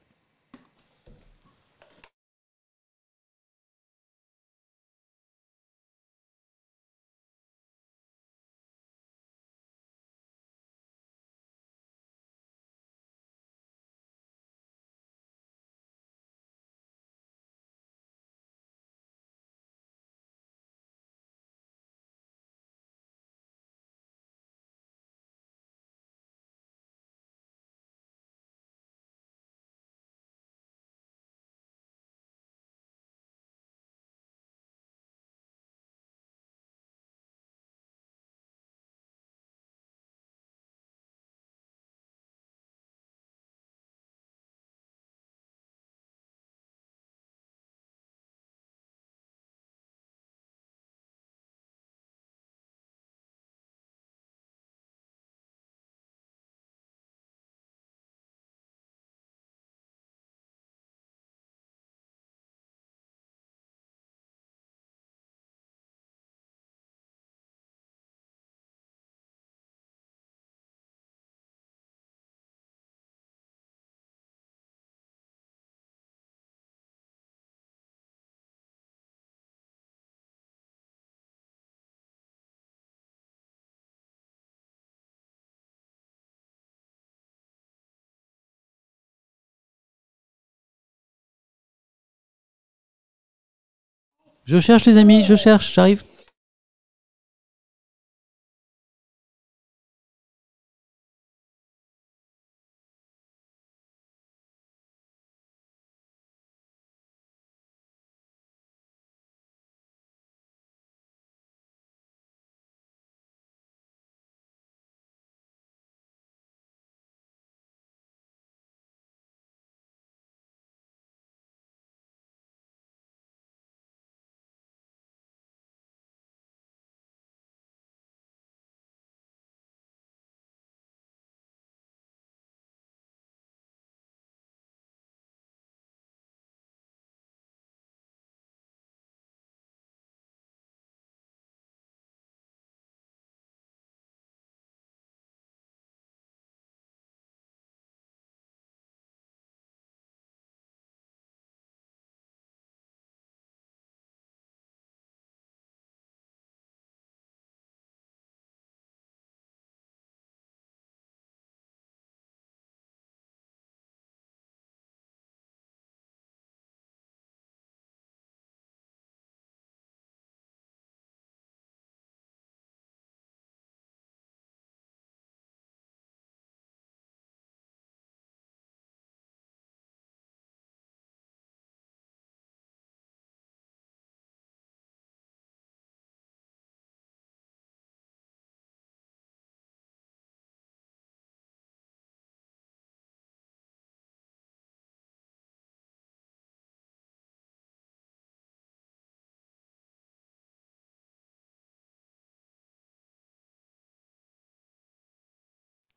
Je cherche les amis, je cherche, j'arrive.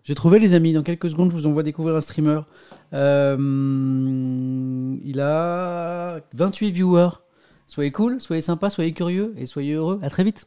J'ai trouvé les amis, dans quelques secondes je vous envoie découvrir un streamer. Euh, il a 28 viewers. Soyez cool, soyez sympa, soyez curieux et soyez heureux. À très vite.